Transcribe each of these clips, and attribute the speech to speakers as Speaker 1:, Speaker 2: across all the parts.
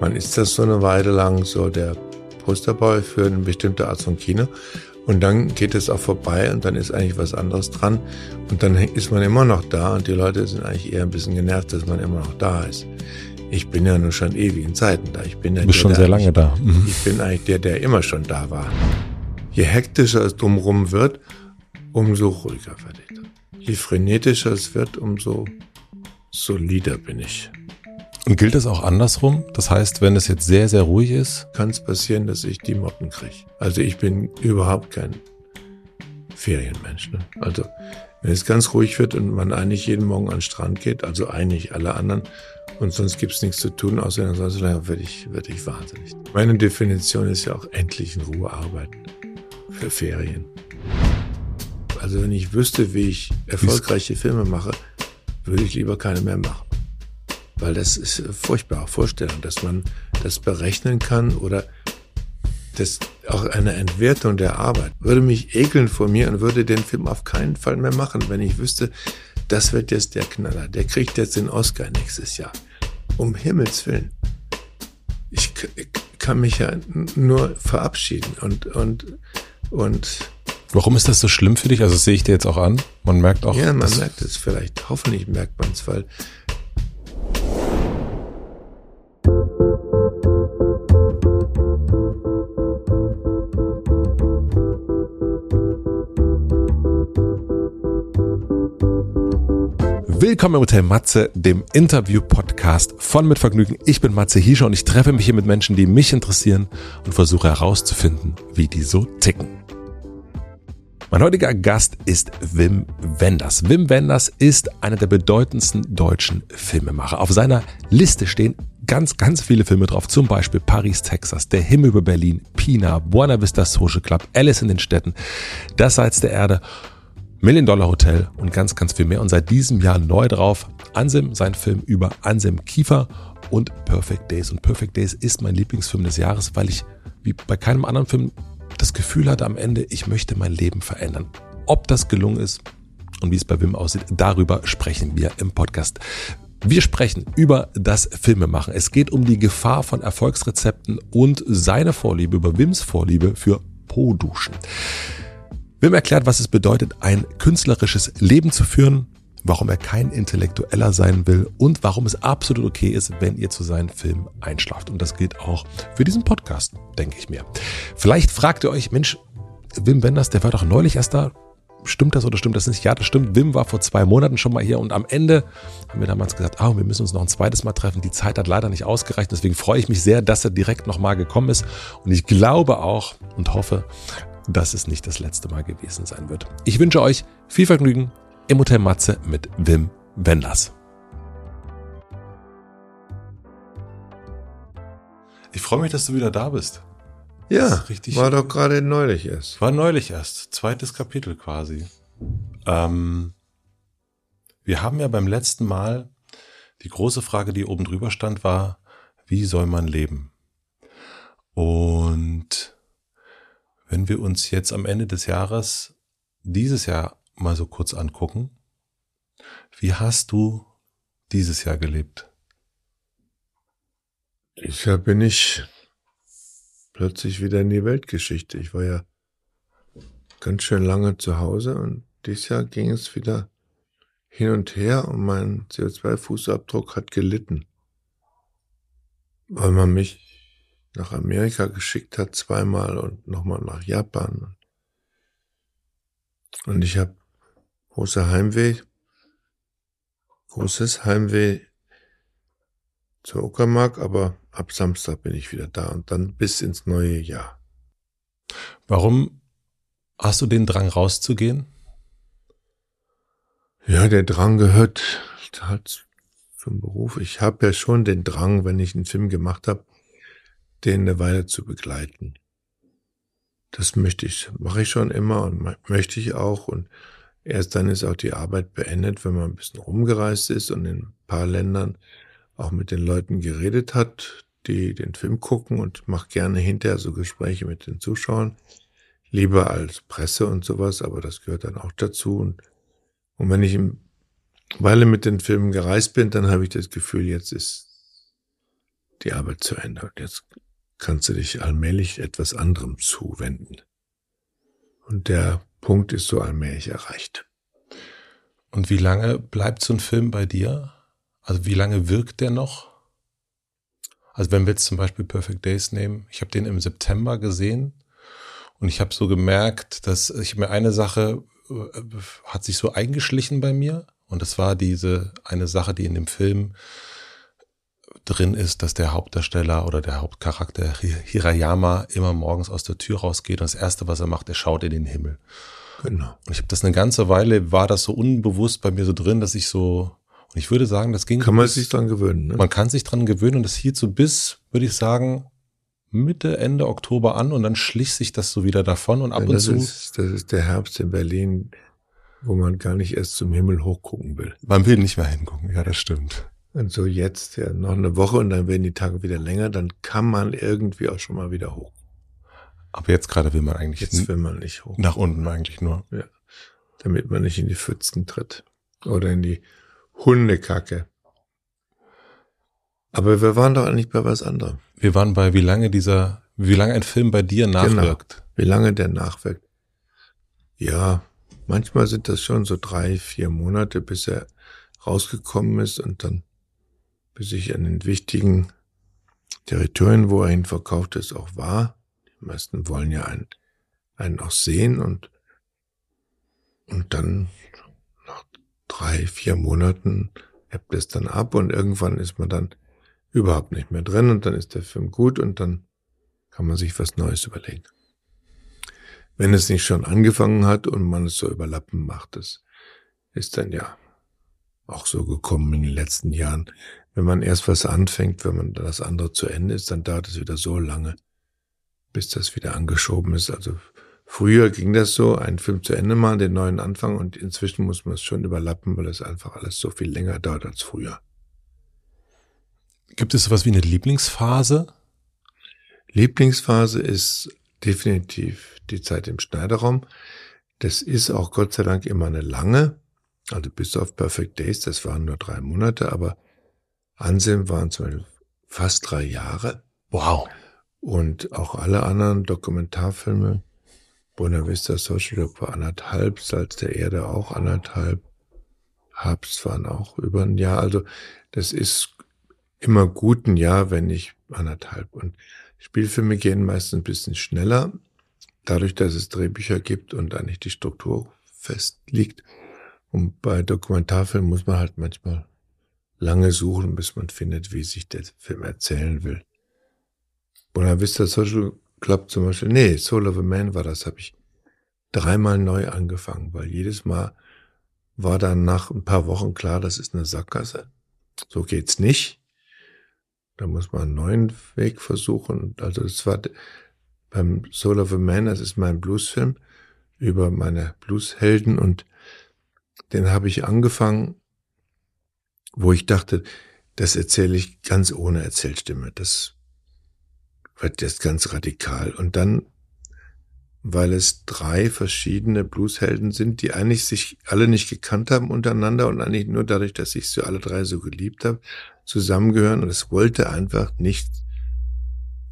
Speaker 1: Man ist das so eine Weile lang so der Posterboy für eine bestimmte Art von Kino. Und dann geht es auch vorbei und dann ist eigentlich was anderes dran. Und dann ist man immer noch da und die Leute sind eigentlich eher ein bisschen genervt, dass man immer noch da ist. Ich bin ja nur schon ewigen Zeiten da. Ich bin ja
Speaker 2: du bist
Speaker 1: der,
Speaker 2: schon sehr lange da.
Speaker 1: Mhm. Ich bin eigentlich der, der immer schon da war. Je hektischer es drumherum wird, umso ruhiger werde ich. Je frenetischer es wird, umso solider bin ich.
Speaker 2: Und gilt das auch andersrum? Das heißt, wenn es jetzt sehr, sehr ruhig ist?
Speaker 1: Kann es passieren, dass ich die Motten kriege. Also ich bin überhaupt kein Ferienmensch. Ne? Also wenn es ganz ruhig wird und man eigentlich jeden Morgen an den Strand geht, also eigentlich alle anderen, und sonst gibt's nichts zu tun, außer sonst werde ich, werde ich wahnsinnig. Meine Definition ist ja auch endlich in Ruhe arbeiten. Für Ferien. Also wenn ich wüsste, wie ich erfolgreiche Filme mache, würde ich lieber keine mehr machen. Weil das ist eine furchtbare Vorstellung, dass man das berechnen kann oder das auch eine Entwertung der Arbeit. Würde mich ekeln vor mir und würde den Film auf keinen Fall mehr machen, wenn ich wüsste, das wird jetzt der Knaller. Der kriegt jetzt den Oscar nächstes Jahr. Um Himmels Willen. Ich, ich kann mich ja nur verabschieden und, und, und.
Speaker 2: Warum ist das so schlimm für dich? Also sehe ich dir jetzt auch an. Man merkt auch.
Speaker 1: Ja, man merkt es vielleicht. Hoffentlich merkt man es, weil
Speaker 2: Willkommen im Hotel Matze, dem Interview-Podcast von Mit Vergnügen. Ich bin Matze Hiescher und ich treffe mich hier mit Menschen, die mich interessieren und versuche herauszufinden, wie die so ticken. Mein heutiger Gast ist Wim Wenders. Wim Wenders ist einer der bedeutendsten deutschen Filmemacher. Auf seiner Liste stehen ganz, ganz viele Filme drauf. Zum Beispiel Paris, Texas, Der Himmel über Berlin, Pina, Buena Vista Social Club, Alice in den Städten, Das Salz der Erde Million Dollar Hotel und ganz, ganz viel mehr. Und seit diesem Jahr neu drauf Ansim, sein Film über Ansim Kiefer und Perfect Days. Und Perfect Days ist mein Lieblingsfilm des Jahres, weil ich wie bei keinem anderen Film das Gefühl hatte am Ende, ich möchte mein Leben verändern. Ob das gelungen ist und wie es bei Wim aussieht, darüber sprechen wir im Podcast. Wir sprechen über das Filmemachen. Es geht um die Gefahr von Erfolgsrezepten und seine Vorliebe, über Wims Vorliebe für Po-Duschen. Wim erklärt, was es bedeutet, ein künstlerisches Leben zu führen, warum er kein Intellektueller sein will und warum es absolut okay ist, wenn ihr zu seinen Filmen einschlaft. Und das gilt auch für diesen Podcast, denke ich mir. Vielleicht fragt ihr euch, Mensch, Wim Wenders, der war doch neulich erst da. Stimmt das oder stimmt das nicht? Ja, das stimmt. Wim war vor zwei Monaten schon mal hier und am Ende haben wir damals gesagt, ah, wir müssen uns noch ein zweites Mal treffen. Die Zeit hat leider nicht ausgereicht. Deswegen freue ich mich sehr, dass er direkt nochmal gekommen ist. Und ich glaube auch und hoffe, dass es nicht das letzte Mal gewesen sein wird. Ich wünsche euch viel Vergnügen im Hotel Matze mit Wim Wenders. Ich freue mich, dass du wieder da bist.
Speaker 1: Ja, richtig. War doch gerade neulich erst.
Speaker 2: War neulich erst. Zweites Kapitel quasi. Ähm, wir haben ja beim letzten Mal die große Frage, die oben drüber stand, war, wie soll man leben? Und wenn wir uns jetzt am Ende des Jahres dieses Jahr mal so kurz angucken, wie hast du dieses Jahr gelebt?
Speaker 1: Ich Jahr bin ich plötzlich wieder in die Weltgeschichte. Ich war ja ganz schön lange zu Hause und dieses Jahr ging es wieder hin und her und mein CO2-Fußabdruck hat gelitten, weil man mich nach Amerika geschickt hat, zweimal und nochmal nach Japan. Und ich habe große Heimweh, großes Heimweh zur Uckermark, aber ab Samstag bin ich wieder da und dann bis ins neue Jahr.
Speaker 2: Warum hast du den Drang rauszugehen?
Speaker 1: Ja, der Drang gehört halt zum Beruf. Ich habe ja schon den Drang, wenn ich einen Film gemacht habe, den eine Weile zu begleiten. Das möchte ich, mache ich schon immer und möchte ich auch. Und erst dann ist auch die Arbeit beendet, wenn man ein bisschen rumgereist ist und in ein paar Ländern auch mit den Leuten geredet hat, die den Film gucken und mache gerne hinterher so Gespräche mit den Zuschauern. Lieber als Presse und sowas, aber das gehört dann auch dazu. Und, und wenn ich im Weile mit den Filmen gereist bin, dann habe ich das Gefühl, jetzt ist die Arbeit zu Ende. Und jetzt kannst du dich allmählich etwas anderem zuwenden. Und der Punkt ist so allmählich erreicht.
Speaker 2: Und wie lange bleibt so ein Film bei dir? Also wie lange wirkt der noch? Also wenn wir jetzt zum Beispiel Perfect Days nehmen, ich habe den im September gesehen und ich habe so gemerkt, dass ich mir eine Sache äh, hat sich so eingeschlichen bei mir und das war diese eine Sache, die in dem Film drin ist, dass der Hauptdarsteller oder der Hauptcharakter Hirayama immer morgens aus der Tür rausgeht und das erste, was er macht, er schaut in den Himmel. Genau. Und ich habe das eine ganze Weile, war das so unbewusst bei mir so drin, dass ich so, und ich würde sagen, das ging.
Speaker 1: Kann man sich dran gewöhnen, ne?
Speaker 2: Man kann sich dran gewöhnen und das hielt so bis, würde ich sagen, Mitte, Ende Oktober an und dann schlich sich das so wieder davon und ab ja, und zu.
Speaker 1: Ist, das ist der Herbst in Berlin, wo man gar nicht erst zum Himmel hochgucken will.
Speaker 2: Man will nicht mehr hingucken, ja, das stimmt.
Speaker 1: Und so jetzt ja noch eine Woche und dann werden die Tage wieder länger, dann kann man irgendwie auch schon mal wieder hoch.
Speaker 2: Aber jetzt gerade will man eigentlich
Speaker 1: jetzt will man nicht hoch.
Speaker 2: Nach unten eigentlich nur.
Speaker 1: Ja. Damit man nicht in die Pfützen tritt. Oder in die Hundekacke. Aber wir waren doch eigentlich bei was anderem.
Speaker 2: Wir waren bei, wie lange dieser, wie lange ein Film bei dir genau. nachwirkt. Genau.
Speaker 1: Wie lange der nachwirkt. Ja, manchmal sind das schon so drei, vier Monate, bis er rausgekommen ist und dann bis ich an den wichtigen Territorien, wo er hin verkauft ist, auch war. Die meisten wollen ja einen, einen auch sehen und, und dann nach drei, vier Monaten ebbt es dann ab und irgendwann ist man dann überhaupt nicht mehr drin und dann ist der Film gut und dann kann man sich was Neues überlegen. Wenn es nicht schon angefangen hat und man es so überlappen macht, das ist dann ja auch so gekommen in den letzten Jahren wenn man erst was anfängt, wenn man das andere zu Ende ist, dann dauert es wieder so lange, bis das wieder angeschoben ist. Also früher ging das so, einen Film zu Ende machen, den neuen Anfang und inzwischen muss man es schon überlappen, weil es einfach alles so viel länger dauert als früher.
Speaker 2: Gibt es sowas wie eine Lieblingsphase?
Speaker 1: Lieblingsphase ist definitiv die Zeit im Schneiderraum. Das ist auch Gott sei Dank immer eine lange, also bis auf Perfect Days, das waren nur drei Monate, aber Anselm waren zum Beispiel fast drei Jahre.
Speaker 2: Wow.
Speaker 1: Und auch alle anderen Dokumentarfilme, Buena Vista Social Club war anderthalb, Salz der Erde auch anderthalb, Herbst waren auch über ein Jahr. Also das ist immer gut ein Jahr, wenn nicht anderthalb. Und Spielfilme gehen meistens ein bisschen schneller, dadurch, dass es Drehbücher gibt und eigentlich die Struktur fest liegt. Und bei Dokumentarfilmen muss man halt manchmal lange suchen, bis man findet, wie sich der Film erzählen will. Buena Vista Social Club zum Beispiel, nee, Soul of a Man war das, habe ich dreimal neu angefangen, weil jedes Mal war dann nach ein paar Wochen klar, das ist eine Sackgasse. So geht's nicht. Da muss man einen neuen Weg versuchen. Also es war beim Soul of a Man, das ist mein Bluesfilm über meine Blueshelden und den habe ich angefangen wo ich dachte, das erzähle ich ganz ohne Erzählstimme. Das wird jetzt ganz radikal. Und dann, weil es drei verschiedene Blueshelden sind, die eigentlich sich alle nicht gekannt haben untereinander und eigentlich nur dadurch, dass ich sie alle drei so geliebt habe, zusammengehören. Und es wollte einfach nicht,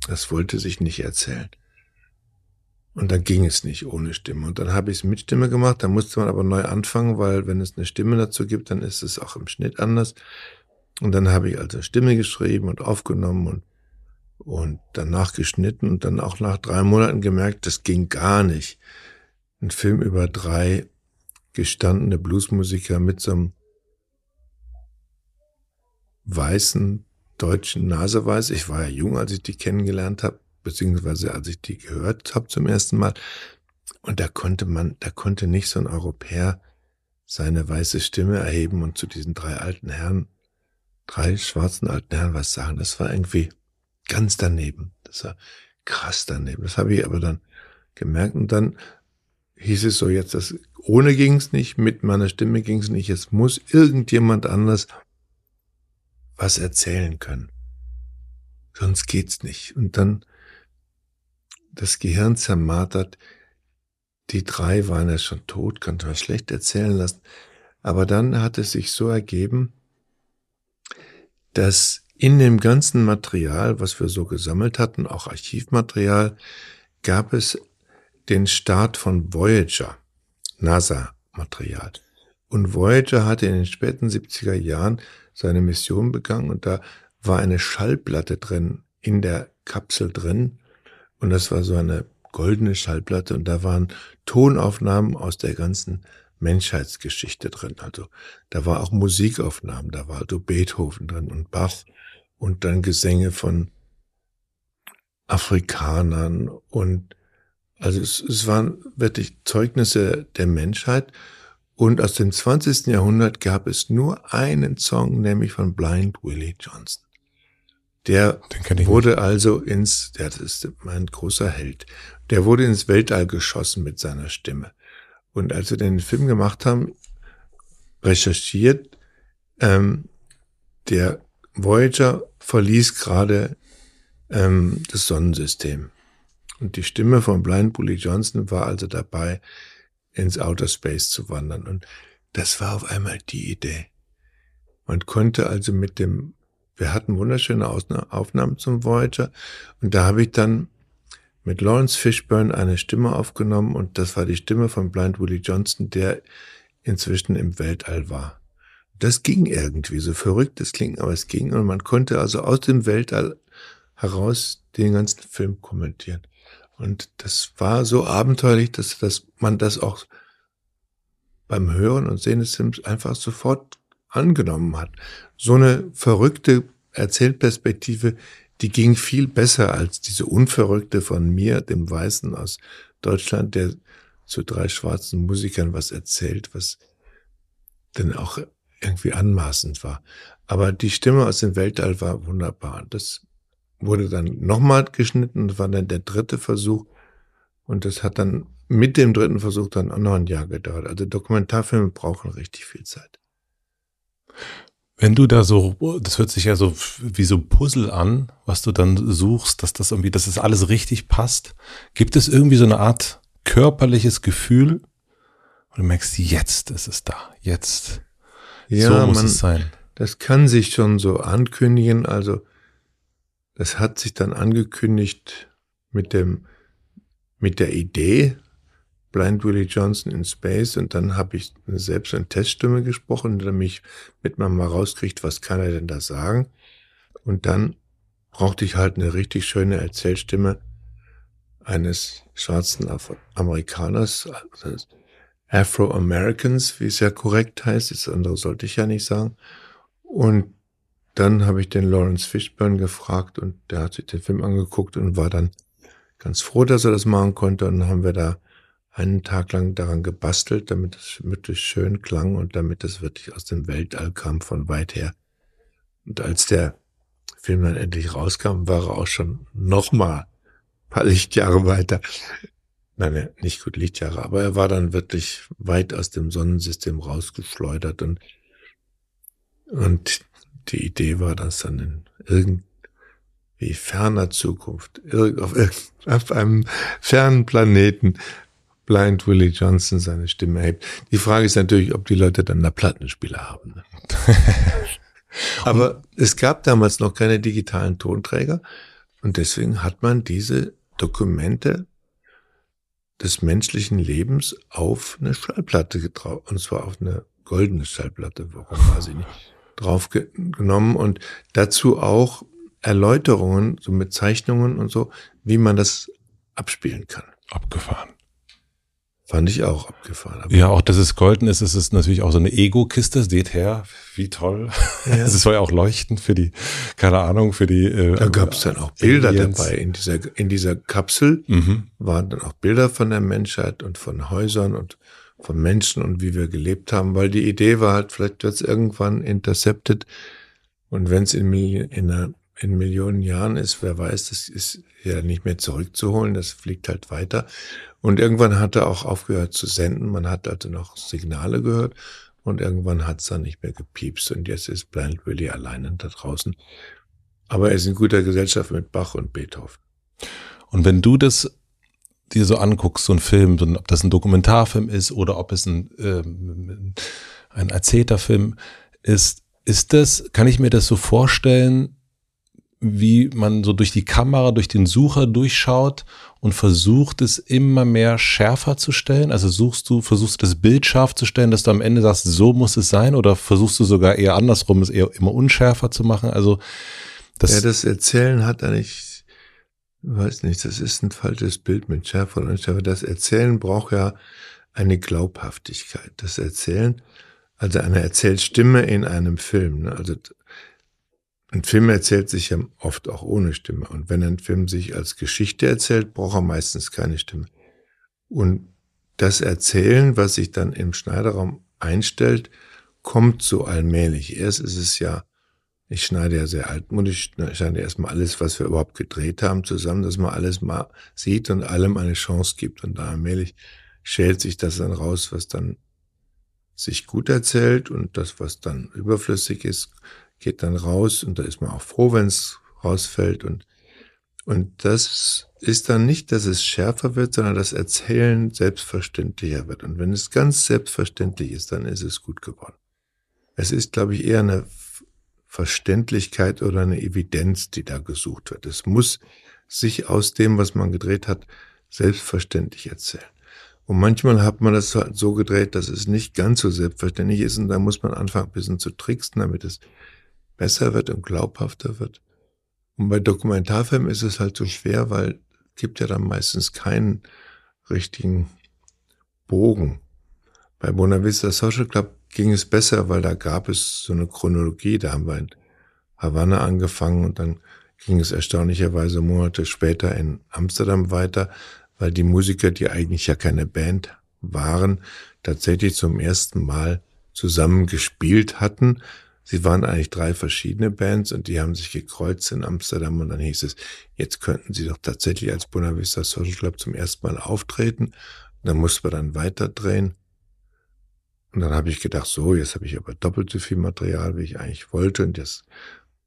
Speaker 1: das wollte sich nicht erzählen. Und dann ging es nicht ohne Stimme. Und dann habe ich es mit Stimme gemacht. Da musste man aber neu anfangen, weil wenn es eine Stimme dazu gibt, dann ist es auch im Schnitt anders. Und dann habe ich also Stimme geschrieben und aufgenommen und, und danach geschnitten und dann auch nach drei Monaten gemerkt, das ging gar nicht. Ein Film über drei gestandene Bluesmusiker mit so einem weißen deutschen Naseweiß. Ich war ja jung, als ich die kennengelernt habe beziehungsweise als ich die gehört habe zum ersten Mal. Und da konnte man, da konnte nicht so ein Europäer seine weiße Stimme erheben und zu diesen drei alten Herren, drei schwarzen alten Herren was sagen. Das war irgendwie ganz daneben. Das war krass daneben. Das habe ich aber dann gemerkt und dann hieß es so jetzt, dass ohne ging's nicht, mit meiner Stimme ging's nicht. Es muss irgendjemand anders was erzählen können. Sonst geht's nicht. Und dann das Gehirn zermartert. Die drei waren ja schon tot, konnte man schlecht erzählen lassen. Aber dann hat es sich so ergeben, dass in dem ganzen Material, was wir so gesammelt hatten, auch Archivmaterial, gab es den Start von Voyager, NASA-Material. Und Voyager hatte in den späten 70er Jahren seine Mission begangen und da war eine Schallplatte drin, in der Kapsel drin. Und das war so eine goldene Schallplatte und da waren Tonaufnahmen aus der ganzen Menschheitsgeschichte drin. Also da war auch Musikaufnahmen, da war also Beethoven drin und Bach und dann Gesänge von Afrikanern und also es, es waren wirklich Zeugnisse der Menschheit. Und aus dem 20. Jahrhundert gab es nur einen Song, nämlich von Blind Willie Johnson. Der wurde nicht. also ins, der das ist mein großer Held, der wurde ins Weltall geschossen mit seiner Stimme. Und als wir den Film gemacht haben, recherchiert, ähm, der Voyager verließ gerade ähm, das Sonnensystem. Und die Stimme von Blind Bully Johnson war also dabei, ins Outer Space zu wandern. Und das war auf einmal die Idee. Man konnte also mit dem, wir hatten wunderschöne Aufnahmen zum Voyager. Und da habe ich dann mit Lawrence Fishburne eine Stimme aufgenommen und das war die Stimme von Blind Willie Johnson, der inzwischen im Weltall war. Das ging irgendwie, so verrückt es klingt, aber es ging und man konnte also aus dem Weltall heraus den ganzen Film kommentieren. Und das war so abenteuerlich, dass, dass man das auch beim Hören und Sehen des Films einfach sofort angenommen hat. So eine verrückte Erzählperspektive, die ging viel besser als diese unverrückte von mir, dem Weißen aus Deutschland, der zu drei schwarzen Musikern was erzählt, was dann auch irgendwie anmaßend war. Aber die Stimme aus dem Weltall war wunderbar. Das wurde dann nochmal geschnitten, das war dann der dritte Versuch. Und das hat dann mit dem dritten Versuch dann auch noch ein Jahr gedauert. Also Dokumentarfilme brauchen richtig viel Zeit.
Speaker 2: Wenn du da so, das hört sich ja so wie so ein Puzzle an, was du dann suchst, dass das irgendwie, dass das alles richtig passt. Gibt es irgendwie so eine Art körperliches Gefühl, wo du merkst, jetzt ist es da, jetzt.
Speaker 1: Ja, so muss man, es sein. Das kann sich schon so ankündigen. Also, das hat sich dann angekündigt mit dem, mit der Idee, Blind Willie Johnson in Space und dann habe ich selbst eine Teststimme gesprochen, damit ich mit mir mal rauskriegt, was kann er denn da sagen. Und dann brauchte ich halt eine richtig schöne Erzählstimme eines schwarzen Amerikaners, also Afro-Americans, wie es ja korrekt heißt, das andere sollte ich ja nicht sagen. Und dann habe ich den Lawrence Fishburne gefragt und der hat sich den Film angeguckt und war dann ganz froh, dass er das machen konnte. Und dann haben wir da einen Tag lang daran gebastelt, damit es wirklich schön klang und damit es wirklich aus dem Weltall kam von weit her. Und als der Film dann endlich rauskam, war er auch schon nochmal ein paar Lichtjahre weiter. Nein, nicht gut Lichtjahre, aber er war dann wirklich weit aus dem Sonnensystem rausgeschleudert und, und die Idee war, dass dann in irgendwie ferner Zukunft, auf, auf einem fernen Planeten Blind Willie Johnson seine Stimme erhebt. Die Frage ist natürlich, ob die Leute dann da Plattenspieler haben. Ne? Aber es gab damals noch keine digitalen Tonträger und deswegen hat man diese Dokumente des menschlichen Lebens auf eine Schallplatte getraut, und zwar auf eine goldene Schallplatte, warum weiß ich nicht, draufgenommen und dazu auch Erläuterungen, so mit Zeichnungen und so, wie man das abspielen kann.
Speaker 2: Abgefahren.
Speaker 1: Fand ich auch abgefahren.
Speaker 2: ja, auch dass es golden ist, es ist natürlich auch so eine Ego-Kiste. Seht her, wie toll. Ja. Es soll ja auch leuchten für die, keine Ahnung, für die.
Speaker 1: Äh, da gab es dann auch Bilder Aliens. dabei. In dieser, in dieser Kapsel mhm. waren dann auch Bilder von der Menschheit und von Häusern und von Menschen und wie wir gelebt haben, weil die Idee war halt, vielleicht wird es irgendwann intercepted. Und wenn es in, in, in Millionen Jahren ist, wer weiß, das ist ja nicht mehr zurückzuholen, das fliegt halt weiter. Und irgendwann hat er auch aufgehört zu senden. Man hat also noch Signale gehört und irgendwann hat es dann nicht mehr gepiepst und jetzt ist Blind Willie alleine da draußen. Aber er ist in guter Gesellschaft mit Bach und Beethoven.
Speaker 2: Und wenn du das dir so anguckst, so ein Film, ob das ein Dokumentarfilm ist oder ob es ein, ähm, ein erzählter Film ist, ist das, kann ich mir das so vorstellen, wie man so durch die Kamera, durch den Sucher durchschaut und versucht es immer mehr schärfer zu stellen? Also suchst du, versuchst du das Bild scharf zu stellen, dass du am Ende sagst, so muss es sein? Oder versuchst du sogar eher andersrum, es eher immer unschärfer zu machen? Also
Speaker 1: das ja, das Erzählen hat eigentlich, weiß nicht, das ist ein falsches Bild mit Schärfe und Unschärfe. Das Erzählen braucht ja eine Glaubhaftigkeit. Das Erzählen, also eine Erzählstimme in einem Film. Ne? Also ein Film erzählt sich ja oft auch ohne Stimme. Und wenn ein Film sich als Geschichte erzählt, braucht er meistens keine Stimme. Und das Erzählen, was sich dann im Schneiderraum einstellt, kommt so allmählich. Erst ist es ja, ich schneide ja sehr altmodisch, ich schneide erstmal alles, was wir überhaupt gedreht haben, zusammen, dass man alles mal sieht und allem eine Chance gibt. Und da allmählich schält sich das dann raus, was dann sich gut erzählt und das, was dann überflüssig ist, geht dann raus und da ist man auch froh, wenn es rausfällt und und das ist dann nicht, dass es schärfer wird, sondern das Erzählen selbstverständlicher wird. Und wenn es ganz selbstverständlich ist, dann ist es gut geworden. Es ist, glaube ich, eher eine Verständlichkeit oder eine Evidenz, die da gesucht wird. Es muss sich aus dem, was man gedreht hat, selbstverständlich erzählen. Und manchmal hat man das halt so gedreht, dass es nicht ganz so selbstverständlich ist und da muss man anfangen, ein bisschen zu tricksen, damit es besser wird und glaubhafter wird. Und bei Dokumentarfilmen ist es halt so schwer, weil es gibt ja dann meistens keinen richtigen Bogen. Bei Bonavista Social Club ging es besser, weil da gab es so eine Chronologie. Da haben wir in Havanna angefangen und dann ging es erstaunlicherweise Monate später in Amsterdam weiter, weil die Musiker, die eigentlich ja keine Band waren, tatsächlich zum ersten Mal zusammen gespielt hatten, Sie waren eigentlich drei verschiedene Bands und die haben sich gekreuzt in Amsterdam und dann hieß es, jetzt könnten sie doch tatsächlich als Bonavista Social Club zum ersten Mal auftreten. Dann mussten wir dann weiterdrehen. Und dann habe ich gedacht, so, jetzt habe ich aber doppelt so viel Material, wie ich eigentlich wollte und jetzt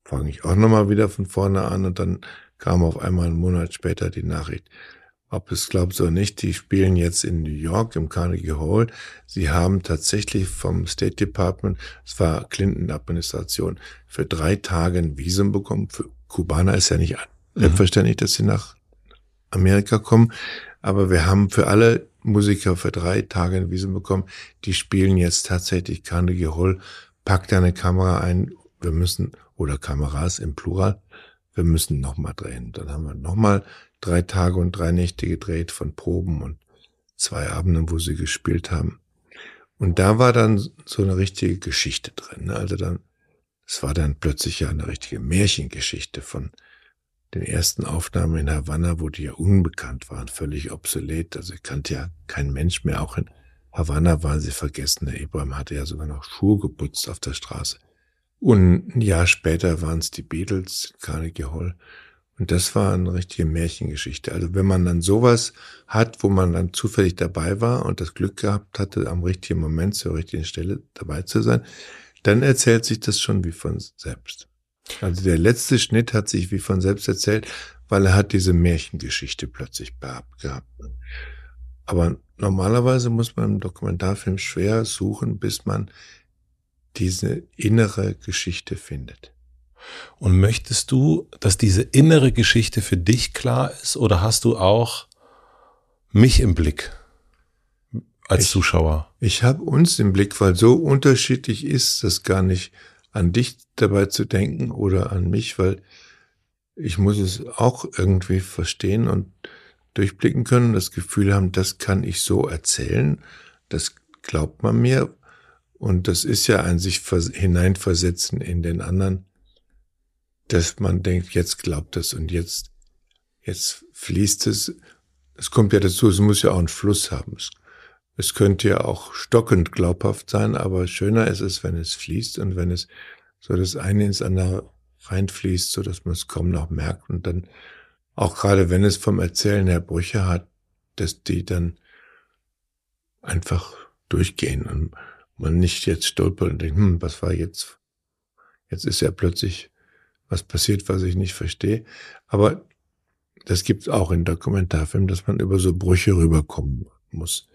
Speaker 1: fange ich auch nochmal wieder von vorne an und dann kam auf einmal einen Monat später die Nachricht, ob es glaubt oder nicht, die spielen jetzt in New York im Carnegie Hall. Sie haben tatsächlich vom State Department, es war Clinton-Administration, für drei Tage ein Visum bekommen. Für Kubaner ist ja nicht mhm. selbstverständlich, dass sie nach Amerika kommen. Aber wir haben für alle Musiker für drei Tage ein Visum bekommen. Die spielen jetzt tatsächlich Carnegie Hall. Packt eine Kamera ein. Wir müssen, oder Kameras im Plural. Wir müssen nochmal drehen. Dann haben wir nochmal drei Tage und drei Nächte gedreht von Proben und zwei Abenden, wo sie gespielt haben. Und da war dann so eine richtige Geschichte drin. Ne? Also dann, es war dann plötzlich ja eine richtige Märchengeschichte von den ersten Aufnahmen in Havanna, wo die ja unbekannt waren, völlig obsolet. Also kannte ja kein Mensch mehr. Auch in Havanna waren sie vergessen. Der Ibrahim hatte ja sogar noch Schuhe geputzt auf der Straße. Und ein Jahr später waren es die Beatles, Carnegie Hall. Und das war eine richtige Märchengeschichte. Also wenn man dann sowas hat, wo man dann zufällig dabei war und das Glück gehabt hatte, am richtigen Moment zur richtigen Stelle dabei zu sein, dann erzählt sich das schon wie von selbst. Also der letzte Schnitt hat sich wie von selbst erzählt, weil er hat diese Märchengeschichte plötzlich gehabt. Aber normalerweise muss man im Dokumentarfilm schwer suchen, bis man diese innere Geschichte findet.
Speaker 2: Und möchtest du, dass diese innere Geschichte für dich klar ist oder hast du auch mich im Blick als
Speaker 1: ich,
Speaker 2: Zuschauer?
Speaker 1: Ich habe uns im Blick, weil so unterschiedlich ist das gar nicht an dich dabei zu denken oder an mich, weil ich muss es auch irgendwie verstehen und durchblicken können, das Gefühl haben, das kann ich so erzählen, das glaubt man mir und das ist ja ein sich hineinversetzen in den anderen dass man denkt, jetzt glaubt es und jetzt, jetzt fließt es. Es kommt ja dazu, es muss ja auch einen Fluss haben. Es, es könnte ja auch stockend glaubhaft sein, aber schöner ist es, wenn es fließt und wenn es so das eine ins andere reinfließt, so dass man es kaum noch merkt und dann auch gerade wenn es vom Erzählen her Brüche hat, dass die dann einfach durchgehen und man nicht jetzt stolpert und denkt, hm, was war jetzt? Jetzt ist ja plötzlich was passiert, was ich nicht verstehe. Aber das gibt auch in Dokumentarfilmen, dass man über so Brüche rüberkommen muss.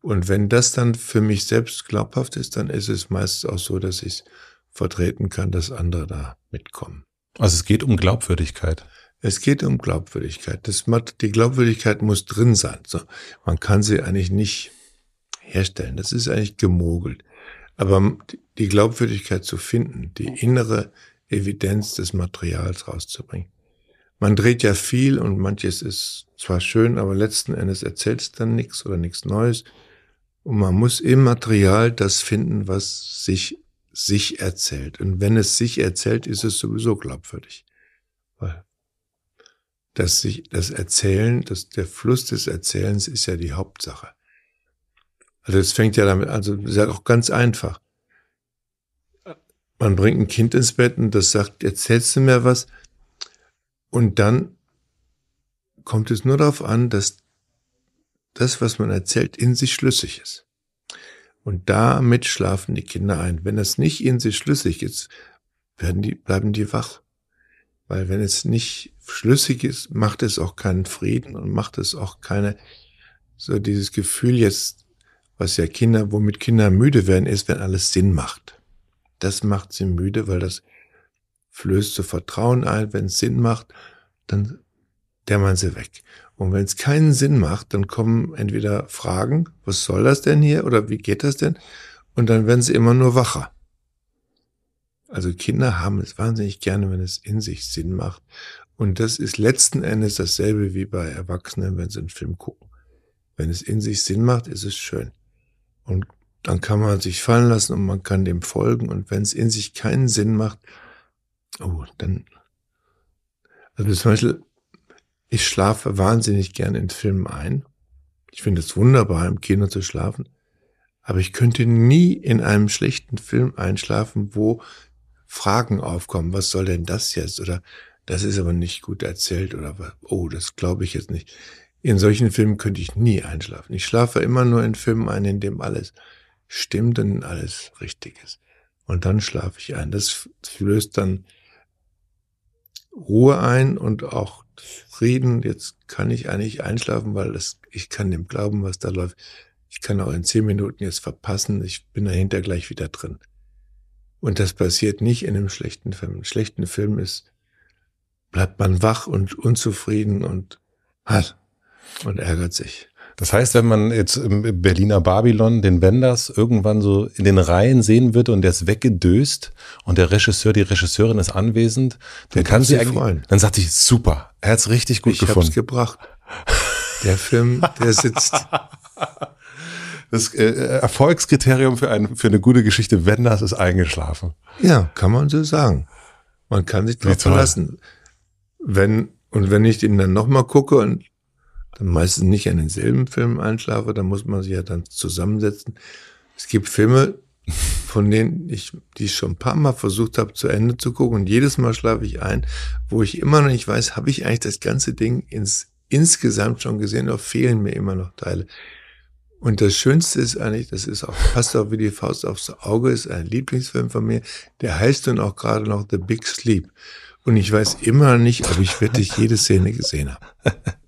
Speaker 1: Und wenn das dann für mich selbst glaubhaft ist, dann ist es meistens auch so, dass ich es vertreten kann, dass andere da mitkommen.
Speaker 2: Also es geht um Glaubwürdigkeit.
Speaker 1: Es geht um Glaubwürdigkeit. Das, die Glaubwürdigkeit muss drin sein. So, man kann sie eigentlich nicht herstellen. Das ist eigentlich gemogelt. Aber die Glaubwürdigkeit zu finden, die innere Evidenz des Materials rauszubringen. Man dreht ja viel und manches ist zwar schön, aber letzten Endes erzählt es dann nichts oder nichts Neues. Und man muss im Material das finden, was sich sich erzählt. Und wenn es sich erzählt, ist es sowieso glaubwürdig. Weil das sich, das Erzählen, das, der Fluss des Erzählens ist ja die Hauptsache. Also es fängt ja damit, also ist ja auch ganz einfach. Man bringt ein Kind ins Bett und das sagt, erzählst du mir was? Und dann kommt es nur darauf an, dass das, was man erzählt, in sich schlüssig ist. Und damit schlafen die Kinder ein. Wenn das nicht in sich schlüssig ist, werden die, bleiben die wach. Weil wenn es nicht schlüssig ist, macht es auch keinen Frieden und macht es auch keine, so dieses Gefühl jetzt, was ja Kinder, womit Kinder müde werden, ist, wenn alles Sinn macht. Das macht sie müde, weil das flößt so Vertrauen ein. Wenn es Sinn macht, dann dämmern sie weg. Und wenn es keinen Sinn macht, dann kommen entweder Fragen, was soll das denn hier oder wie geht das denn? Und dann werden sie immer nur wacher. Also Kinder haben es wahnsinnig gerne, wenn es in sich Sinn macht. Und das ist letzten Endes dasselbe wie bei Erwachsenen, wenn sie einen Film gucken. Wenn es in sich Sinn macht, ist es schön. Und dann kann man sich fallen lassen und man kann dem folgen. Und wenn es in sich keinen Sinn macht, oh, dann, also zum Beispiel, ich schlafe wahnsinnig gerne in Filmen ein. Ich finde es wunderbar, im Kino zu schlafen. Aber ich könnte nie in einem schlechten Film einschlafen, wo Fragen aufkommen. Was soll denn das jetzt? Oder das ist aber nicht gut erzählt oder? Oh, das glaube ich jetzt nicht. In solchen Filmen könnte ich nie einschlafen. Ich schlafe immer nur in Filmen ein, in dem alles stimmt und alles richtig ist. Und dann schlafe ich ein. Das löst dann Ruhe ein und auch Frieden, jetzt kann ich eigentlich einschlafen, weil das, ich kann dem glauben, was da läuft. Ich kann auch in zehn Minuten jetzt verpassen, ich bin dahinter gleich wieder drin. Und das passiert nicht in einem schlechten Film. Im schlechten Film ist, bleibt man wach und unzufrieden und hat und ärgert sich.
Speaker 2: Das heißt, wenn man jetzt im Berliner Babylon den Wenders irgendwann so in den Reihen sehen wird und der ist weggedöst und der Regisseur, die Regisseurin ist anwesend, dann der kann sie eigentlich, freuen. dann sagt sie, super, er hat's richtig gut
Speaker 1: ich
Speaker 2: gefunden.
Speaker 1: Ich hab's gebracht. Der Film, der sitzt.
Speaker 2: Das äh, Erfolgskriterium für, ein, für eine gute Geschichte, Wenders ist eingeschlafen.
Speaker 1: Ja, kann man so sagen. Man kann sich darauf verlassen. Wenn, und wenn ich den dann nochmal gucke und meistens nicht an denselben Film einschlafe, dann muss man sich ja dann zusammensetzen. Es gibt Filme, von denen ich, die ich schon ein paar Mal versucht habe, zu Ende zu gucken und jedes Mal schlafe ich ein, wo ich immer noch nicht weiß, habe ich eigentlich das ganze Ding ins, insgesamt schon gesehen oder fehlen mir immer noch Teile. Und das Schönste ist eigentlich, das ist auch, passt auch wie die Faust aufs Auge, ist ein Lieblingsfilm von mir, der heißt dann auch gerade noch The Big Sleep. Und ich weiß immer nicht, ob ich wirklich jede Szene gesehen habe.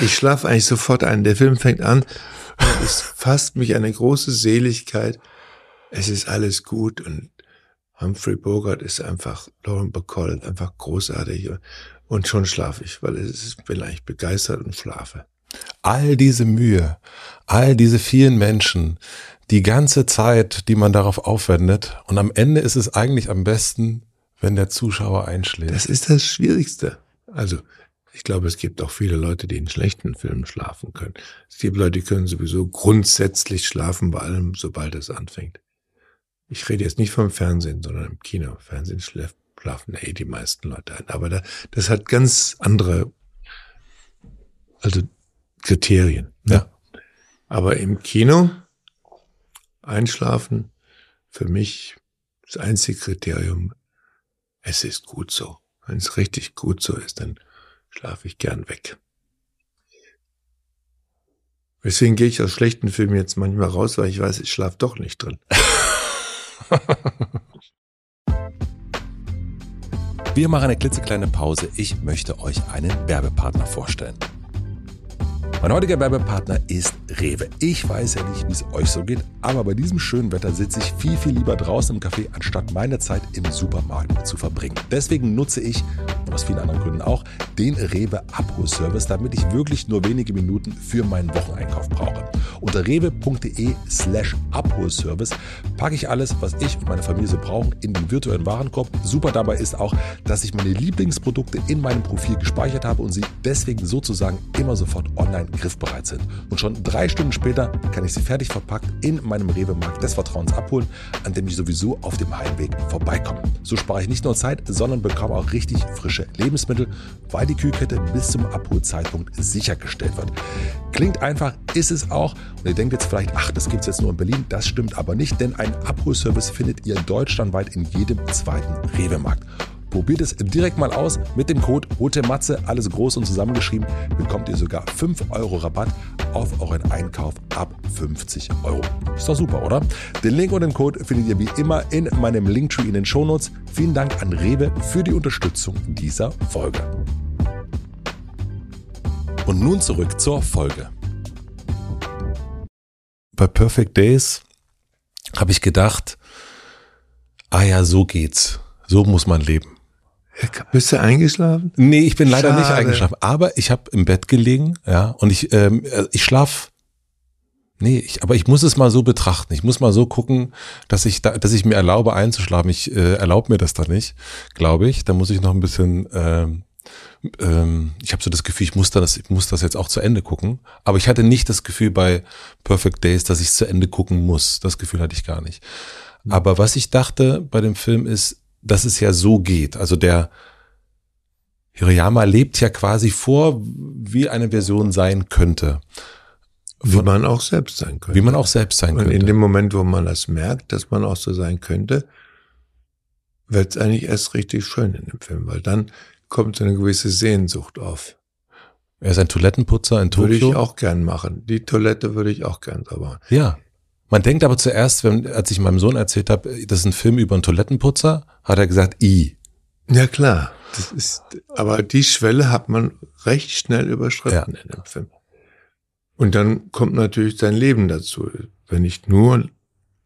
Speaker 1: Ich schlafe eigentlich sofort ein. Der Film fängt an und es fasst mich eine große Seligkeit. Es ist alles gut und Humphrey Bogart ist einfach, Lauren Bacall, einfach großartig. Und schon schlafe ich, weil ist, bin eigentlich begeistert und schlafe.
Speaker 2: All diese Mühe, all diese vielen Menschen, die ganze Zeit, die man darauf aufwendet. Und am Ende ist es eigentlich am besten, wenn der Zuschauer einschläft.
Speaker 1: Das ist das Schwierigste. Also, ich glaube, es gibt auch viele Leute, die in schlechten Filmen schlafen können. Es gibt Leute, die können sowieso grundsätzlich schlafen bei allem, sobald es anfängt. Ich rede jetzt nicht vom Fernsehen, sondern im Kino. Fernsehen schläft, schlafen eh die meisten Leute ein. Aber da, das hat ganz andere, also Kriterien. Ne? Ja. Aber im Kino einschlafen, für mich das einzige Kriterium, es ist gut so. Wenn es richtig gut so ist, dann schlafe ich gern weg. Deswegen gehe ich aus schlechten Filmen jetzt manchmal raus, weil ich weiß, ich schlafe doch nicht drin.
Speaker 2: Wir machen eine klitzekleine Pause. Ich möchte euch einen Werbepartner vorstellen. Mein heutiger Werbepartner ist Rewe. Ich weiß ja nicht, wie es euch so geht, aber bei diesem schönen Wetter sitze ich viel, viel lieber draußen im Café, anstatt meine Zeit im Supermarkt zu verbringen. Deswegen nutze ich, und aus vielen anderen Gründen auch, den Rewe Abholservice, damit ich wirklich nur wenige Minuten für meinen Wocheneinkauf brauche. Unter rewe.de slash Abholservice packe ich alles, was ich und meine Familie so brauchen, in den virtuellen Warenkorb. Super dabei ist auch, dass ich meine Lieblingsprodukte in meinem Profil gespeichert habe und sie deswegen sozusagen immer sofort online griffbereit sind. Und schon drei Stunden später kann ich sie fertig verpackt in meinem Rewe-Markt des Vertrauens abholen, an dem ich sowieso auf dem Heimweg vorbeikomme. So spare ich nicht nur Zeit, sondern bekomme auch richtig frische Lebensmittel, weil die Kühlkette bis zum Abholzeitpunkt sichergestellt wird. Klingt einfach, ist es auch. Und ihr denkt jetzt vielleicht, ach, das gibt es jetzt nur in Berlin. Das stimmt aber nicht, denn ein Abholservice findet ihr deutschlandweit in jedem zweiten Rewe-Markt. Probiert es direkt mal aus. Mit dem Code ROTEMATZE, alles groß und zusammengeschrieben, bekommt ihr sogar 5 Euro Rabatt auf euren Einkauf ab 50 Euro. Ist doch super, oder? Den Link und den Code findet ihr wie immer in meinem Linktree in den Shownotes. Vielen Dank an Rewe für die Unterstützung dieser Folge. Und nun zurück zur Folge. Bei Perfect Days habe ich gedacht, ah ja, so geht's. So muss man leben.
Speaker 1: Bist du eingeschlafen?
Speaker 2: Nee, ich bin leider Schade. nicht eingeschlafen. Aber ich habe im Bett gelegen, ja, und ich, ähm, äh, ich schlaf. Nee, ich, aber ich muss es mal so betrachten. Ich muss mal so gucken, dass ich da, dass ich mir erlaube einzuschlafen. Ich äh, erlaube mir das da nicht, glaube ich. Da muss ich noch ein bisschen. Ähm, ähm, ich habe so das Gefühl, ich muss das, ich muss das jetzt auch zu Ende gucken. Aber ich hatte nicht das Gefühl bei Perfect Days, dass ich es zu Ende gucken muss. Das Gefühl hatte ich gar nicht. Aber was ich dachte bei dem Film ist, dass es ja so geht. Also der Hirayama lebt ja quasi vor, wie eine Version sein könnte.
Speaker 1: Wie man auch selbst sein könnte.
Speaker 2: Wie man auch selbst sein könnte.
Speaker 1: Und in dem Moment, wo man das merkt, dass man auch so sein könnte, wird es eigentlich erst richtig schön in dem Film, weil dann kommt so eine gewisse Sehnsucht auf.
Speaker 2: Er ist ein Toilettenputzer in Tokio.
Speaker 1: Würde ich auch gern machen. Die Toilette würde ich auch gern sauber machen.
Speaker 2: Ja. Man denkt aber zuerst, wenn, als ich meinem Sohn erzählt habe, das ist ein Film über einen Toilettenputzer, hat er gesagt, i.
Speaker 1: Ja, klar. Das ist, aber die Schwelle hat man recht schnell überschritten ja. in dem Film. Und dann kommt natürlich sein Leben dazu. Wenn ich nur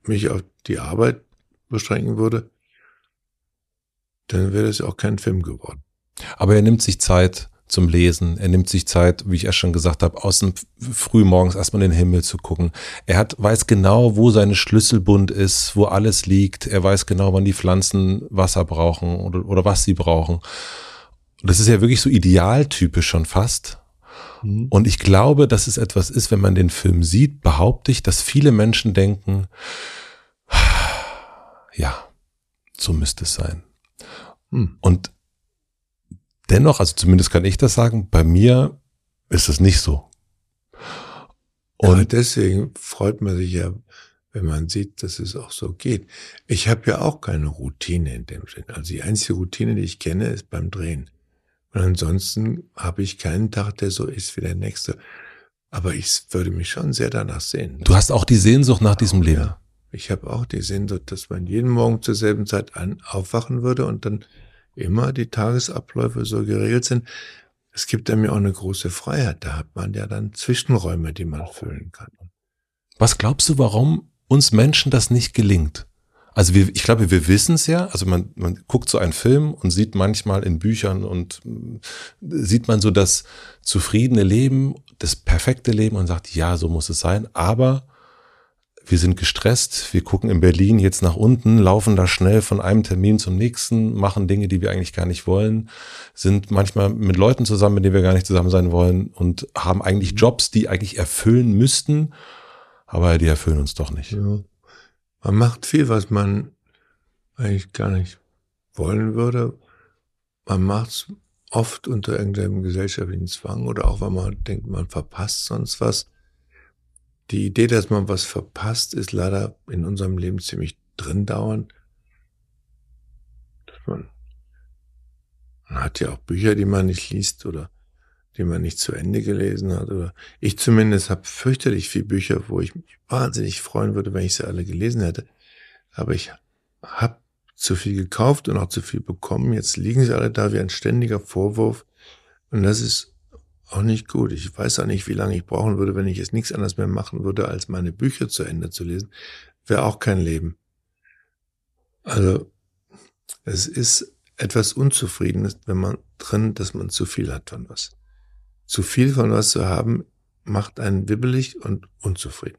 Speaker 1: mich auf die Arbeit beschränken würde, dann wäre das ja auch kein Film geworden.
Speaker 2: Aber er nimmt sich Zeit, zum Lesen. Er nimmt sich Zeit, wie ich erst schon gesagt habe, außen früh morgens erstmal in den Himmel zu gucken. Er hat, weiß genau, wo seine Schlüsselbund ist, wo alles liegt. Er weiß genau, wann die Pflanzen Wasser brauchen oder, oder was sie brauchen. Das ist ja wirklich so idealtypisch schon fast. Mhm. Und ich glaube, dass es etwas ist, wenn man den Film sieht, behaupte ich, dass viele Menschen denken, ja, so müsste es sein. Mhm. Und Dennoch, also zumindest kann ich das sagen, bei mir ist es nicht so.
Speaker 1: Und ja, deswegen freut man sich ja, wenn man sieht, dass es auch so geht. Ich habe ja auch keine Routine in dem Sinn. Also die einzige Routine, die ich kenne, ist beim Drehen. Und ansonsten habe ich keinen Tag, der so ist wie der nächste. Aber ich würde mich schon sehr danach sehen.
Speaker 2: Du hast auch die Sehnsucht nach diesem Leben. Ja,
Speaker 1: ich habe auch die Sehnsucht, dass man jeden Morgen zur selben Zeit an, aufwachen würde und dann immer die Tagesabläufe so geregelt sind. Es gibt ja auch eine große Freiheit. Da hat man ja dann Zwischenräume, die man füllen kann.
Speaker 2: Was glaubst du, warum uns Menschen das nicht gelingt? Also wir, ich glaube, wir wissen es ja. Also man, man guckt so einen Film und sieht manchmal in Büchern und äh, sieht man so das zufriedene Leben, das perfekte Leben und sagt, ja, so muss es sein. Aber wir sind gestresst, wir gucken in Berlin jetzt nach unten, laufen da schnell von einem Termin zum nächsten, machen Dinge, die wir eigentlich gar nicht wollen, sind manchmal mit Leuten zusammen, mit denen wir gar nicht zusammen sein wollen und haben eigentlich mhm. Jobs, die eigentlich erfüllen müssten, aber die erfüllen uns doch nicht. Ja.
Speaker 1: Man macht viel, was man eigentlich gar nicht wollen würde. Man macht es oft unter irgendeinem gesellschaftlichen Zwang oder auch, weil man denkt, man verpasst sonst was. Die Idee, dass man was verpasst, ist leider in unserem Leben ziemlich drin dauernd. Man, man hat ja auch Bücher, die man nicht liest oder die man nicht zu Ende gelesen hat. Oder ich zumindest habe fürchterlich viele Bücher, wo ich mich wahnsinnig freuen würde, wenn ich sie alle gelesen hätte. Aber ich habe zu viel gekauft und auch zu viel bekommen. Jetzt liegen sie alle da wie ein ständiger Vorwurf. Und das ist auch nicht gut. Ich weiß auch nicht, wie lange ich brauchen würde, wenn ich jetzt nichts anderes mehr machen würde, als meine Bücher zu Ende zu lesen. Wäre auch kein Leben. Also, es ist etwas Unzufriedenes, wenn man drin, dass man zu viel hat von was. Zu viel von was zu haben, macht einen wibbelig und unzufrieden.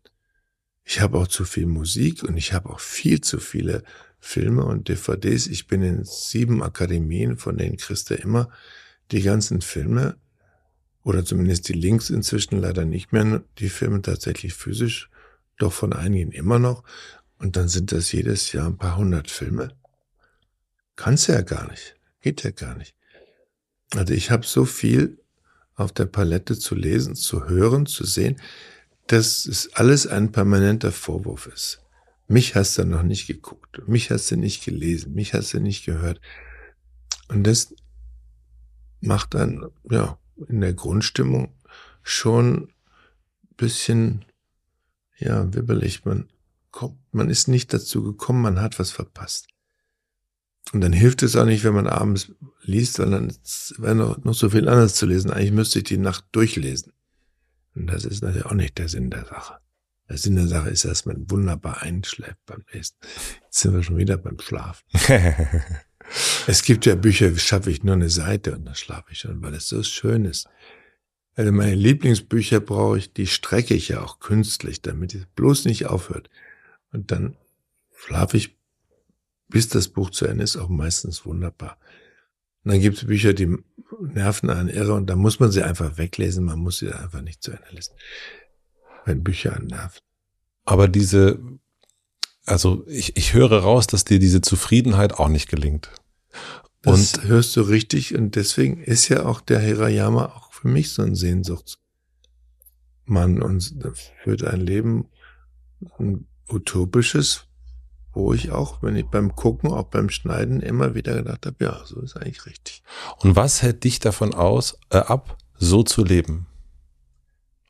Speaker 1: Ich habe auch zu viel Musik und ich habe auch viel zu viele Filme und DVDs. Ich bin in sieben Akademien, von denen kriegst du immer die ganzen Filme oder zumindest die Links inzwischen leider nicht mehr, die Filme tatsächlich physisch, doch von einigen immer noch. Und dann sind das jedes Jahr ein paar hundert Filme. Kannst du ja gar nicht. Geht ja gar nicht. Also ich habe so viel auf der Palette zu lesen, zu hören, zu sehen, dass es alles ein permanenter Vorwurf ist. Mich hast du noch nicht geguckt, mich hast du nicht gelesen, mich hast du nicht gehört. Und das macht dann, ja, in der Grundstimmung schon bisschen, ja, wibbelig. Man kommt, man ist nicht dazu gekommen, man hat was verpasst. Und dann hilft es auch nicht, wenn man abends liest, weil dann wäre noch, noch so viel anderes zu lesen. Eigentlich müsste ich die Nacht durchlesen. Und das ist natürlich auch nicht der Sinn der Sache. Der Sinn der Sache ist, dass man wunderbar einschläft beim Lesen. Jetzt sind wir schon wieder beim Schlafen. es gibt ja Bücher, schaffe ich nur eine Seite und dann schlafe ich schon, weil es so schön ist. Also meine Lieblingsbücher brauche ich, die strecke ich ja auch künstlich, damit es bloß nicht aufhört. Und dann schlafe ich, bis das Buch zu Ende ist, auch meistens wunderbar. Und dann gibt es Bücher, die nerven einen irre und da muss man sie einfach weglesen, man muss sie einfach nicht zu Ende lesen wenn Bücher annerven.
Speaker 2: Aber diese, also ich, ich höre raus, dass dir diese Zufriedenheit auch nicht gelingt.
Speaker 1: Das und hörst du richtig und deswegen ist ja auch der Hirayama auch für mich so ein Sehnsuchtsmann und führt ein Leben, ein utopisches, wo ich auch, wenn ich beim Gucken, auch beim Schneiden immer wieder gedacht habe, ja, so ist eigentlich richtig.
Speaker 2: Und was hält dich davon aus, äh, ab, so zu leben?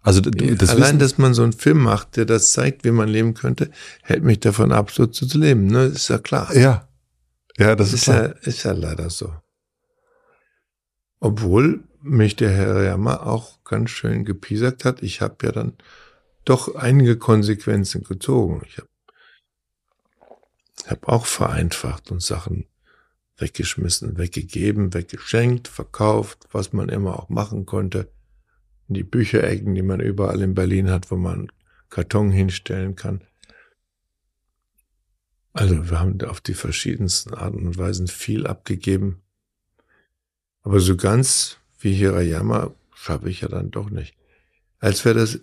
Speaker 1: Also das allein, Wissen, dass man so einen Film macht, der das zeigt, wie man leben könnte, hält mich davon ab, so zu leben. Ne, ist ja klar.
Speaker 2: Ja, ja, das ist,
Speaker 1: ist ja ist ja leider so. Obwohl mich der Herr Jammer auch ganz schön gepiesackt hat. Ich habe ja dann doch einige Konsequenzen gezogen. Ich habe hab auch vereinfacht und Sachen weggeschmissen, weggegeben, weggeschenkt, verkauft, was man immer auch machen konnte die Bücherecken, die man überall in Berlin hat, wo man Karton hinstellen kann. Also wir haben auf die verschiedensten Arten und Weisen viel abgegeben. Aber so ganz wie Hirayama schaffe ich ja dann doch nicht. Als wir das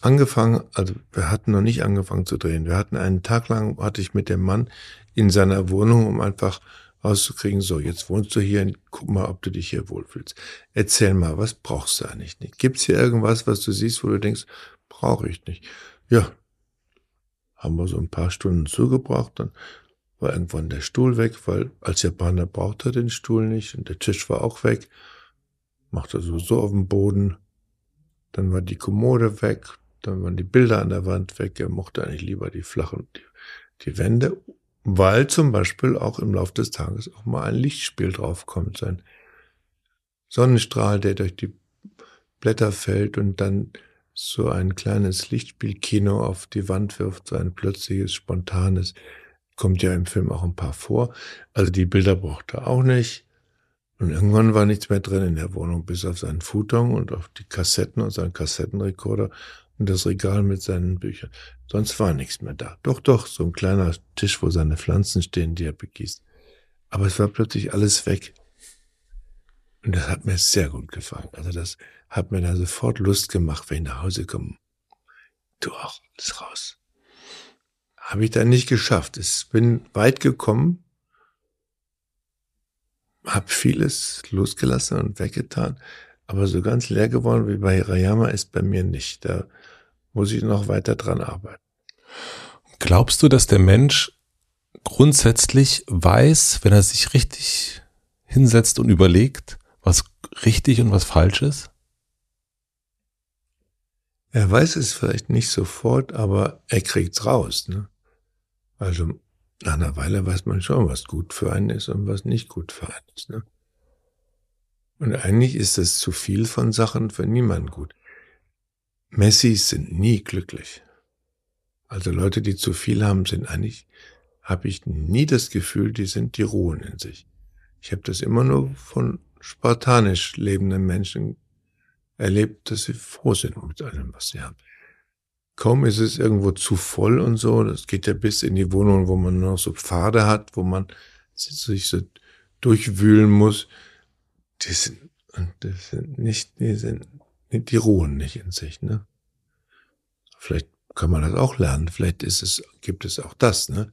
Speaker 1: angefangen, also wir hatten noch nicht angefangen zu drehen. Wir hatten einen Tag lang, hatte ich mit dem Mann in seiner Wohnung, um einfach rauszukriegen, so, jetzt wohnst du hier, guck mal, ob du dich hier wohlfühlst. Erzähl mal, was brauchst du eigentlich nicht? Gibt's hier irgendwas, was du siehst, wo du denkst, brauche ich nicht? Ja, haben wir so ein paar Stunden zugebracht, dann war irgendwann der Stuhl weg, weil als Japaner braucht er den Stuhl nicht und der Tisch war auch weg, machte so so auf dem Boden, dann war die Kommode weg, dann waren die Bilder an der Wand weg, er mochte eigentlich lieber die flachen, die, die Wände weil zum Beispiel auch im Laufe des Tages auch mal ein Lichtspiel draufkommt, so ein Sonnenstrahl, der durch die Blätter fällt und dann so ein kleines Lichtspielkino auf die Wand wirft, so ein plötzliches, spontanes, kommt ja im Film auch ein paar vor. Also die Bilder brauchte er auch nicht. Und irgendwann war nichts mehr drin in der Wohnung, bis auf seinen Futon und auf die Kassetten und seinen Kassettenrekorder und das Regal mit seinen Büchern. Sonst war nichts mehr da. Doch, doch, so ein kleiner Tisch, wo seine Pflanzen stehen, die er begießt. Aber es war plötzlich alles weg. Und das hat mir sehr gut gefallen. Also das hat mir da sofort Lust gemacht, wenn ich nach Hause komme. Du auch, alles raus. Habe ich dann nicht geschafft. Ich bin weit gekommen, habe vieles losgelassen und weggetan, aber so ganz leer geworden wie bei Hirayama ist bei mir nicht. Da muss ich noch weiter dran arbeiten.
Speaker 2: Glaubst du, dass der Mensch grundsätzlich weiß, wenn er sich richtig hinsetzt und überlegt, was richtig und was falsch ist?
Speaker 1: Er weiß es vielleicht nicht sofort, aber er kriegt's raus. Ne? Also nach einer Weile weiß man schon, was gut für einen ist und was nicht gut für einen ist. Ne? Und eigentlich ist das zu viel von Sachen für niemanden gut. Messis sind nie glücklich. Also Leute, die zu viel haben, sind eigentlich, habe ich nie das Gefühl, die sind, die ruhen in sich. Ich habe das immer nur von spartanisch lebenden Menschen erlebt, dass sie froh sind mit allem, was sie haben. Kaum ist es irgendwo zu voll und so, das geht ja bis in die Wohnung, wo man noch so Pfade hat, wo man sich so durchwühlen muss. Die sind, die sind nicht, die sind, die ruhen nicht in sich, ne? Vielleicht kann man das auch lernen. Vielleicht ist es, gibt es auch das, ne?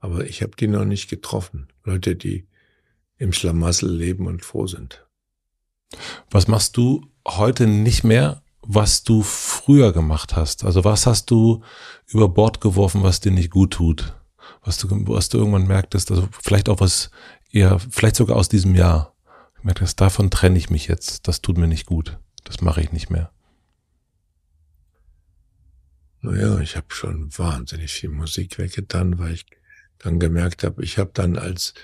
Speaker 1: Aber ich habe die noch nicht getroffen. Leute, die im Schlamassel leben und froh sind.
Speaker 2: Was machst du heute nicht mehr, was du früher gemacht hast? Also was hast du über Bord geworfen, was dir nicht gut tut? Was du, was du irgendwann merktest, also vielleicht auch was eher, vielleicht sogar aus diesem Jahr. Merktest, davon trenne ich mich jetzt. Das tut mir nicht gut. Das mache ich nicht mehr.
Speaker 1: Naja, ich habe schon wahnsinnig viel Musik weggetan, weil ich dann gemerkt habe, ich habe dann als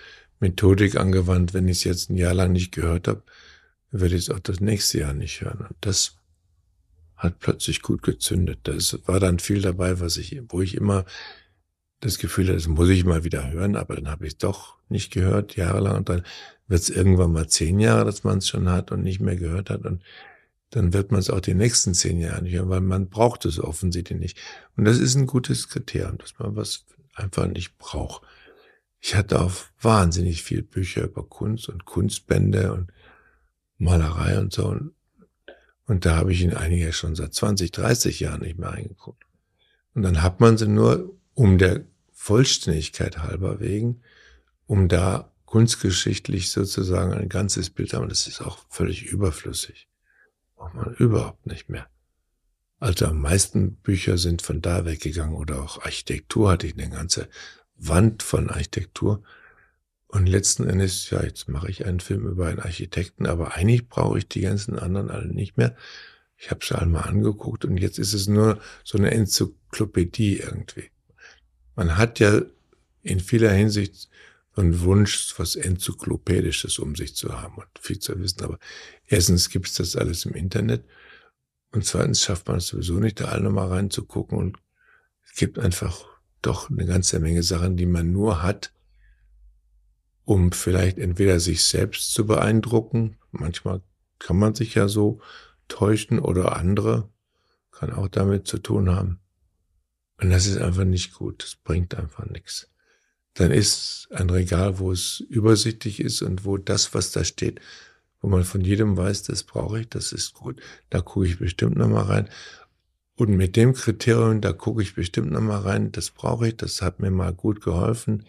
Speaker 1: Methodik angewandt, wenn ich es jetzt ein Jahr lang nicht gehört habe, werde ich es auch das nächste Jahr nicht hören. Und das hat plötzlich gut gezündet. Das war dann viel dabei, was ich, wo ich immer das Gefühl hatte, das muss ich mal wieder hören, aber dann habe ich es doch nicht gehört, jahrelang. Und dann wird es irgendwann mal zehn Jahre, dass man es schon hat und nicht mehr gehört hat. Und dann wird man es auch die nächsten zehn Jahre nicht hören, weil man braucht es offensichtlich nicht. Und das ist ein gutes Kriterium, dass man was einfach nicht braucht. Ich hatte auch wahnsinnig viel Bücher über Kunst und Kunstbände und Malerei und so. Und, da habe ich in einige schon seit 20, 30 Jahren nicht mehr reingeguckt. Und dann hat man sie nur um der Vollständigkeit halber wegen, um da kunstgeschichtlich sozusagen ein ganzes Bild haben. Das ist auch völlig überflüssig. Braucht man überhaupt nicht mehr. Also am meisten Bücher sind von da weggegangen oder auch Architektur hatte ich eine ganze Wand von Architektur. Und letzten Endes, ja, jetzt mache ich einen Film über einen Architekten, aber eigentlich brauche ich die ganzen anderen alle nicht mehr. Ich habe sie einmal angeguckt und jetzt ist es nur so eine Enzyklopädie irgendwie. Man hat ja in vieler Hinsicht so einen Wunsch, was Enzyklopädisches um sich zu haben und viel zu wissen. Aber erstens gibt es das alles im Internet und zweitens schafft man es sowieso nicht, da alle nochmal reinzugucken und es gibt einfach doch eine ganze Menge Sachen, die man nur hat, um vielleicht entweder sich selbst zu beeindrucken, manchmal kann man sich ja so täuschen oder andere, kann auch damit zu tun haben. Und das ist einfach nicht gut, das bringt einfach nichts. Dann ist ein Regal, wo es übersichtlich ist und wo das, was da steht, wo man von jedem weiß, das brauche ich, das ist gut, da gucke ich bestimmt nochmal rein. Und mit dem Kriterium, da gucke ich bestimmt nochmal rein, das brauche ich, das hat mir mal gut geholfen,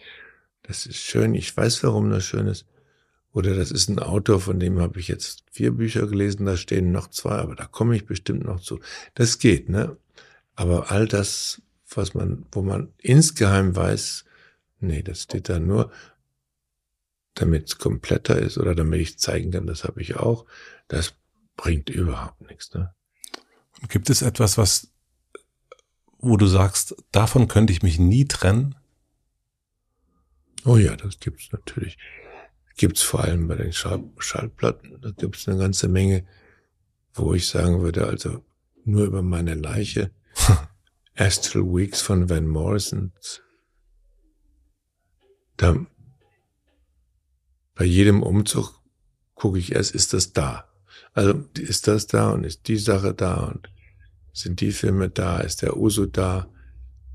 Speaker 1: das ist schön, ich weiß, warum das schön ist. Oder das ist ein Autor, von dem habe ich jetzt vier Bücher gelesen, da stehen noch zwei, aber da komme ich bestimmt noch zu. Das geht, ne? Aber all das, was man, wo man insgeheim weiß, nee, das steht da nur, damit es kompletter ist oder damit ich zeigen kann, das habe ich auch, das bringt überhaupt nichts, ne?
Speaker 2: Gibt es etwas, was, wo du sagst, davon könnte ich mich nie trennen?
Speaker 1: Oh ja, das gibt's natürlich. Gibt's vor allem bei den Schall Schallplatten. Da gibt's eine ganze Menge, wo ich sagen würde, also nur über meine Leiche. Astral Weeks von Van Morrison. Da, bei jedem Umzug gucke ich erst, ist das da? Also ist das da und ist die Sache da und sind die Filme da, ist der Uso da,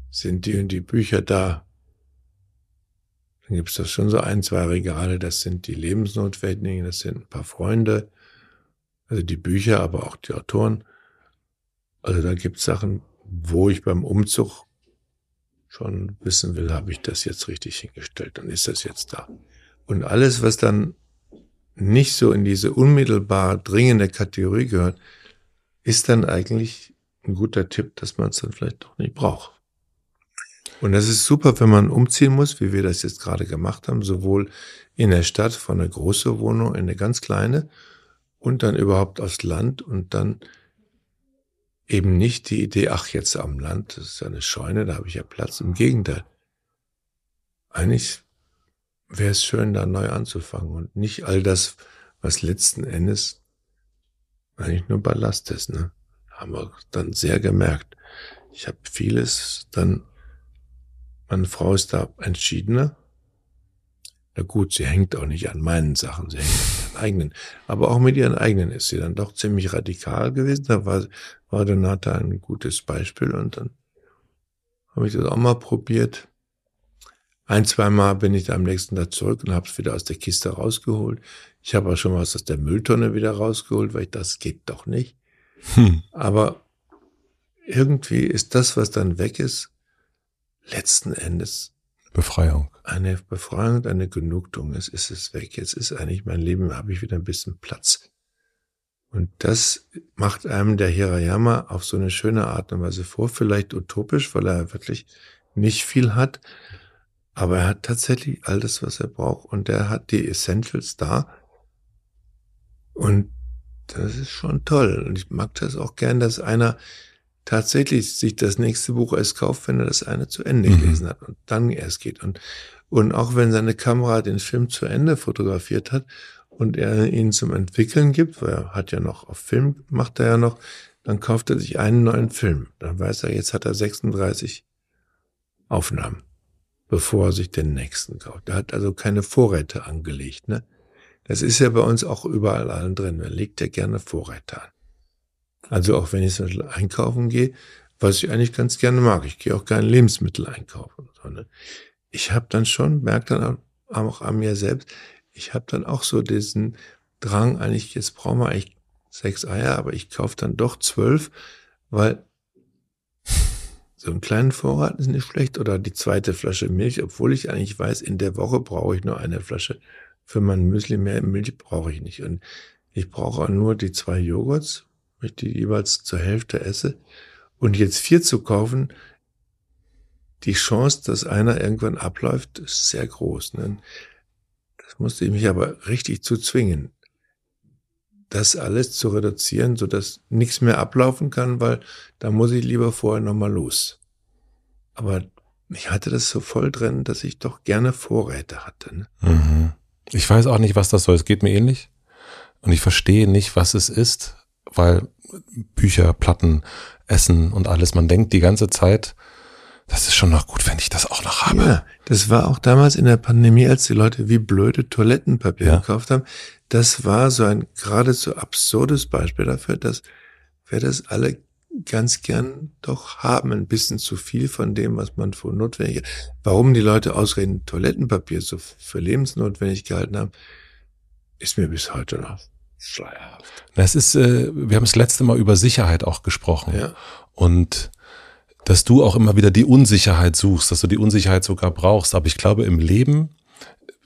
Speaker 1: sind die und die Bücher da? Dann gibt es das schon so ein, zwei Regale, das sind die Lebensnotwendigen, das sind ein paar Freunde, also die Bücher, aber auch die Autoren. Also da gibt es Sachen, wo ich beim Umzug schon wissen will, habe ich das jetzt richtig hingestellt, dann ist das jetzt da. Und alles, was dann nicht so in diese unmittelbar dringende Kategorie gehört, ist dann eigentlich ein guter Tipp, dass man es dann vielleicht doch nicht braucht. Und das ist super, wenn man umziehen muss, wie wir das jetzt gerade gemacht haben, sowohl in der Stadt von einer großen Wohnung in eine ganz kleine und dann überhaupt aufs Land und dann eben nicht die Idee, ach jetzt am Land, das ist eine Scheune, da habe ich ja Platz. Im Gegenteil. Eigentlich wäre es schön, da neu anzufangen und nicht all das, was letzten Endes eigentlich nur Ballast ist. Ne? Haben wir dann sehr gemerkt. Ich habe vieles dann, meine Frau ist da entschiedener. Na gut, sie hängt auch nicht an meinen Sachen, sie hängt an ihren eigenen. Aber auch mit ihren eigenen ist sie dann doch ziemlich radikal gewesen. Da war, war Donata ein gutes Beispiel und dann habe ich das auch mal probiert. Ein, zweimal bin ich am nächsten Tag zurück und habe es wieder aus der Kiste rausgeholt. Ich habe auch schon was aus der Mülltonne wieder rausgeholt, weil ich das geht doch nicht. Hm. Aber irgendwie ist das, was dann weg ist, letzten Endes
Speaker 2: Befreiung.
Speaker 1: Eine Befreiung eine Genugtuung. Es ist es weg. Jetzt ist eigentlich mein Leben, habe ich wieder ein bisschen Platz. Und das macht einem der Hirayama auf so eine schöne Art und Weise vor, vielleicht utopisch, weil er wirklich nicht viel hat, aber er hat tatsächlich alles, was er braucht und er hat die Essentials da. Und das ist schon toll. Und ich mag das auch gern, dass einer tatsächlich sich das nächste Buch erst kauft, wenn er das eine zu Ende mhm. gelesen hat und dann erst geht. Und, und auch wenn seine Kamera den Film zu Ende fotografiert hat und er ihn zum Entwickeln gibt, weil er hat ja noch auf Film, macht er ja noch, dann kauft er sich einen neuen Film. Dann weiß er, jetzt hat er 36 Aufnahmen, bevor er sich den nächsten kauft. Er hat also keine Vorräte angelegt. Ne? Das ist ja bei uns auch überall allen drin. Man legt ja gerne Vorräte an. Also auch wenn ich zum Beispiel einkaufen gehe, was ich eigentlich ganz gerne mag. Ich gehe auch gerne Lebensmittel einkaufen. Ne? Ich habe dann schon, merke dann auch an mir selbst, ich habe dann auch so diesen Drang, eigentlich, jetzt brauchen wir eigentlich sechs Eier, aber ich kaufe dann doch zwölf, weil so einen kleinen Vorrat ist nicht schlecht oder die zweite Flasche Milch, obwohl ich eigentlich weiß, in der Woche brauche ich nur eine Flasche. Für mein Müsli mehr Milch brauche ich nicht. Und ich brauche auch nur die zwei Joghurts, ich die jeweils zur Hälfte esse. Und jetzt vier zu kaufen, die Chance, dass einer irgendwann abläuft, ist sehr groß. Ne? Das musste ich mich aber richtig zu zwingen, das alles zu reduzieren, so dass nichts mehr ablaufen kann, weil da muss ich lieber vorher nochmal los. Aber ich hatte das so voll drin, dass ich doch gerne Vorräte hatte. Ne?
Speaker 2: Mhm. Ich weiß auch nicht, was das soll. Es geht mir ähnlich. Und ich verstehe nicht, was es ist weil Bücher, Platten, Essen und alles, man denkt die ganze Zeit, das ist schon noch gut, wenn ich das auch noch habe. Ja,
Speaker 1: das war auch damals in der Pandemie, als die Leute wie blöde Toilettenpapier ja. gekauft haben. Das war so ein geradezu absurdes Beispiel dafür, dass wir das alle ganz gern doch haben, ein bisschen zu viel von dem, was man für notwendig hat. Warum die Leute ausreden, Toilettenpapier so für lebensnotwendig gehalten haben, ist mir bis heute noch schleierhaft.
Speaker 2: Das ist, äh, wir haben das letzte Mal über Sicherheit auch gesprochen. Ja. Und dass du auch immer wieder die Unsicherheit suchst, dass du die Unsicherheit sogar brauchst. Aber ich glaube, im Leben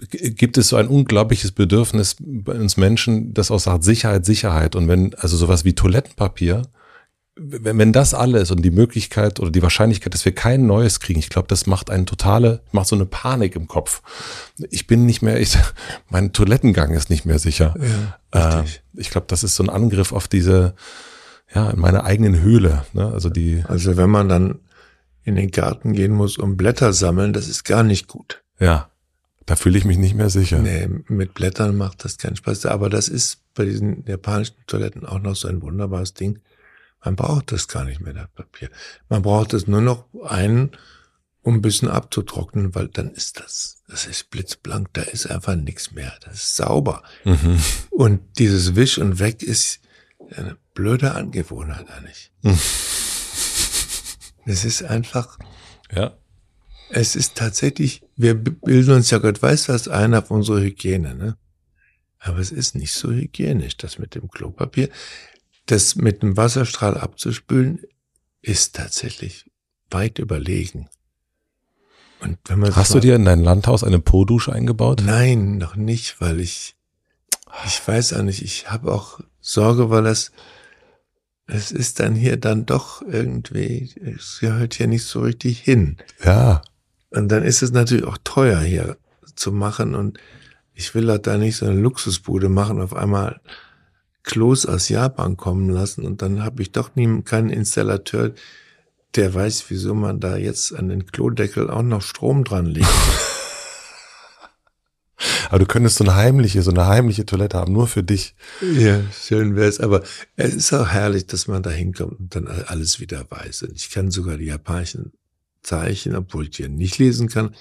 Speaker 2: gibt es so ein unglaubliches Bedürfnis bei uns Menschen, das auch sagt Sicherheit, Sicherheit. Und wenn, also sowas wie Toilettenpapier, wenn, wenn das alles und die Möglichkeit oder die Wahrscheinlichkeit, dass wir kein neues kriegen, ich glaube, das macht eine totale, macht so eine Panik im Kopf. Ich bin nicht mehr, ich, mein Toilettengang ist nicht mehr sicher. Ja, äh, ich glaube, das ist so ein Angriff auf diese, ja, in meine eigenen Höhle. Ne? Also die.
Speaker 1: Also wenn man dann in den Garten gehen muss und Blätter sammeln, das ist gar nicht gut.
Speaker 2: Ja. Da fühle ich mich nicht mehr sicher.
Speaker 1: Nee, mit Blättern macht das keinen Spaß. Aber das ist bei diesen japanischen Toiletten auch noch so ein wunderbares Ding man braucht das gar nicht mehr, das Papier. Man braucht es nur noch einen, um ein bisschen abzutrocknen, weil dann ist das, das ist blitzblank, da ist einfach nichts mehr. Das ist sauber. Mhm. Und dieses Wisch und Weg ist eine blöde Angewohnheit eigentlich. Mhm. Es ist einfach.
Speaker 2: Ja.
Speaker 1: Es ist tatsächlich, wir bilden uns ja Gott weiß was ein auf unsere Hygiene, ne? Aber es ist nicht so hygienisch, das mit dem Klopapier das mit dem Wasserstrahl abzuspülen, ist tatsächlich weit überlegen.
Speaker 2: Und wenn man Hast du dir in dein Landhaus eine Po-Dusche eingebaut?
Speaker 1: Nein, noch nicht, weil ich, ich weiß auch nicht, ich habe auch Sorge, weil das, es ist dann hier dann doch irgendwie, es gehört hier nicht so richtig hin.
Speaker 2: Ja.
Speaker 1: Und dann ist es natürlich auch teuer hier zu machen und ich will halt da nicht so eine Luxusbude machen, auf einmal Klos aus Japan kommen lassen und dann habe ich doch nie keinen Installateur, der weiß, wieso man da jetzt an den Klodeckel auch noch Strom dran legt.
Speaker 2: Aber du könntest so eine heimliche, so eine heimliche Toilette haben, nur für dich.
Speaker 1: Ja, schön wäre es. Aber es ist auch herrlich, dass man da hinkommt und dann alles wieder weiß. Und ich kann sogar die japanischen Zeichen, obwohl ich die nicht lesen kann.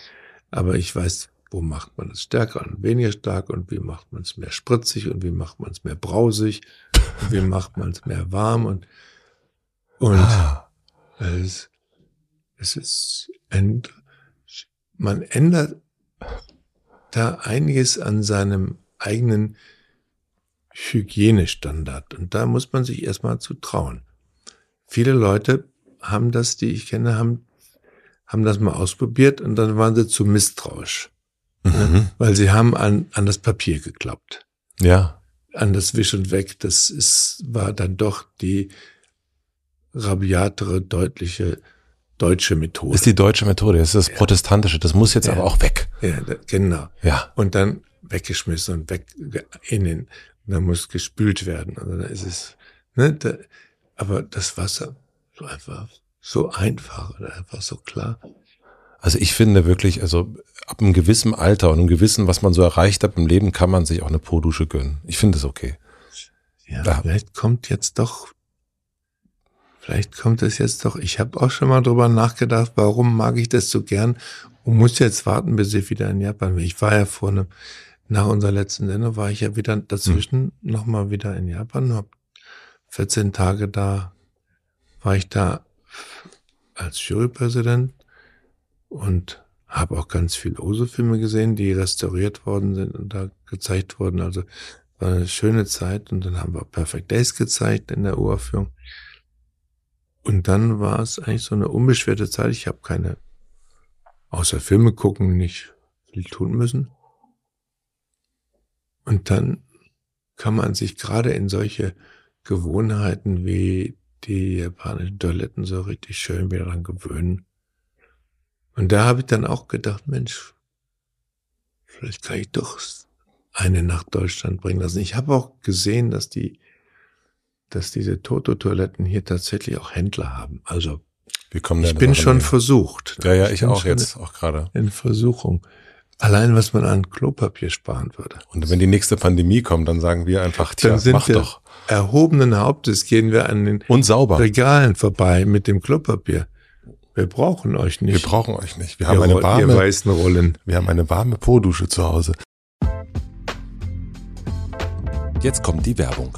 Speaker 1: Aber ich weiß, wo macht man es stärker und weniger stark und wie macht man es mehr spritzig und wie macht man es mehr brausig und wie macht man es mehr warm und, und ah. es, es ist, man ändert da einiges an seinem eigenen Hygienestandard. Und da muss man sich erstmal zu trauen. Viele Leute haben das, die ich kenne, haben, haben das mal ausprobiert und dann waren sie zu misstrauisch. Ne? Mhm. Weil sie haben an, an das Papier geglaubt.
Speaker 2: Ja.
Speaker 1: An das Wisch und Weg. Das ist, war dann doch die rabiatere, deutliche deutsche Methode.
Speaker 2: Ist die deutsche Methode, das ist das ja. protestantische, das muss jetzt ja. aber auch weg.
Speaker 1: Ja, genau.
Speaker 2: Ja.
Speaker 1: Und dann weggeschmissen und weg in den, dann muss gespült werden. Also dann ist es, ne, da, aber das Wasser so einfach so einfach oder einfach so klar.
Speaker 2: Also ich finde wirklich, also ab einem gewissen Alter und einem gewissen, was man so erreicht hat im Leben, kann man sich auch eine Po-Dusche gönnen. Ich finde es okay.
Speaker 1: Ja, ja, vielleicht kommt jetzt doch Vielleicht kommt es jetzt doch. Ich habe auch schon mal drüber nachgedacht, warum mag ich das so gern und muss jetzt warten, bis ich wieder in Japan bin. Ich war ja vor einem, nach unserer letzten Sendung war ich ja wieder dazwischen hm. nochmal wieder in Japan, hab 14 Tage da, war ich da als Jurypräsident und habe auch ganz viele Oso-Filme gesehen, die restauriert worden sind und da gezeigt wurden. Also war eine schöne Zeit und dann haben wir Perfect Days gezeigt in der Uraufführung. Und dann war es eigentlich so eine unbeschwerte Zeit. Ich habe keine, außer Filme gucken, nicht viel tun müssen. Und dann kann man sich gerade in solche Gewohnheiten wie die japanischen Toiletten so richtig schön wieder dran gewöhnen. Und da habe ich dann auch gedacht, Mensch, vielleicht kann ich doch eine nach Deutschland bringen lassen. Ich habe auch gesehen, dass die dass diese Toto-Toiletten hier tatsächlich auch Händler haben. Also ich bin schon versucht.
Speaker 2: Ja, ja, ich, ich auch jetzt, auch gerade.
Speaker 1: In Versuchung. Allein, was man an Klopapier sparen würde.
Speaker 2: Und wenn die nächste Pandemie kommt, dann sagen wir einfach, tja,
Speaker 1: dann sind
Speaker 2: mach
Speaker 1: wir
Speaker 2: doch.
Speaker 1: Erhobenen Hauptes gehen wir an den
Speaker 2: Und sauber.
Speaker 1: Regalen vorbei mit dem Klopapier. Wir brauchen euch nicht.
Speaker 2: Wir brauchen euch nicht. Wir haben eine warme,
Speaker 1: weißen Rollen.
Speaker 2: Wir haben eine warme Po-Dusche zu Hause. Jetzt kommt die Werbung.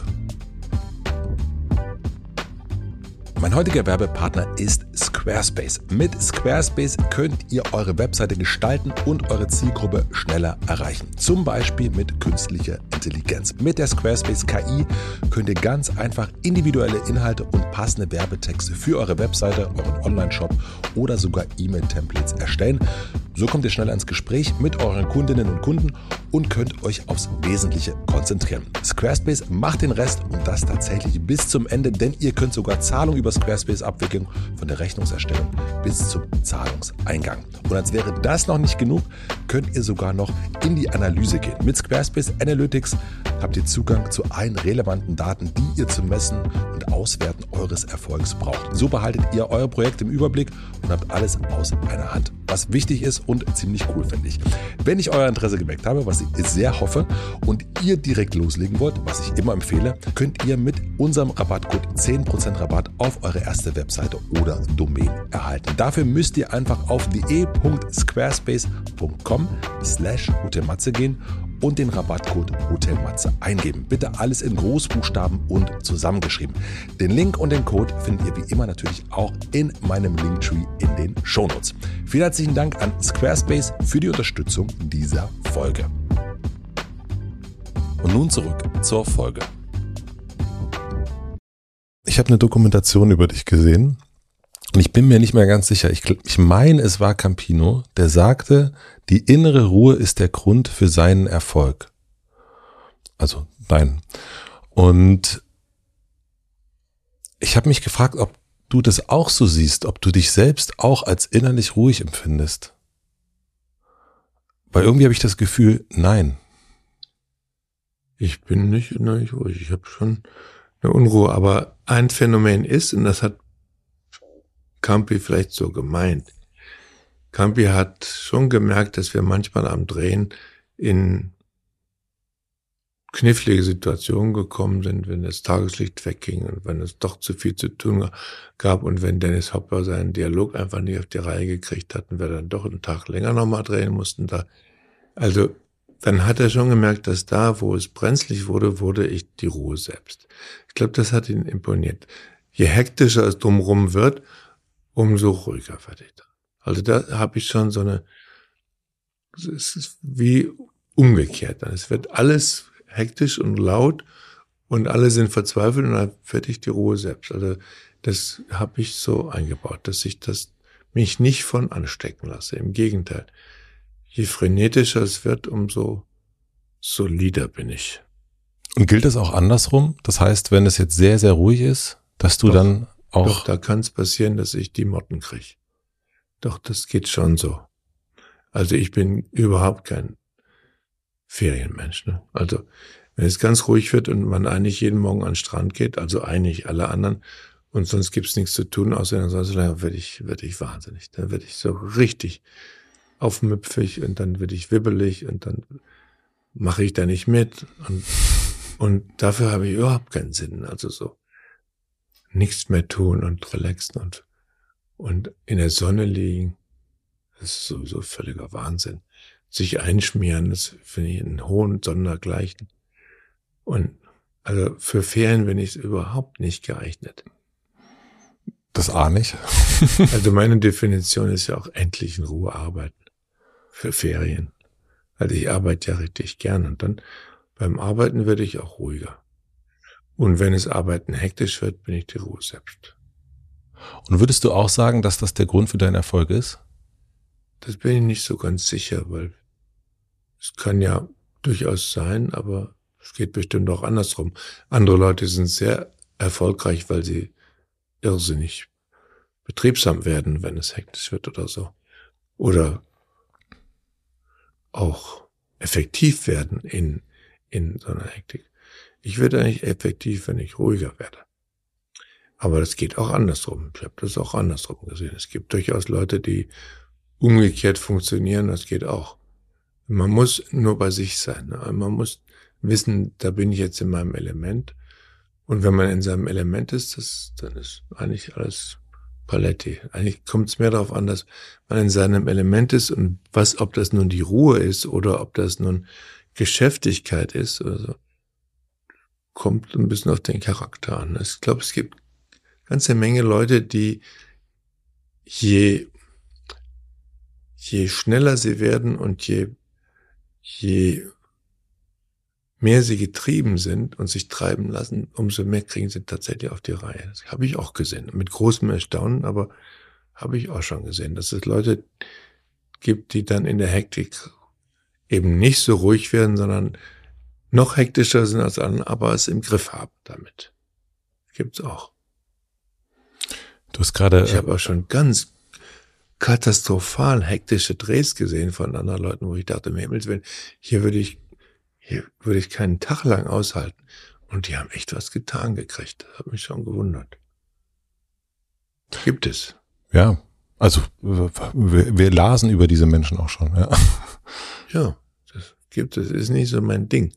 Speaker 2: Mein heutiger Werbepartner ist Squarespace. Mit Squarespace könnt ihr eure Webseite gestalten und eure Zielgruppe schneller erreichen. Zum Beispiel mit künstlicher Intelligenz. Mit der Squarespace KI könnt ihr ganz einfach individuelle Inhalte und passende Werbetexte für eure Webseite, euren Online-Shop oder sogar E-Mail-Templates erstellen. So kommt ihr schneller ins Gespräch mit euren Kundinnen und Kunden und könnt euch aufs Wesentliche konzentrieren. Squarespace macht den Rest und das tatsächlich bis zum Ende, denn ihr könnt sogar Zahlungen über Squarespace abwickeln, von der Rechnungserstellung bis zum Zahlungseingang. Und als wäre das noch nicht genug, könnt ihr sogar noch in die Analyse gehen. Mit Squarespace Analytics habt ihr Zugang zu allen relevanten Daten, die ihr zum Messen und Auswerten eures Erfolgs braucht. So behaltet ihr euer Projekt im Überblick und habt alles aus einer Hand. Was wichtig ist und ziemlich cool finde ich. Wenn ich euer Interesse geweckt habe, was ich sehr hoffe, und ihr direkt loslegen wollt, was ich immer empfehle, könnt ihr mit unserem Rabattcode 10% Rabatt auf eure erste Webseite oder Domain erhalten. Dafür müsst ihr einfach auf de.squarespace.com slash gehen und den Rabattcode Hotelmatze eingeben. Bitte alles in Großbuchstaben und zusammengeschrieben. Den Link und den Code findet ihr wie immer natürlich auch in meinem Linktree in den Shownotes. Vielen herzlichen Dank an Squarespace für die Unterstützung dieser Folge. Und nun zurück zur Folge. Ich habe eine Dokumentation über dich gesehen und ich bin mir nicht mehr ganz sicher. Ich, ich meine, es war Campino, der sagte, die innere Ruhe ist der Grund für seinen Erfolg. Also dein. Und ich habe mich gefragt, ob du das auch so siehst, ob du dich selbst auch als innerlich ruhig empfindest. Weil irgendwie habe ich das Gefühl, nein.
Speaker 1: Ich bin nicht innerlich ruhig. Ich habe schon eine Unruhe. Aber ein Phänomen ist, und das hat Campi vielleicht so gemeint. Campi hat schon gemerkt, dass wir manchmal am Drehen in knifflige Situationen gekommen sind, wenn das Tageslicht wegging und wenn es doch zu viel zu tun gab und wenn Dennis Hopper seinen Dialog einfach nicht auf die Reihe gekriegt hat und wir dann doch einen Tag länger nochmal drehen mussten da. Also dann hat er schon gemerkt, dass da, wo es brenzlig wurde, wurde ich die Ruhe selbst. Ich glaube, das hat ihn imponiert. Je hektischer es drumherum wird, umso ruhiger werde ich dann. Also da habe ich schon so eine, es ist wie umgekehrt. Es wird alles hektisch und laut und alle sind verzweifelt und dann werde ich die Ruhe selbst. Also das habe ich so eingebaut, dass ich das mich nicht von anstecken lasse. Im Gegenteil. Je frenetischer es wird, umso solider bin ich.
Speaker 2: Und gilt das auch andersrum? Das heißt, wenn es jetzt sehr, sehr ruhig ist, dass du
Speaker 1: doch,
Speaker 2: dann auch.
Speaker 1: Doch, da kann es passieren, dass ich die Motten kriege. Doch, das geht schon so. Also ich bin überhaupt kein Ferienmensch. Ne? Also wenn es ganz ruhig wird und man eigentlich jeden Morgen an den Strand geht, also eigentlich alle anderen, und sonst gibt's nichts zu tun, außer dann sonst werde ich, werde ich wahnsinnig. Dann werde ich so richtig aufmüpfig und dann werde ich wibbelig und dann mache ich da nicht mit. Und, und dafür habe ich überhaupt keinen Sinn. Also so nichts mehr tun und relaxen und, und in der Sonne liegen. Das ist sowieso völliger Wahnsinn sich einschmieren, das finde ich einen hohen Sondergleichen. Und also für Ferien bin ich überhaupt nicht geeignet.
Speaker 2: Das ahne ich.
Speaker 1: also meine Definition ist ja auch endlich in Ruhe arbeiten. Für Ferien. Also ich arbeite ja richtig gern und dann beim Arbeiten werde ich auch ruhiger. Und wenn es Arbeiten hektisch wird, bin ich die Ruhe selbst.
Speaker 2: Und würdest du auch sagen, dass das der Grund für deinen Erfolg ist?
Speaker 1: Das bin ich nicht so ganz sicher, weil es kann ja durchaus sein, aber es geht bestimmt auch andersrum. Andere Leute sind sehr erfolgreich, weil sie irrsinnig betriebsam werden, wenn es hektisch wird oder so. Oder auch effektiv werden in, in so einer Hektik. Ich werde eigentlich effektiv, wenn ich ruhiger werde. Aber das geht auch andersrum. Ich habe das auch andersrum gesehen. Es gibt durchaus Leute, die umgekehrt funktionieren, das geht auch. Man muss nur bei sich sein. Ne? Man muss wissen, da bin ich jetzt in meinem Element. Und wenn man in seinem Element ist, das, dann ist eigentlich alles Paletti. Eigentlich kommt es mehr darauf an, dass man in seinem Element ist und was, ob das nun die Ruhe ist oder ob das nun Geschäftigkeit ist oder so, kommt ein bisschen auf den Charakter an. Ich glaube, es gibt ganze Menge Leute, die je je schneller sie werden und je, je mehr sie getrieben sind und sich treiben lassen, umso mehr kriegen sie tatsächlich auf die Reihe. Das habe ich auch gesehen. Mit großem Erstaunen, aber habe ich auch schon gesehen, dass es Leute gibt, die dann in der Hektik eben nicht so ruhig werden, sondern noch hektischer sind als andere, aber es im Griff haben damit. Gibt's auch.
Speaker 2: Du hast gerade.
Speaker 1: Ich habe auch schon ganz katastrophal hektische Drehs gesehen von anderen Leuten, wo ich dachte, im Himmels Willen, hier würde ich, hier würde ich keinen Tag lang aushalten. Und die haben echt was getan gekriegt. Das hat mich schon gewundert. Gibt es.
Speaker 2: Ja, also wir, wir lasen über diese Menschen auch schon. Ja,
Speaker 1: ja das gibt es. Ist nicht so mein Ding.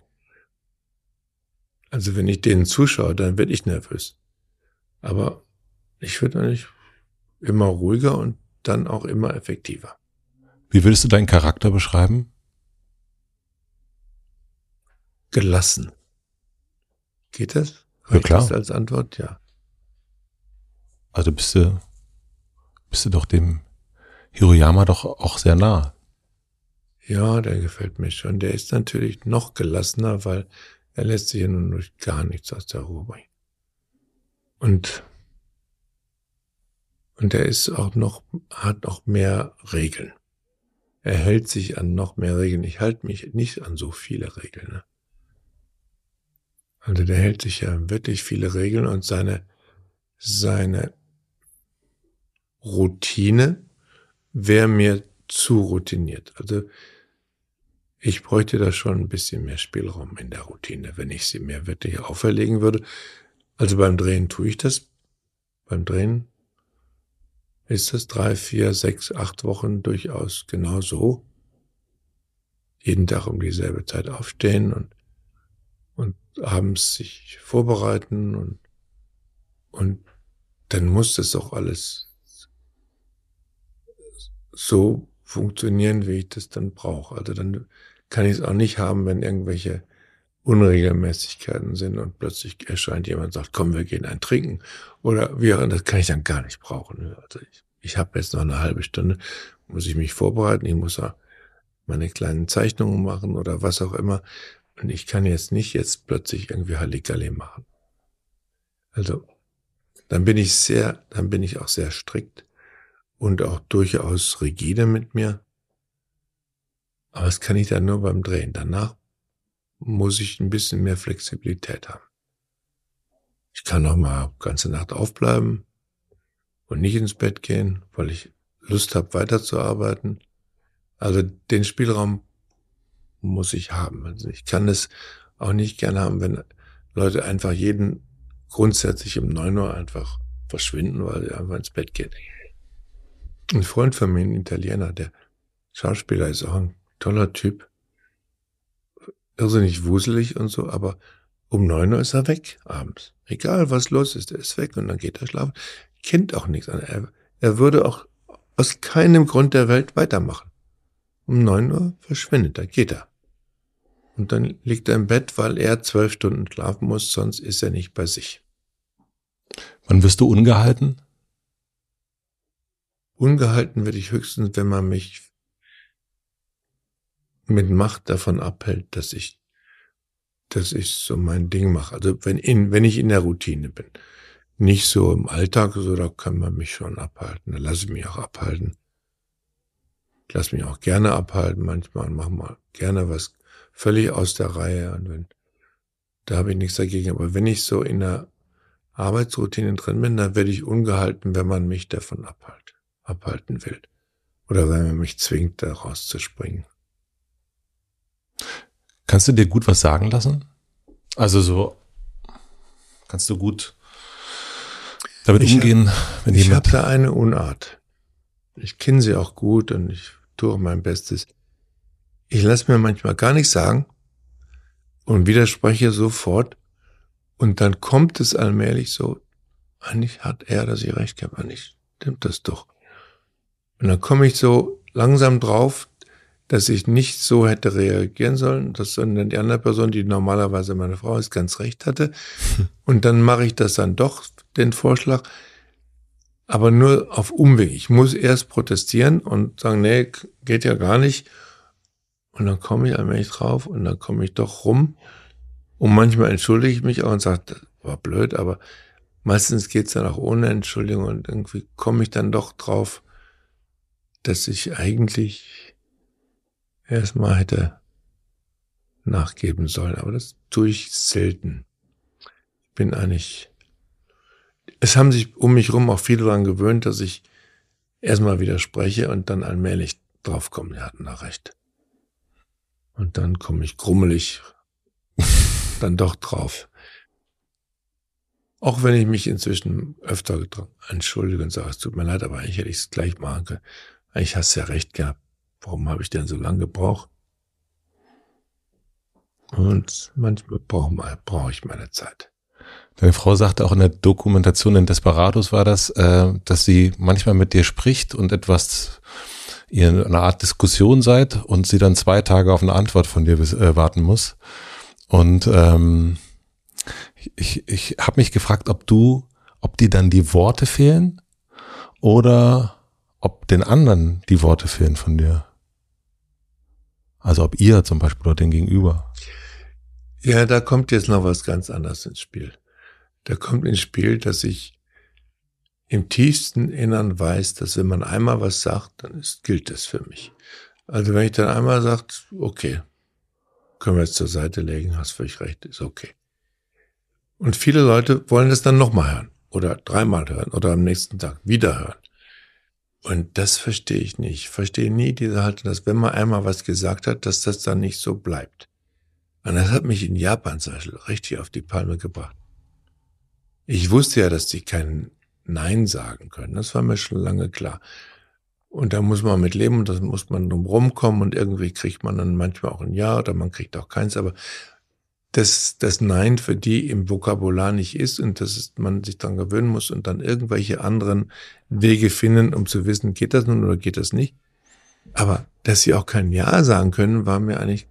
Speaker 1: Also wenn ich denen zuschaue, dann werde ich nervös. Aber ich würde eigentlich immer ruhiger und dann auch immer effektiver.
Speaker 2: Wie würdest du deinen Charakter beschreiben?
Speaker 1: Gelassen. Geht das?
Speaker 2: Ja, klar. Das
Speaker 1: als Antwort? Ja.
Speaker 2: Also bist du, bist du doch dem Hiroyama doch auch sehr nah.
Speaker 1: Ja, der gefällt mir schon. Der ist natürlich noch gelassener, weil er lässt sich ja nun durch gar nichts aus der Ruhe bringen. Und und er ist auch noch, hat noch mehr Regeln. Er hält sich an noch mehr Regeln. Ich halte mich nicht an so viele Regeln. Ne? Also der hält sich ja wirklich viele Regeln und seine, seine Routine wäre mir zu routiniert. Also ich bräuchte da schon ein bisschen mehr Spielraum in der Routine, wenn ich sie mir wirklich auferlegen würde. Also beim Drehen tue ich das. Beim Drehen ist es drei, vier, sechs, acht Wochen durchaus genau so. Jeden Tag um dieselbe Zeit aufstehen und, abends sich vorbereiten und, und dann muss das auch alles so funktionieren, wie ich das dann brauche. Also dann kann ich es auch nicht haben, wenn irgendwelche Unregelmäßigkeiten sind und plötzlich erscheint jemand und sagt, komm, wir gehen ein Trinken oder wie auch das kann ich dann gar nicht brauchen. Also ich, ich habe jetzt noch eine halbe Stunde, muss ich mich vorbereiten, ich muss meine kleinen Zeichnungen machen oder was auch immer und ich kann jetzt nicht jetzt plötzlich irgendwie Halligalli machen. Also dann bin ich sehr, dann bin ich auch sehr strikt und auch durchaus rigide mit mir. Aber das kann ich dann nur beim Drehen. Danach muss ich ein bisschen mehr Flexibilität haben. Ich kann auch mal ganze Nacht aufbleiben und nicht ins Bett gehen, weil ich Lust habe, weiterzuarbeiten. Also den Spielraum muss ich haben. Also ich kann es auch nicht gerne haben, wenn Leute einfach jeden grundsätzlich um neun Uhr einfach verschwinden, weil sie einfach ins Bett gehen. Ein Freund von mir, ein Italiener, der Schauspieler ist auch ein toller Typ, irrsinnig wuselig und so, aber um neun Uhr ist er weg abends. Egal was los ist, er ist weg und dann geht er schlafen. Kennt auch nichts. Er, er würde auch aus keinem Grund der Welt weitermachen. Um neun Uhr verschwindet er, geht er. Und dann liegt er im Bett, weil er zwölf Stunden schlafen muss, sonst ist er nicht bei sich.
Speaker 2: Wann wirst du ungehalten?
Speaker 1: Ungehalten werde ich höchstens, wenn man mich mit Macht davon abhält, dass ich, dass ich so mein Ding mache. Also wenn in, wenn ich in der Routine bin. Nicht so im Alltag, so da kann man mich schon abhalten. Da lasse ich mich auch abhalten. Ich lasse mich auch gerne abhalten manchmal und mache mal gerne was völlig aus der Reihe. Und wenn, da habe ich nichts dagegen. Aber wenn ich so in der Arbeitsroutine drin bin, dann werde ich ungehalten, wenn man mich davon abhält, abhalten will. Oder wenn man mich zwingt, da rauszuspringen.
Speaker 2: Kannst du dir gut was sagen lassen? Also so, kannst du gut damit ich umgehen,
Speaker 1: hab, wenn ich jemand... Ich habe da eine Unart. Ich kenne sie auch gut und ich tue mein Bestes. Ich lasse mir manchmal gar nichts sagen und widerspreche sofort und dann kommt es allmählich so, eigentlich hat er dass ich recht gehabt, eigentlich stimmt das doch. Und dann komme ich so langsam drauf, dass ich nicht so hätte reagieren sollen, dass sondern die andere Person, die normalerweise meine Frau ist, ganz recht hatte. Und dann mache ich das dann doch, den Vorschlag, aber nur auf Umweg. Ich muss erst protestieren und sagen, nee, geht ja gar nicht. Und dann komme ich allmählich drauf und dann komme ich doch rum. Und manchmal entschuldige ich mich auch und sage, das war blöd, aber meistens geht's dann auch ohne Entschuldigung und irgendwie komme ich dann doch drauf, dass ich eigentlich erstmal hätte nachgeben sollen. Aber das tue ich selten. Ich bin eigentlich, es haben sich um mich rum auch viele daran gewöhnt, dass ich erstmal widerspreche und dann allmählich draufkomme, die hatten da recht. Und dann komme ich krummelig dann doch drauf. Auch wenn ich mich inzwischen öfter entschuldige und sage, es tut mir leid, aber eigentlich hätte ich es gleich machen können. Eigentlich hast du ja recht gehabt. Warum habe ich denn so lange gebraucht? Und manchmal brauche brauch ich meine Zeit.
Speaker 2: Deine Frau sagte auch in der Dokumentation in Desperados war das, äh, dass sie manchmal mit dir spricht und etwas ihr in einer Art Diskussion seid und sie dann zwei Tage auf eine Antwort von dir äh, warten muss. Und ähm, ich, ich habe mich gefragt, ob du, ob dir dann die Worte fehlen oder ob den anderen die Worte fehlen von dir. Also ob ihr zum Beispiel oder den Gegenüber.
Speaker 1: Ja, da kommt jetzt noch was ganz anderes ins Spiel. Da kommt ins Spiel, dass ich im tiefsten Innern weiß, dass wenn man einmal was sagt, dann ist, gilt das für mich. Also wenn ich dann einmal sagt, okay, können wir jetzt zur Seite legen, hast völlig recht, ist okay. Und viele Leute wollen das dann nochmal hören oder dreimal hören oder am nächsten Tag wieder hören. Und das verstehe ich nicht. Ich verstehe nie diese Haltung, dass wenn man einmal was gesagt hat, dass das dann nicht so bleibt. Und das hat mich in Japan zum Beispiel richtig auf die Palme gebracht. Ich wusste ja, dass die kein Nein sagen können. Das war mir schon lange klar. Und da muss man mit leben und das muss man drum rumkommen und irgendwie kriegt man dann manchmal auch ein Ja oder man kriegt auch keins. Aber dass das Nein für die im Vokabular nicht ist und dass man sich daran gewöhnen muss und dann irgendwelche anderen Wege finden, um zu wissen, geht das nun oder geht das nicht. Aber dass sie auch kein Ja sagen können, war mir eigentlich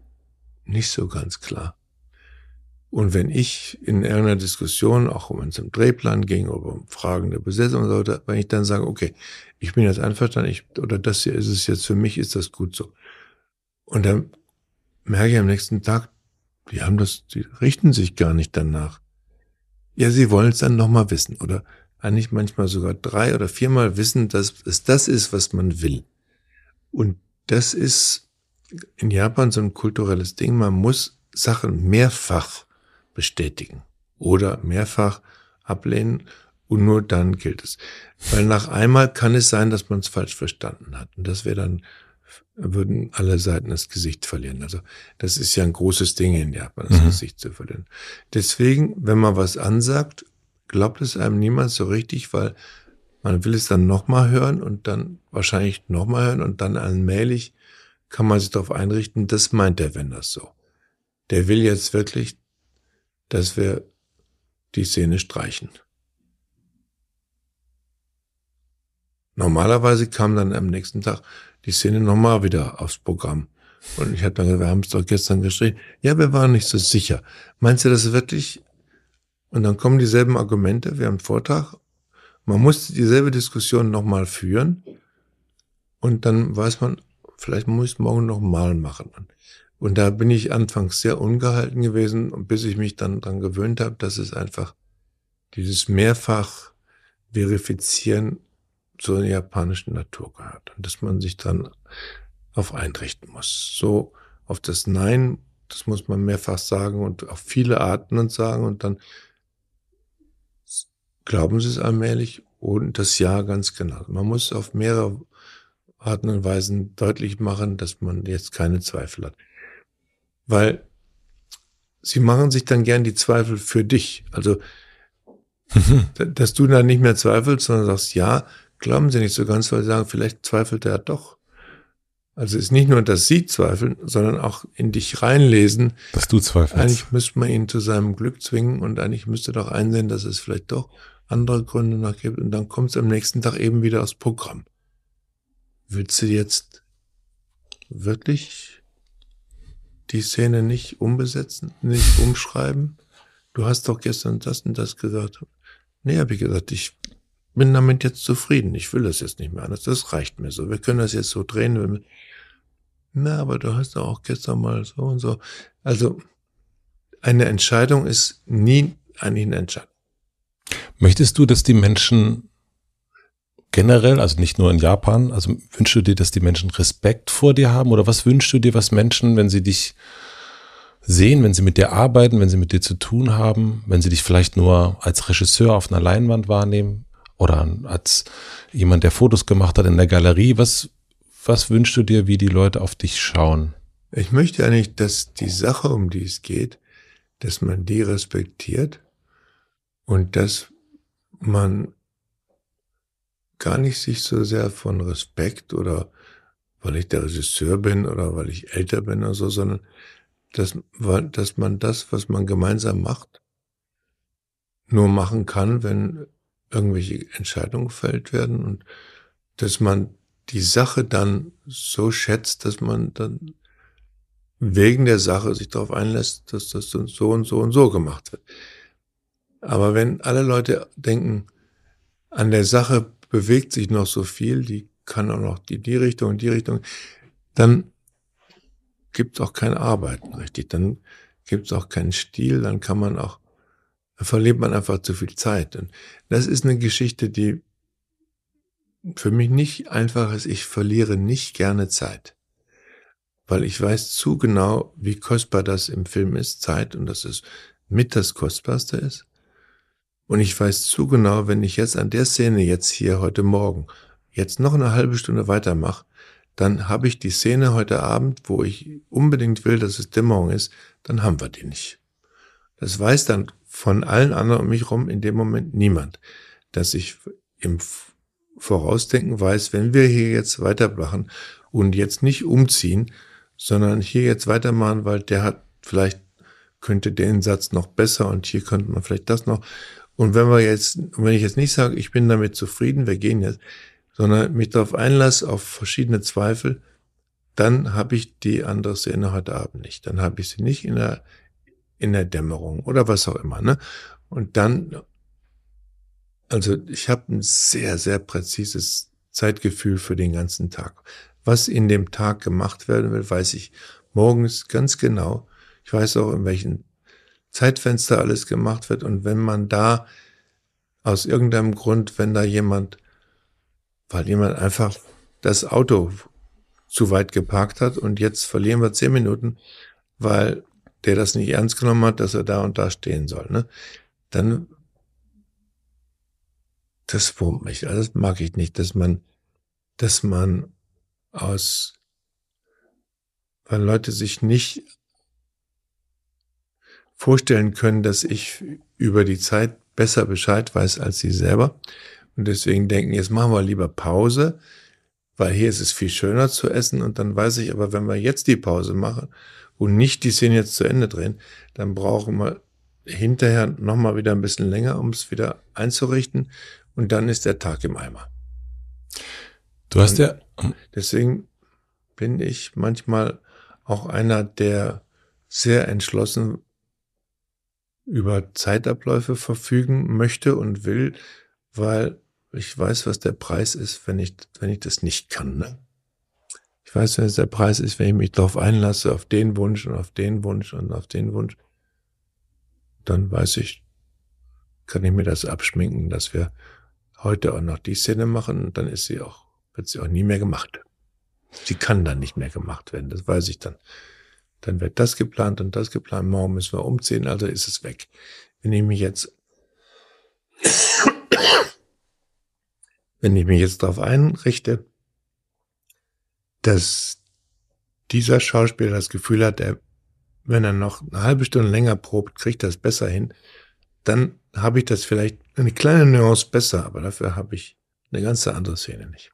Speaker 1: nicht so ganz klar. Und wenn ich in irgendeiner Diskussion, auch wenn es um Drehplan ging oder um Fragen der Besetzung oder so, wenn ich dann sage, okay, ich bin jetzt einverstanden, ich, oder das hier ist es jetzt für mich, ist das gut so. Und dann merke ich am nächsten Tag, die haben das, die richten sich gar nicht danach. Ja, sie wollen es dann nochmal wissen oder eigentlich manchmal sogar drei oder viermal wissen, dass es das ist, was man will. Und das ist in Japan so ein kulturelles Ding. Man muss Sachen mehrfach bestätigen oder mehrfach ablehnen und nur dann gilt es. Weil nach einmal kann es sein, dass man es falsch verstanden hat. Und das wäre dann würden alle Seiten das Gesicht verlieren. Also das ist ja ein großes Ding in Japan, das mhm. Gesicht zu verlieren. Deswegen, wenn man was ansagt, glaubt es einem niemand so richtig, weil man will es dann nochmal hören und dann wahrscheinlich nochmal hören und dann allmählich kann man sich darauf einrichten, das meint der wenn das so. Der will jetzt wirklich, dass wir die Szene streichen. Normalerweise kam dann am nächsten Tag, die Szene nochmal wieder aufs Programm. Und ich habe dann gesagt, wir haben es doch gestern geschrieben. Ja, wir waren nicht so sicher. Meinst du das wirklich? Und dann kommen dieselben Argumente. Haben einen Vortrag. Man muss dieselbe Diskussion nochmal führen. Und dann weiß man, vielleicht muss ich es morgen nochmal machen. Und da bin ich anfangs sehr ungehalten gewesen, bis ich mich dann dran gewöhnt habe, dass es einfach dieses mehrfach verifizieren zur japanischen Natur gehört und dass man sich dann auf einrichten muss. So auf das Nein, das muss man mehrfach sagen und auf viele Arten und sagen und dann glauben sie es allmählich und das Ja ganz genau. Man muss auf mehrere Arten und Weisen deutlich machen, dass man jetzt keine Zweifel hat. Weil sie machen sich dann gern die Zweifel für dich. Also, dass du dann nicht mehr zweifelst, sondern sagst, ja, glauben sie nicht so ganz, weil sie sagen, vielleicht zweifelt er doch. Also es ist nicht nur, dass sie zweifeln, sondern auch in dich reinlesen.
Speaker 2: Dass du zweifelst.
Speaker 1: Eigentlich müsste man ihn zu seinem Glück zwingen und eigentlich müsste doch einsehen, dass es vielleicht doch andere Gründe noch gibt und dann kommt es am nächsten Tag eben wieder aus Programm. Willst du jetzt wirklich die Szene nicht umbesetzen, nicht umschreiben? Du hast doch gestern das und das gesagt. Nee, habe ich gesagt, ich bin damit jetzt zufrieden. Ich will das jetzt nicht mehr anders. Das reicht mir so. Wir können das jetzt so drehen. Na, aber du hast doch auch gestern mal so und so. Also, eine Entscheidung ist nie eigentlich eine Entscheidung.
Speaker 2: Möchtest du, dass die Menschen generell, also nicht nur in Japan, also wünschst du dir, dass die Menschen Respekt vor dir haben oder was wünschst du dir, was Menschen, wenn sie dich sehen, wenn sie mit dir arbeiten, wenn sie mit dir zu tun haben, wenn sie dich vielleicht nur als Regisseur auf einer Leinwand wahrnehmen, oder als jemand, der Fotos gemacht hat in der Galerie. Was, was wünschst du dir, wie die Leute auf dich schauen?
Speaker 1: Ich möchte eigentlich, dass die Sache, um die es geht, dass man die respektiert und dass man gar nicht sich so sehr von Respekt oder weil ich der Regisseur bin oder weil ich älter bin oder so, sondern dass, dass man das, was man gemeinsam macht, nur machen kann, wenn irgendwelche Entscheidungen gefällt werden und dass man die Sache dann so schätzt, dass man dann wegen der Sache sich darauf einlässt, dass das so und so und so gemacht wird. Aber wenn alle Leute denken, an der Sache bewegt sich noch so viel, die kann auch noch die, die Richtung und die Richtung, dann gibt es auch kein Arbeiten richtig, dann gibt es auch keinen Stil, dann kann man auch da verliert man einfach zu viel Zeit. Und das ist eine Geschichte, die für mich nicht einfach ist. Ich verliere nicht gerne Zeit. Weil ich weiß zu genau, wie kostbar das im Film ist, Zeit, und dass es mit das Kostbarste ist. Und ich weiß zu genau, wenn ich jetzt an der Szene jetzt hier heute Morgen jetzt noch eine halbe Stunde weitermache, dann habe ich die Szene heute Abend, wo ich unbedingt will, dass es Dämmerung ist, dann haben wir die nicht. Das weiß dann von allen anderen um mich rum in dem Moment niemand, dass ich im Vorausdenken weiß, wenn wir hier jetzt weitermachen und jetzt nicht umziehen, sondern hier jetzt weitermachen, weil der hat vielleicht könnte den Satz noch besser und hier könnte man vielleicht das noch. Und wenn wir jetzt, wenn ich jetzt nicht sage, ich bin damit zufrieden, wir gehen jetzt, sondern mich darauf einlasse, auf verschiedene Zweifel, dann habe ich die andere Szene heute Abend nicht. Dann habe ich sie nicht in der, in der Dämmerung oder was auch immer. Ne? Und dann, also ich habe ein sehr, sehr präzises Zeitgefühl für den ganzen Tag. Was in dem Tag gemacht werden will, weiß ich morgens ganz genau. Ich weiß auch, in welchen Zeitfenster alles gemacht wird. Und wenn man da aus irgendeinem Grund, wenn da jemand, weil jemand einfach das Auto zu weit geparkt hat und jetzt verlieren wir zehn Minuten, weil der das nicht ernst genommen hat, dass er da und da stehen soll, ne? Dann, das wurmt mich, also das mag ich nicht, dass man, dass man aus, weil Leute sich nicht vorstellen können, dass ich über die Zeit besser Bescheid weiß als sie selber. Und deswegen denken, jetzt machen wir lieber Pause, weil hier ist es viel schöner zu essen und dann weiß ich aber, wenn wir jetzt die Pause machen und nicht die Szene jetzt zu Ende drehen, dann brauchen wir hinterher nochmal wieder ein bisschen länger, um es wieder einzurichten und dann ist der Tag im Eimer.
Speaker 2: Du hast und ja.
Speaker 1: Deswegen bin ich manchmal auch einer, der sehr entschlossen über Zeitabläufe verfügen möchte und will, weil ich weiß, was der Preis ist, wenn ich, wenn ich das nicht kann. Ne? Ich weiß, was der Preis ist, wenn ich mich darauf einlasse, auf den Wunsch und auf den Wunsch und auf den Wunsch. Dann weiß ich, kann ich mir das abschminken, dass wir heute auch noch die Szene machen und dann ist sie auch, wird sie auch nie mehr gemacht. Sie kann dann nicht mehr gemacht werden, das weiß ich dann. Dann wird das geplant und das geplant, morgen müssen wir umziehen, also ist es weg. Wenn ich mich jetzt wenn ich mich jetzt darauf einrichte, dass dieser Schauspieler das Gefühl hat, er, wenn er noch eine halbe Stunde länger probt, kriegt das besser hin, dann habe ich das vielleicht eine kleine Nuance besser, aber dafür habe ich eine ganz andere Szene nicht.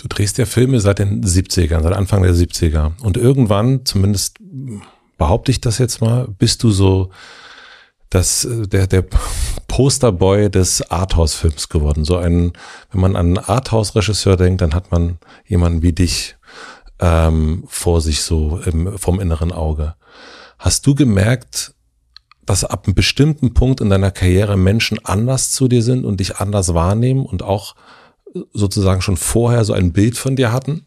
Speaker 2: Du drehst ja Filme seit den 70ern, seit Anfang der 70er. Und irgendwann, zumindest behaupte ich das jetzt mal, bist du so das, äh, der, der Posterboy des Arthouse-Films geworden. So ein, wenn man an einen Arthouse-Regisseur denkt, dann hat man jemanden wie dich ähm, vor sich so im, vom inneren Auge. Hast du gemerkt, dass ab einem bestimmten Punkt in deiner Karriere Menschen anders zu dir sind und dich anders wahrnehmen und auch sozusagen schon vorher so ein Bild von dir hatten?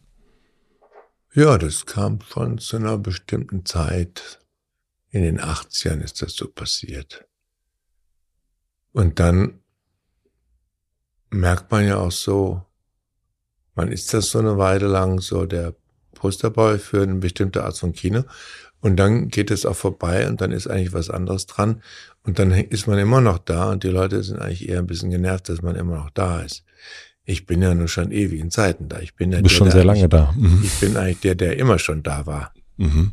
Speaker 1: Ja, das kam von zu einer bestimmten Zeit in den 80ern ist das so passiert. Und dann merkt man ja auch so, man ist das so eine Weile lang so der Posterboy für eine bestimmte Art von Kino. Und dann geht es auch vorbei und dann ist eigentlich was anderes dran. Und dann ist man immer noch da und die Leute sind eigentlich eher ein bisschen genervt, dass man immer noch da ist. Ich bin ja nur schon ewigen Zeiten da. Ich bin ja
Speaker 2: du bist der, schon sehr lange da.
Speaker 1: Mhm. Ich bin eigentlich der, der immer schon da war. Mhm.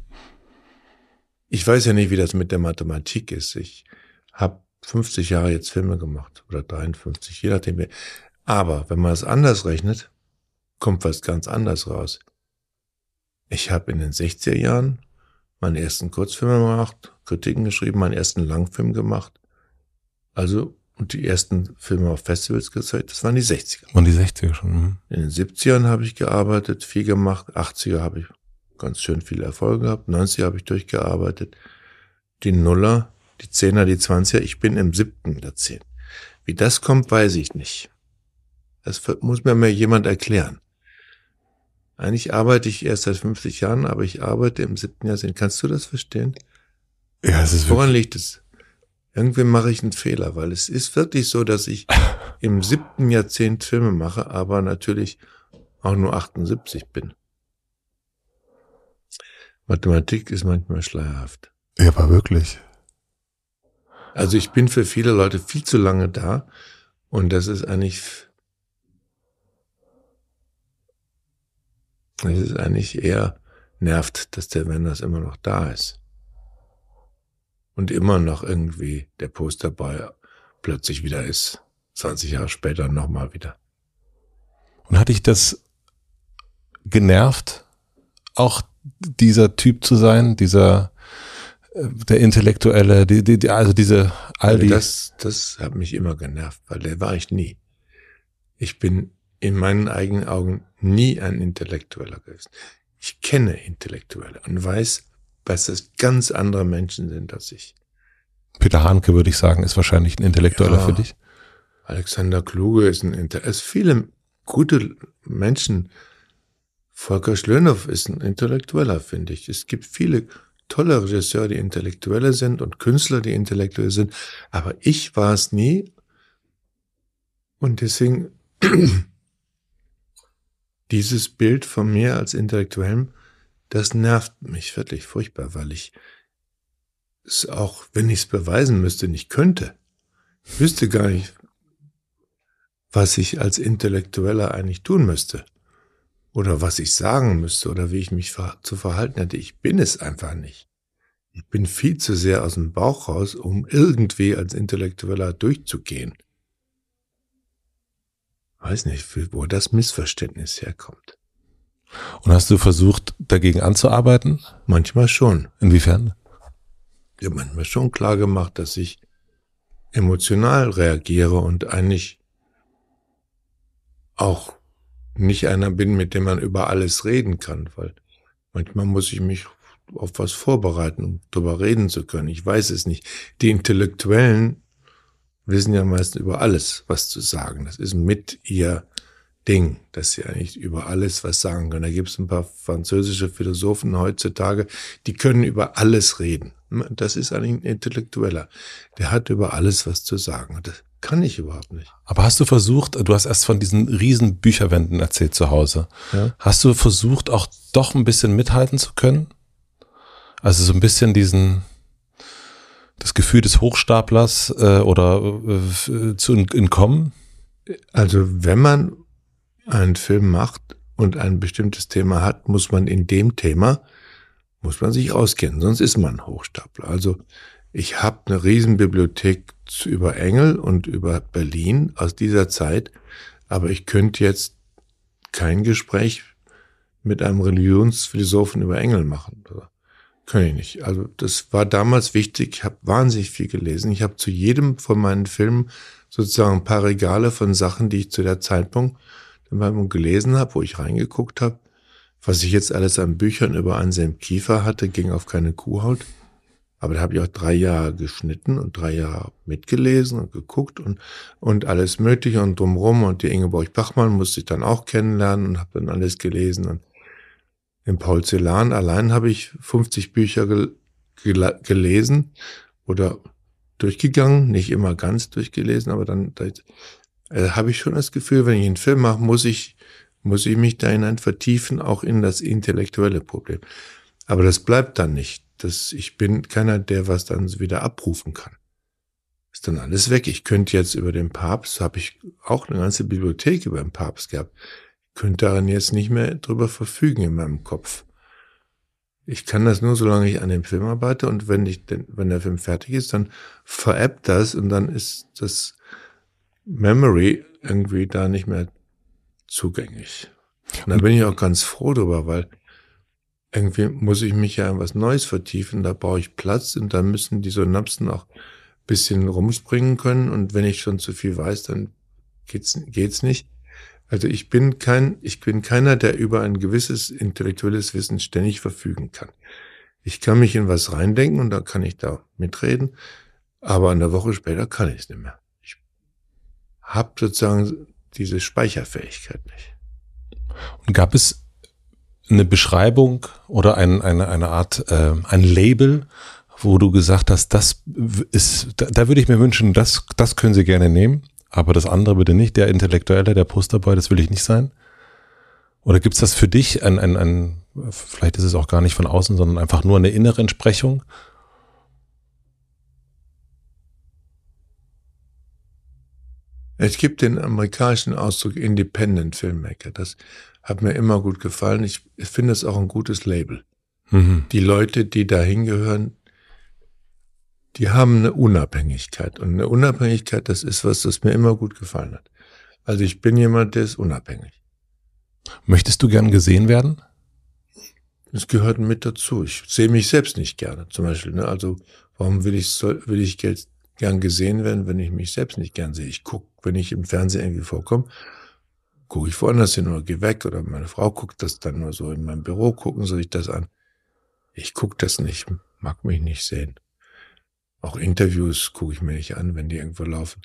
Speaker 1: Ich weiß ja nicht, wie das mit der Mathematik ist. Ich habe 50 Jahre jetzt Filme gemacht oder 53, je nachdem. Aber wenn man es anders rechnet, kommt was ganz anders raus. Ich habe in den 60er Jahren meinen ersten Kurzfilm gemacht, Kritiken geschrieben, meinen ersten Langfilm gemacht. Also, und die ersten Filme auf Festivals gezeigt, das waren die 60er.
Speaker 2: Und die 60er schon. Mhm.
Speaker 1: In den 70ern habe ich gearbeitet, viel gemacht, 80er habe ich ganz schön viele Erfolge gehabt. 90 habe ich durchgearbeitet. Die Nuller, die Zehner, die Zwanziger. Ich bin im siebten der Zehn. Wie das kommt, weiß ich nicht. Das muss mir mal jemand erklären. Eigentlich arbeite ich erst seit 50 Jahren, aber ich arbeite im siebten Jahrzehnt. Kannst du das verstehen?
Speaker 2: Ja, es ist
Speaker 1: Woran liegt es? Irgendwie mache ich einen Fehler, weil es ist wirklich so, dass ich im siebten Jahrzehnt Filme mache, aber natürlich auch nur 78 bin. Mathematik ist manchmal schleierhaft.
Speaker 2: Ja, aber wirklich.
Speaker 1: Also ich bin für viele Leute viel zu lange da und das ist eigentlich, es ist eigentlich eher nervt, dass der Wenders immer noch da ist. Und immer noch irgendwie der Posterboy plötzlich wieder ist. 20 Jahre später nochmal wieder.
Speaker 2: Und hatte ich das genervt? Auch dieser Typ zu sein, dieser äh, der Intellektuelle, die, die, die, also diese all die.
Speaker 1: Das, das hat mich immer genervt, weil der war ich nie. Ich bin in meinen eigenen Augen nie ein Intellektueller gewesen. Ich kenne Intellektuelle und weiß, dass es ganz andere Menschen sind als ich.
Speaker 2: Peter Hanke, würde ich sagen, ist wahrscheinlich ein Intellektueller ja, für dich.
Speaker 1: Alexander Kluge ist ein Intellektueller. Es viele gute Menschen. Volker Schlönow ist ein Intellektueller, finde ich. Es gibt viele tolle Regisseure, die Intellektuelle sind und Künstler, die Intellektuelle sind. Aber ich war es nie. Und deswegen dieses Bild von mir als Intellektuellem, das nervt mich wirklich furchtbar, weil ich es auch, wenn ich es beweisen müsste, nicht könnte. Ich wüsste gar nicht, was ich als Intellektueller eigentlich tun müsste. Oder was ich sagen müsste oder wie ich mich zu verhalten hätte. Ich bin es einfach nicht. Ich bin viel zu sehr aus dem Bauch raus, um irgendwie als Intellektueller durchzugehen. Weiß nicht, wo das Missverständnis herkommt.
Speaker 2: Und hast du versucht, dagegen anzuarbeiten?
Speaker 1: Manchmal schon.
Speaker 2: Inwiefern?
Speaker 1: Ja, manchmal schon klar gemacht, dass ich emotional reagiere und eigentlich auch nicht einer bin, mit dem man über alles reden kann, weil manchmal muss ich mich auf was vorbereiten, um darüber reden zu können. Ich weiß es nicht. Die Intellektuellen wissen ja meistens über alles was zu sagen. Das ist mit ihr Ding, dass sie eigentlich über alles was sagen können. Da gibt es ein paar französische Philosophen heutzutage, die können über alles reden. Das ist eigentlich ein Intellektueller. Der hat über alles was zu sagen. Das kann ich überhaupt nicht.
Speaker 2: Aber hast du versucht, du hast erst von diesen riesen Bücherwänden erzählt zu Hause. Ja? Hast du versucht, auch doch ein bisschen mithalten zu können? Also so ein bisschen diesen, das Gefühl des Hochstaplers äh, oder äh, zu entkommen?
Speaker 1: Also wenn man einen Film macht und ein bestimmtes Thema hat, muss man in dem Thema, muss man sich auskennen, sonst ist man Hochstapler. Also ich habe eine Riesenbibliothek über Engel und über Berlin aus dieser Zeit, aber ich könnte jetzt kein Gespräch mit einem Religionsphilosophen über Engel machen. Kann ich nicht. Also das war damals wichtig. Ich habe wahnsinnig viel gelesen. Ich habe zu jedem von meinen Filmen sozusagen ein paar Regale von Sachen, die ich zu der Zeitpunkt gelesen habe, wo ich reingeguckt habe. Was ich jetzt alles an Büchern über Anselm Kiefer hatte, ging auf keine Kuhhaut. Aber da habe ich auch drei Jahre geschnitten und drei Jahre mitgelesen und geguckt und, und alles Mögliche und drumrum. Und die Ingeborg Bachmann musste ich dann auch kennenlernen und habe dann alles gelesen. Und in Paul Celan allein habe ich 50 Bücher gel gel gelesen oder durchgegangen, nicht immer ganz durchgelesen, aber dann da, äh, habe ich schon das Gefühl, wenn ich einen Film mache, muss ich, muss ich mich da hinein vertiefen, auch in das intellektuelle Problem. Aber das bleibt dann nicht das, ich bin keiner, der was dann wieder abrufen kann. Ist dann alles weg. Ich könnte jetzt über den Papst, habe ich auch eine ganze Bibliothek über den Papst gehabt, könnte daran jetzt nicht mehr drüber verfügen in meinem Kopf. Ich kann das nur, solange ich an dem Film arbeite und wenn ich, wenn der Film fertig ist, dann veräppt das und dann ist das Memory irgendwie da nicht mehr zugänglich. Und da bin ich auch ganz froh drüber, weil irgendwie muss ich mich ja in was Neues vertiefen, da brauche ich Platz und da müssen die Synapsen auch bisschen rumspringen können und wenn ich schon zu viel weiß, dann geht's, geht's nicht. Also ich bin kein, ich bin keiner, der über ein gewisses intellektuelles Wissen ständig verfügen kann. Ich kann mich in was reindenken und da kann ich da mitreden, aber eine Woche später kann ich es nicht mehr. Habe sozusagen diese Speicherfähigkeit nicht.
Speaker 2: Und gab es eine Beschreibung oder ein, eine, eine Art, äh, ein Label, wo du gesagt hast, das ist, da, da würde ich mir wünschen, das, das können Sie gerne nehmen, aber das andere bitte nicht, der Intellektuelle, der Posterboy, das will ich nicht sein? Oder gibt's das für dich ein, ein, ein, vielleicht ist es auch gar nicht von außen, sondern einfach nur eine innere Entsprechung?
Speaker 1: Es gibt den amerikanischen Ausdruck Independent Filmmaker. Das hat mir immer gut gefallen. Ich finde es auch ein gutes Label. Mhm. Die Leute, die da hingehören, die haben eine Unabhängigkeit. Und eine Unabhängigkeit, das ist was, das mir immer gut gefallen hat. Also ich bin jemand, der ist unabhängig.
Speaker 2: Möchtest du gern gesehen werden?
Speaker 1: das gehört mit dazu. Ich sehe mich selbst nicht gerne, zum Beispiel. Ne? Also warum will ich, soll, will ich gern gesehen werden, wenn ich mich selbst nicht gern sehe? Ich gucke, wenn ich im Fernsehen irgendwie vorkomme, gucke ich woanders hin oder gehe weg oder meine Frau guckt das dann nur so in meinem Büro, gucken sie sich das an. Ich gucke das nicht, mag mich nicht sehen. Auch Interviews gucke ich mir nicht an, wenn die irgendwo laufen.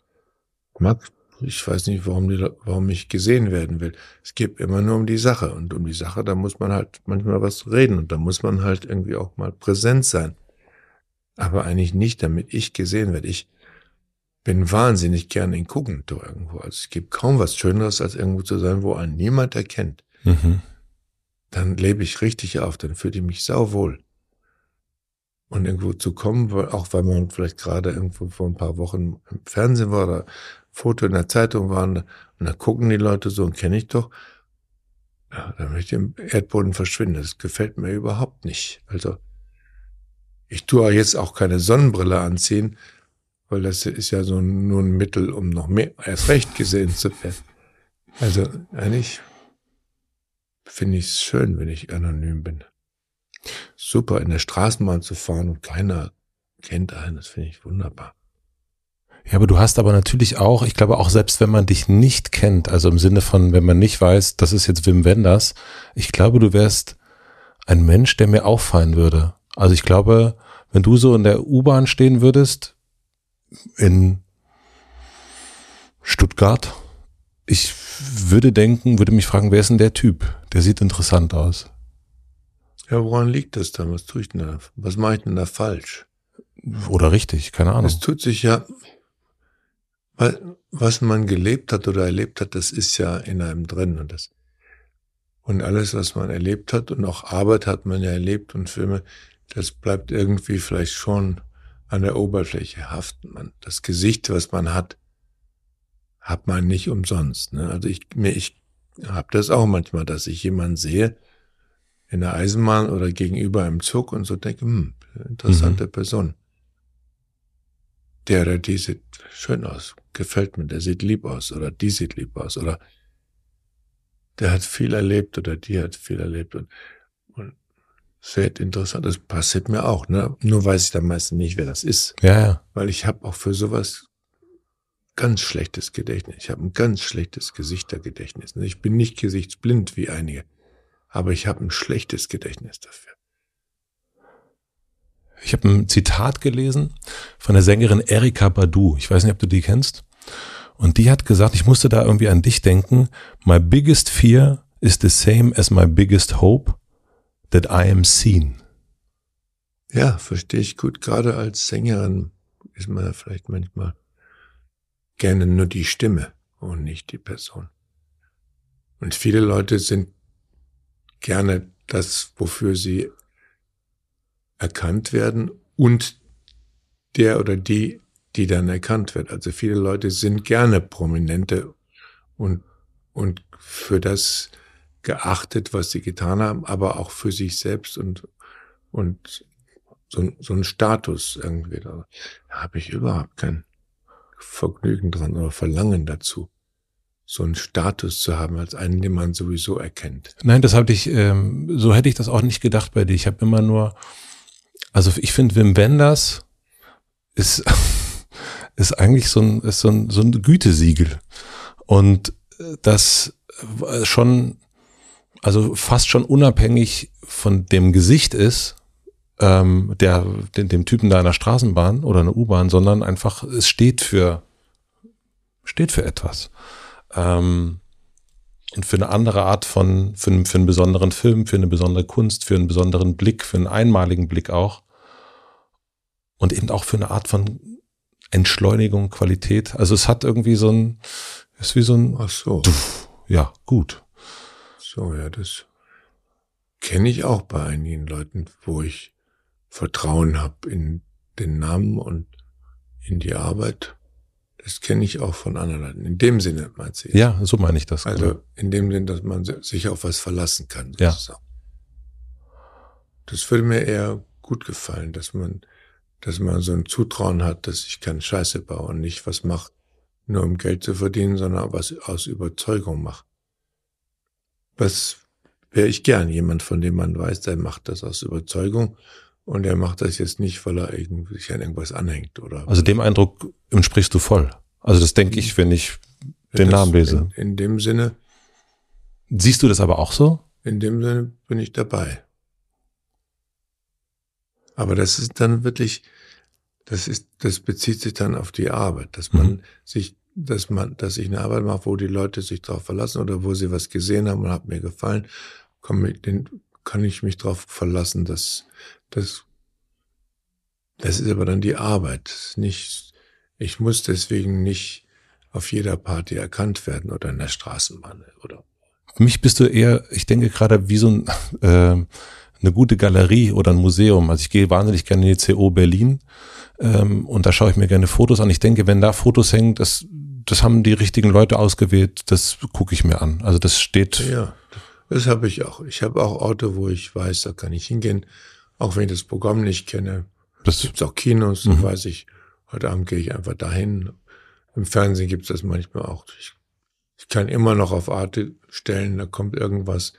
Speaker 1: Mag, ich weiß nicht, warum, die, warum ich gesehen werden will. Es geht immer nur um die Sache. Und um die Sache, da muss man halt manchmal was reden und da muss man halt irgendwie auch mal präsent sein. Aber eigentlich nicht, damit ich gesehen werde. Ich bin wahnsinnig gern inkognito irgendwo. Also es gibt kaum was Schöneres, als irgendwo zu sein, wo einen niemand erkennt. Mhm. Dann lebe ich richtig auf, dann fühle ich mich sauwohl. Und irgendwo zu kommen, auch weil man vielleicht gerade irgendwo vor ein paar Wochen im Fernsehen war oder Foto in der Zeitung war, und da gucken die Leute so und kenne ich doch, ja, dann möchte ich im Erdboden verschwinden. Das gefällt mir überhaupt nicht. Also ich tue jetzt auch keine Sonnenbrille anziehen, weil das ist ja so nur ein Mittel, um noch mehr erst recht gesehen zu werden. Also eigentlich finde ich es schön, wenn ich anonym bin. Super, in der Straßenbahn zu fahren und keiner kennt einen, das finde ich wunderbar.
Speaker 2: Ja, aber du hast aber natürlich auch, ich glaube auch selbst wenn man dich nicht kennt, also im Sinne von, wenn man nicht weiß, das ist jetzt Wim Wenders, ich glaube, du wärst ein Mensch, der mir auffallen würde. Also ich glaube, wenn du so in der U-Bahn stehen würdest, in Stuttgart. Ich würde denken, würde mich fragen, wer ist denn der Typ? Der sieht interessant aus.
Speaker 1: Ja, woran liegt das dann? Was tue ich denn da? Was mache ich denn da falsch?
Speaker 2: Oder richtig, keine Ahnung.
Speaker 1: Es tut sich ja, was man gelebt hat oder erlebt hat, das ist ja in einem drin und das und alles, was man erlebt hat und auch Arbeit hat man ja erlebt und Filme, das bleibt irgendwie vielleicht schon an der Oberfläche haften. Man, das Gesicht, was man hat, hat man nicht umsonst. Ne? Also ich, ich habe das auch manchmal, dass ich jemanden sehe in der Eisenbahn oder gegenüber im Zug und so denke, hm, interessante mhm. Person. Der oder die sieht schön aus, gefällt mir, der sieht lieb aus oder die sieht lieb aus oder der hat viel erlebt oder die hat viel erlebt und sehr interessant. Das passiert mir auch, ne? Nur weiß ich dann meistens nicht, wer das ist.
Speaker 2: Ja, ja.
Speaker 1: Weil ich habe auch für sowas ganz schlechtes Gedächtnis. Ich habe ein ganz schlechtes Gesichtergedächtnis. Ich bin nicht gesichtsblind wie einige, aber ich habe ein schlechtes Gedächtnis dafür.
Speaker 2: Ich habe ein Zitat gelesen von der Sängerin Erika Badu. Ich weiß nicht, ob du die kennst. Und die hat gesagt, ich musste da irgendwie an dich denken. My biggest fear is the same as my biggest hope that I am seen.
Speaker 1: Ja, verstehe ich gut. Gerade als Sängerin ist man vielleicht manchmal gerne nur die Stimme und nicht die Person. Und viele Leute sind gerne das, wofür sie erkannt werden und der oder die, die dann erkannt wird. Also viele Leute sind gerne Prominente und, und für das geachtet, was sie getan haben, aber auch für sich selbst und, und so, so ein Status irgendwie. Da habe ich überhaupt kein Vergnügen dran oder Verlangen dazu, so einen Status zu haben als einen, den man sowieso erkennt.
Speaker 2: Nein, das habe ich, ähm, so hätte ich das auch nicht gedacht bei dir. Ich habe immer nur, also ich finde Wim Wenders ist, ist eigentlich so ein, ist so ein, so ein Gütesiegel. Und das schon also fast schon unabhängig von dem Gesicht ist, ähm, der, dem, dem Typen da in der Straßenbahn oder einer U-Bahn, sondern einfach, es steht für, steht für etwas. Ähm, und für eine andere Art von, für, einen, für einen besonderen Film, für eine besondere Kunst, für einen besonderen Blick, für einen einmaligen Blick auch. Und eben auch für eine Art von Entschleunigung, Qualität. Also es hat irgendwie so ein, ist wie so ein,
Speaker 1: Ach so.
Speaker 2: ja, gut.
Speaker 1: So, ja, das kenne ich auch bei einigen Leuten, wo ich Vertrauen habe in den Namen und in die Arbeit. Das kenne ich auch von anderen Leuten. In dem Sinne, meinst du?
Speaker 2: Ja, so meine ich das.
Speaker 1: Also genau. in dem Sinne, dass man sich auf was verlassen kann.
Speaker 2: Sozusagen.
Speaker 1: Ja. Das würde mir eher gut gefallen, dass man, dass man so ein Zutrauen hat, dass ich keine Scheiße baue und nicht was mache, nur um Geld zu verdienen, sondern was aus Überzeugung mache. Was wäre ich gern jemand, von dem man weiß, der macht das aus Überzeugung und er macht das jetzt nicht, weil er sich an irgendwas anhängt oder.
Speaker 2: Also dem Eindruck entsprichst du voll. Also das denke ich, wenn ich den Namen lese.
Speaker 1: In, in dem Sinne.
Speaker 2: Siehst du das aber auch so?
Speaker 1: In dem Sinne bin ich dabei. Aber das ist dann wirklich, das ist, das bezieht sich dann auf die Arbeit, dass man mhm. sich, dass man, dass ich eine Arbeit mache, wo die Leute sich drauf verlassen oder wo sie was gesehen haben und hat mir gefallen, komm, den, kann ich mich drauf verlassen, dass, das, das ist aber dann die Arbeit, nicht, ich muss deswegen nicht auf jeder Party erkannt werden oder in der Straßenbahn oder.
Speaker 2: Für mich bist du eher, ich denke gerade wie so ein, äh, eine gute Galerie oder ein Museum. Also ich gehe wahnsinnig gerne in die CO Berlin ähm, und da schaue ich mir gerne Fotos an. Ich denke, wenn da Fotos hängen, das, das haben die richtigen Leute ausgewählt, das gucke ich mir an. Also das steht.
Speaker 1: Ja, das habe ich auch. Ich habe auch Orte, wo ich weiß, da kann ich hingehen, auch wenn ich das Programm nicht kenne. Das gibt auch Kinos, mhm. weiß ich, heute Abend gehe ich einfach dahin. Im Fernsehen gibt es das manchmal auch. Ich, ich kann immer noch auf Arte stellen, da kommt irgendwas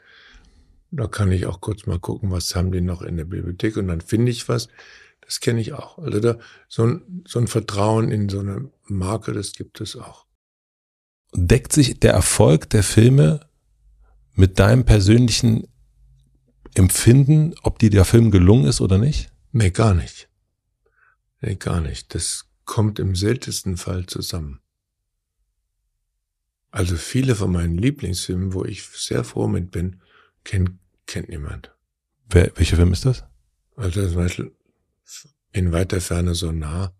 Speaker 1: da kann ich auch kurz mal gucken, was haben die noch in der Bibliothek und dann finde ich was. Das kenne ich auch. Also da, so, ein, so ein Vertrauen in so eine Marke, das gibt es auch.
Speaker 2: Deckt sich der Erfolg der Filme mit deinem persönlichen Empfinden, ob dir der Film gelungen ist oder nicht?
Speaker 1: Nee, gar nicht. Nee, gar nicht. Das kommt im seltensten Fall zusammen. Also viele von meinen Lieblingsfilmen, wo ich sehr froh mit bin, kennt, kennt niemand.
Speaker 2: Wer, welcher Film ist das?
Speaker 1: Also zum Beispiel in weiter Ferne so nah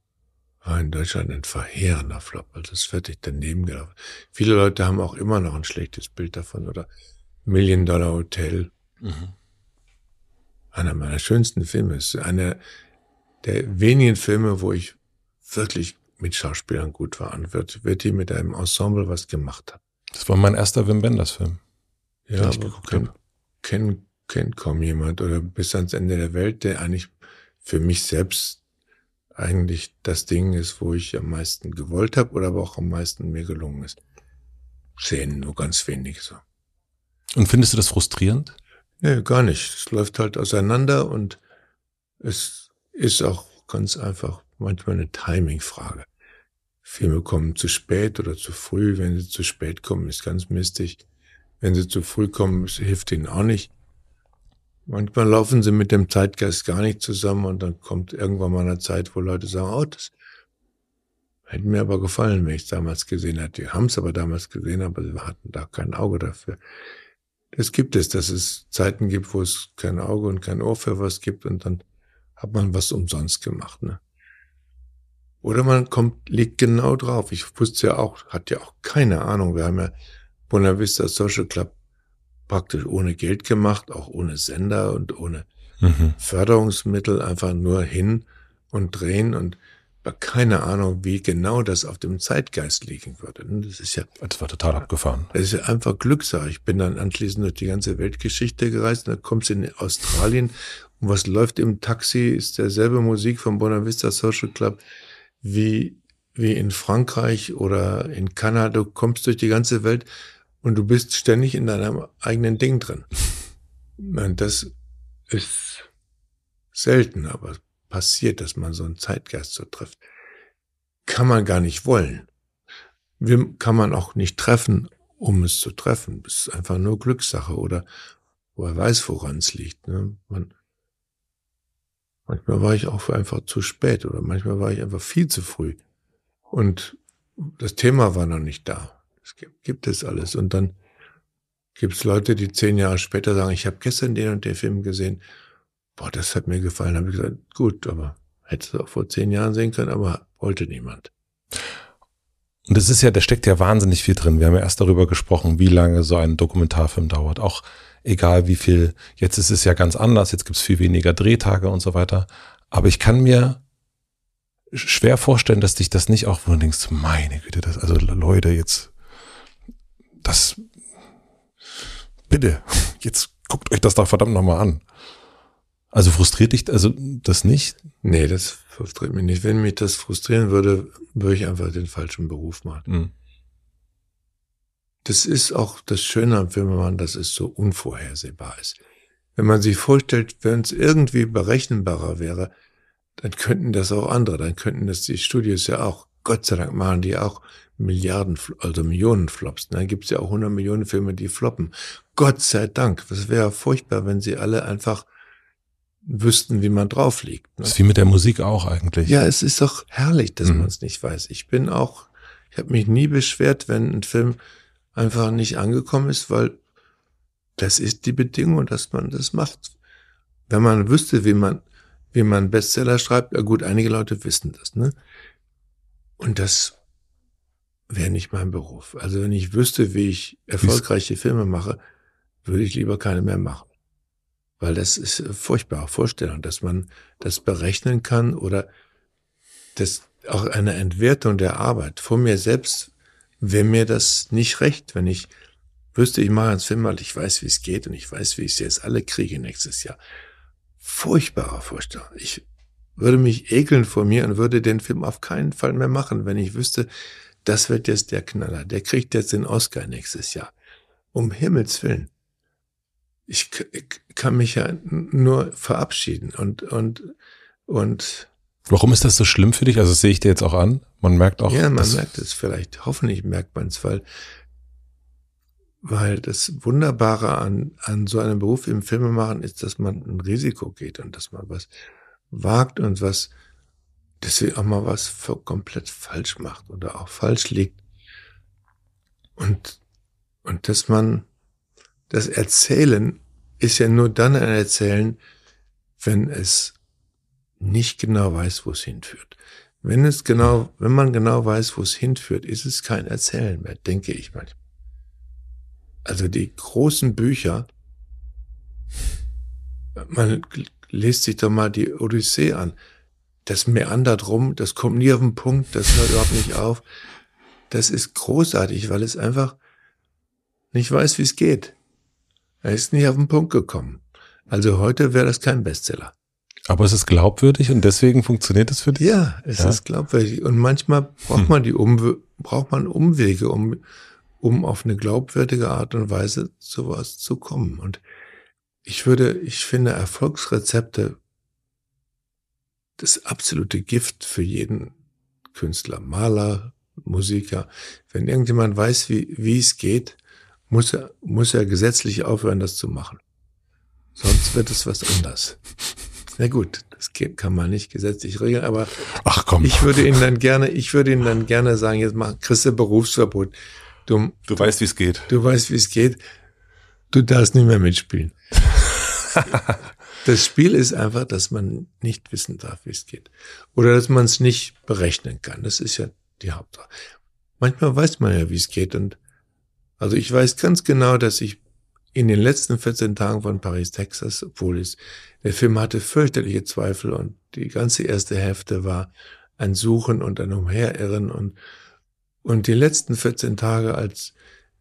Speaker 1: war in Deutschland ein verheerender Flop. Also es wird fertig daneben gelaufen. Viele Leute haben auch immer noch ein schlechtes Bild davon oder Million Dollar Hotel. Mhm. Einer meiner schönsten Filme ist einer der wenigen Filme, wo ich wirklich mit Schauspielern gut war und wird, wird die mit einem Ensemble was gemacht hat.
Speaker 2: Das war mein erster Wim Wenders Film.
Speaker 1: Ja, ich geguckt habe kennt, kennt kaum jemand oder bis ans Ende der Welt, der eigentlich für mich selbst eigentlich das Ding ist, wo ich am meisten gewollt habe oder aber auch am meisten mir gelungen ist. Sehen nur ganz wenig so.
Speaker 2: Und findest du das frustrierend?
Speaker 1: Nee, gar nicht. Es läuft halt auseinander und es ist auch ganz einfach manchmal eine Timing-Frage. Filme kommen zu spät oder zu früh. Wenn sie zu spät kommen, ist ganz mistig. Wenn sie zu früh kommen, hilft ihnen auch nicht. Manchmal laufen sie mit dem Zeitgeist gar nicht zusammen und dann kommt irgendwann mal eine Zeit, wo Leute sagen, oh, das hätte mir aber gefallen, wenn ich es damals gesehen hätte. Die haben es aber damals gesehen, aber sie hatten da kein Auge dafür. Das gibt es, dass es Zeiten gibt, wo es kein Auge und kein Ohr für was gibt und dann hat man was umsonst gemacht. Ne? Oder man kommt, liegt genau drauf. Ich wusste ja auch, hat ja auch keine Ahnung. Wir haben ja Buena Vista Social Club praktisch ohne Geld gemacht, auch ohne Sender und ohne mhm. Förderungsmittel, einfach nur hin und drehen und keine Ahnung, wie genau das auf dem Zeitgeist liegen würde. Das ist ja.
Speaker 2: Das war total abgefahren.
Speaker 1: Das ist ja einfach Glückssache. Ich bin dann anschließend durch die ganze Weltgeschichte gereist und dann kommst du in Australien und was läuft im Taxi, ist derselbe Musik vom Buena Vista Social Club wie, wie in Frankreich oder in Kanada. Du kommst durch die ganze Welt und du bist ständig in deinem eigenen Ding drin. Und das ist selten, aber passiert, dass man so einen Zeitgeist so trifft. Kann man gar nicht wollen. Kann man auch nicht treffen, um es zu treffen. Das ist einfach nur Glückssache oder woher weiß, woran es liegt. Ne? Man, manchmal war ich auch einfach zu spät oder manchmal war ich einfach viel zu früh. Und das Thema war noch nicht da. Es gibt, gibt es alles. Und dann gibt es Leute, die zehn Jahre später sagen, ich habe gestern den und den Film gesehen. Boah, das hat mir gefallen. Da habe ich gesagt, gut, aber hättest du auch vor zehn Jahren sehen können, aber wollte niemand.
Speaker 2: Und das ist ja, da steckt ja wahnsinnig viel drin. Wir haben ja erst darüber gesprochen, wie lange so ein Dokumentarfilm dauert. Auch egal wie viel, jetzt ist es ja ganz anders, jetzt gibt es viel weniger Drehtage und so weiter. Aber ich kann mir schwer vorstellen, dass dich das nicht auch, wo du denkst, meine Güte, das, also Leute, jetzt das, bitte, jetzt guckt euch das doch verdammt nochmal an. Also frustriert dich also das nicht?
Speaker 1: Nee, das frustriert mich nicht. Wenn mich das frustrieren würde, würde ich einfach den falschen Beruf machen. Mhm. das ist auch das Schöne am Filmemachen, dass es so unvorhersehbar ist. Wenn man sich vorstellt, wenn es irgendwie berechenbarer wäre, dann könnten das auch andere, dann könnten das die Studios ja auch. Gott sei Dank machen die auch Milliarden, also Millionen Flops. Dann gibt es ja auch 100 Millionen Filme, die floppen. Gott sei Dank. Das wäre furchtbar, wenn sie alle einfach wüssten, wie man drauf liegt.
Speaker 2: Ne? Das ist wie mit der Musik auch eigentlich.
Speaker 1: Ja, es ist doch herrlich, dass mhm. man es nicht weiß. Ich bin auch, ich habe mich nie beschwert, wenn ein Film einfach nicht angekommen ist, weil das ist die Bedingung, dass man das macht. Wenn man wüsste, wie man, wie man Bestseller schreibt, ja gut, einige Leute wissen das, ne? Und das wäre nicht mein Beruf. Also wenn ich wüsste, wie ich erfolgreiche Filme mache, würde ich lieber keine mehr machen. Weil das ist eine furchtbare Vorstellung, dass man das berechnen kann oder das auch eine Entwertung der Arbeit. Vor mir selbst wäre mir das nicht recht, wenn ich wüsste, ich mache einen Film, weil ich weiß, wie es geht und ich weiß, wie ich es jetzt alle kriege nächstes Jahr. Furchtbarer Vorstellung. Ich würde mich ekeln vor mir und würde den Film auf keinen Fall mehr machen, wenn ich wüsste, das wird jetzt der Knaller. Der kriegt jetzt den Oscar nächstes Jahr. Um Himmels Willen. Ich, ich kann mich ja nur verabschieden und, und, und.
Speaker 2: Warum ist das so schlimm für dich? Also das sehe ich dir jetzt auch an. Man merkt auch.
Speaker 1: Ja, man merkt es vielleicht. Hoffentlich merkt man es, weil, weil das Wunderbare an, an so einem Beruf im Filmemachen ist, dass man ein Risiko geht und dass man was wagt und was, deswegen auch mal was komplett falsch macht oder auch falsch liegt. Und, und dass man das Erzählen ist ja nur dann ein Erzählen, wenn es nicht genau weiß, wo es hinführt. Wenn es genau, wenn man genau weiß, wo es hinführt, ist es kein Erzählen mehr, denke ich manchmal. Also die großen Bücher, man liest sich doch mal die Odyssee an. Das meandert rum, das kommt nie auf den Punkt, das hört überhaupt nicht auf. Das ist großartig, weil es einfach nicht weiß, wie es geht. Er ist nicht auf den Punkt gekommen. Also heute wäre das kein Bestseller.
Speaker 2: Aber es ist glaubwürdig und deswegen funktioniert es für dich?
Speaker 1: Ja, es ja. ist glaubwürdig. Und manchmal braucht man die Umwe braucht man Umwege, um, um auf eine glaubwürdige Art und Weise zu was zu kommen. Und ich würde, ich finde Erfolgsrezepte das absolute Gift für jeden Künstler, Maler, Musiker. Wenn irgendjemand weiß, wie, wie es geht, muss er, muss er gesetzlich aufhören, das zu machen. Sonst wird es was anders. Na gut, das kann man nicht gesetzlich regeln, aber
Speaker 2: Ach komm.
Speaker 1: ich würde ihn dann gerne, ich würde ihn dann gerne sagen, jetzt mach, kriegst du Berufsverbot.
Speaker 2: Du, du, du weißt, wie es geht.
Speaker 1: Du weißt, wie es geht. Du darfst nicht mehr mitspielen. das Spiel ist einfach, dass man nicht wissen darf, wie es geht. Oder dass man es nicht berechnen kann. Das ist ja die Hauptsache. Manchmal weiß man ja, wie es geht und also ich weiß ganz genau, dass ich in den letzten 14 Tagen von Paris, Texas, obwohl es, der Film hatte fürchterliche Zweifel und die ganze erste Hälfte war ein Suchen und ein Umherirren und, und die letzten 14 Tage, als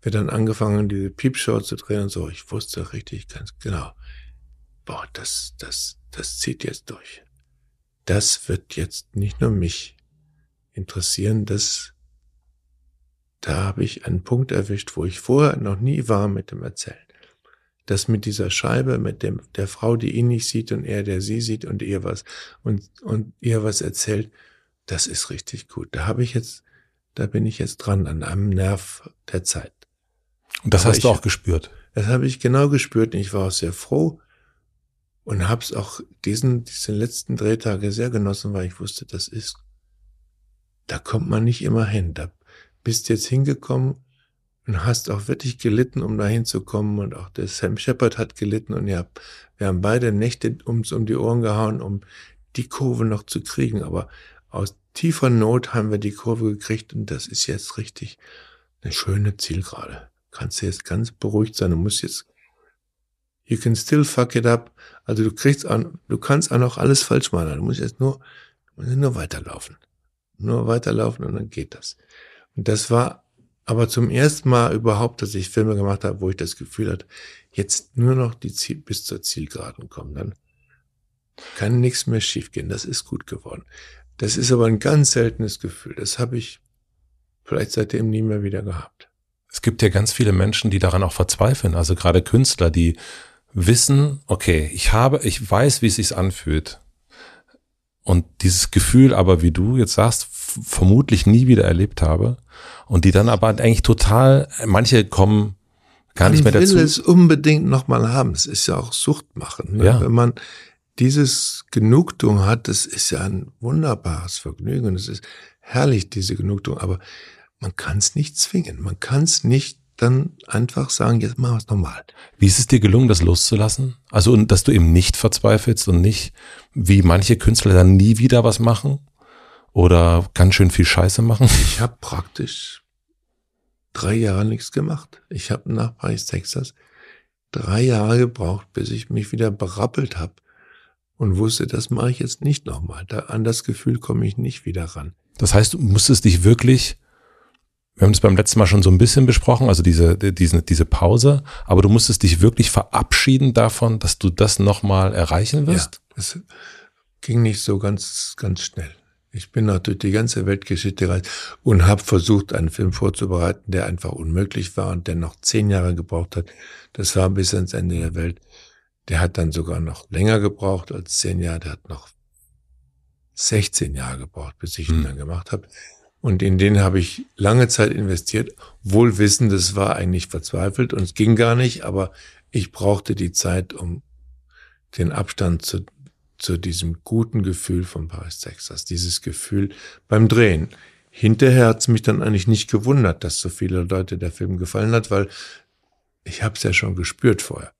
Speaker 1: wir dann angefangen diese Piepshow zu drehen und so, ich wusste richtig ganz genau, boah, das, das, das zieht jetzt durch. Das wird jetzt nicht nur mich interessieren, das da habe ich einen Punkt erwischt, wo ich vorher noch nie war mit dem Erzählen. Das mit dieser Scheibe, mit dem, der Frau, die ihn nicht sieht und er, der sie sieht und ihr was, und, und ihr was erzählt, das ist richtig gut. Da habe ich jetzt, da bin ich jetzt dran an einem Nerv der Zeit.
Speaker 2: Und das Aber hast ich, du auch gespürt?
Speaker 1: Das habe ich genau gespürt und ich war auch sehr froh und habe es auch diesen, diesen letzten Drehtage sehr genossen, weil ich wusste, das ist, da kommt man nicht immer hin. Da bist jetzt hingekommen und hast auch wirklich gelitten, um da hinzukommen. Und auch der Sam Shepard hat gelitten und ja, wir haben beide Nächte ums um die Ohren gehauen, um die Kurve noch zu kriegen. Aber aus tiefer Not haben wir die Kurve gekriegt und das ist jetzt richtig eine schöne Zielgerade. Kannst du jetzt ganz beruhigt sein. Du musst jetzt, you can still fuck it up. Also du kriegst an, du kannst auch noch alles falsch machen. Du musst jetzt nur, nur weiterlaufen. Nur weiterlaufen und dann geht das. Und das war aber zum ersten Mal überhaupt, dass ich Filme gemacht habe, wo ich das Gefühl hatte, jetzt nur noch die Ziel bis zur Zielgeraden kommen. Dann kann nichts mehr schiefgehen. Das ist gut geworden. Das ist aber ein ganz seltenes Gefühl. Das habe ich vielleicht seitdem nie mehr wieder gehabt.
Speaker 2: Es gibt ja ganz viele Menschen, die daran auch verzweifeln. Also gerade Künstler, die wissen, okay, ich habe, ich weiß, wie es sich anfühlt. Und dieses Gefühl aber, wie du jetzt sagst, vermutlich nie wieder erlebt habe. Und die dann aber eigentlich total, manche kommen gar nicht mehr dazu.
Speaker 1: Man will es unbedingt nochmal haben. Es ist ja auch Suchtmachen. Ne? Ja. Wenn man dieses Genugtuung hat, das ist ja ein wunderbares Vergnügen. Es ist herrlich, diese Genugtuung. Aber man kann es nicht zwingen. Man kann es nicht dann einfach sagen, jetzt machen wir es nochmal.
Speaker 2: Wie ist es dir gelungen, das loszulassen? Also, dass du eben nicht verzweifelst und nicht, wie manche Künstler dann nie wieder was machen oder ganz schön viel Scheiße machen?
Speaker 1: Ich habe praktisch drei Jahre nichts gemacht. Ich habe nach Paris, Texas drei Jahre gebraucht, bis ich mich wieder berappelt habe und wusste, das mache ich jetzt nicht nochmal. Da, an das Gefühl komme ich nicht wieder ran.
Speaker 2: Das heißt, du musstest dich wirklich wir haben das beim letzten Mal schon so ein bisschen besprochen, also diese, diese, diese Pause, aber du musstest dich wirklich verabschieden davon, dass du das nochmal erreichen wirst?
Speaker 1: Ja, es ging nicht so ganz, ganz schnell. Ich bin noch durch die ganze Weltgeschichte gereist und habe versucht, einen Film vorzubereiten, der einfach unmöglich war und der noch zehn Jahre gebraucht hat. Das war bis ans Ende der Welt. Der hat dann sogar noch länger gebraucht als zehn Jahre. Der hat noch 16 Jahre gebraucht, bis ich ihn hm. dann gemacht habe. Und in den habe ich lange Zeit investiert, wohl wissend, es war eigentlich verzweifelt und es ging gar nicht, aber ich brauchte die Zeit, um den Abstand zu, zu diesem guten Gefühl von Paris, Texas, dieses Gefühl beim Drehen. Hinterher hat es mich dann eigentlich nicht gewundert, dass so viele Leute der Film gefallen hat, weil ich habe es ja schon gespürt vorher.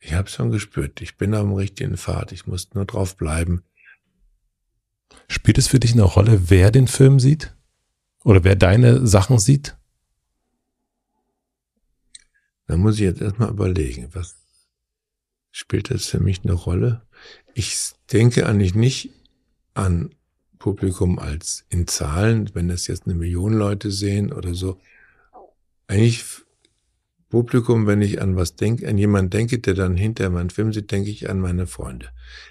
Speaker 1: Ich habe es schon gespürt. Ich bin am richtigen Pfad. Ich muss nur drauf bleiben.
Speaker 2: Spielt es für dich eine Rolle, wer den Film sieht? Oder wer deine Sachen sieht?
Speaker 1: Da muss ich jetzt erstmal überlegen, was spielt das für mich eine Rolle? Ich denke eigentlich nicht an Publikum als in Zahlen, wenn das jetzt eine Million Leute sehen oder so. Eigentlich Publikum, wenn ich an was denke, an jemanden denke, der dann hinter meinen Film sieht, denke ich an meine Freunde.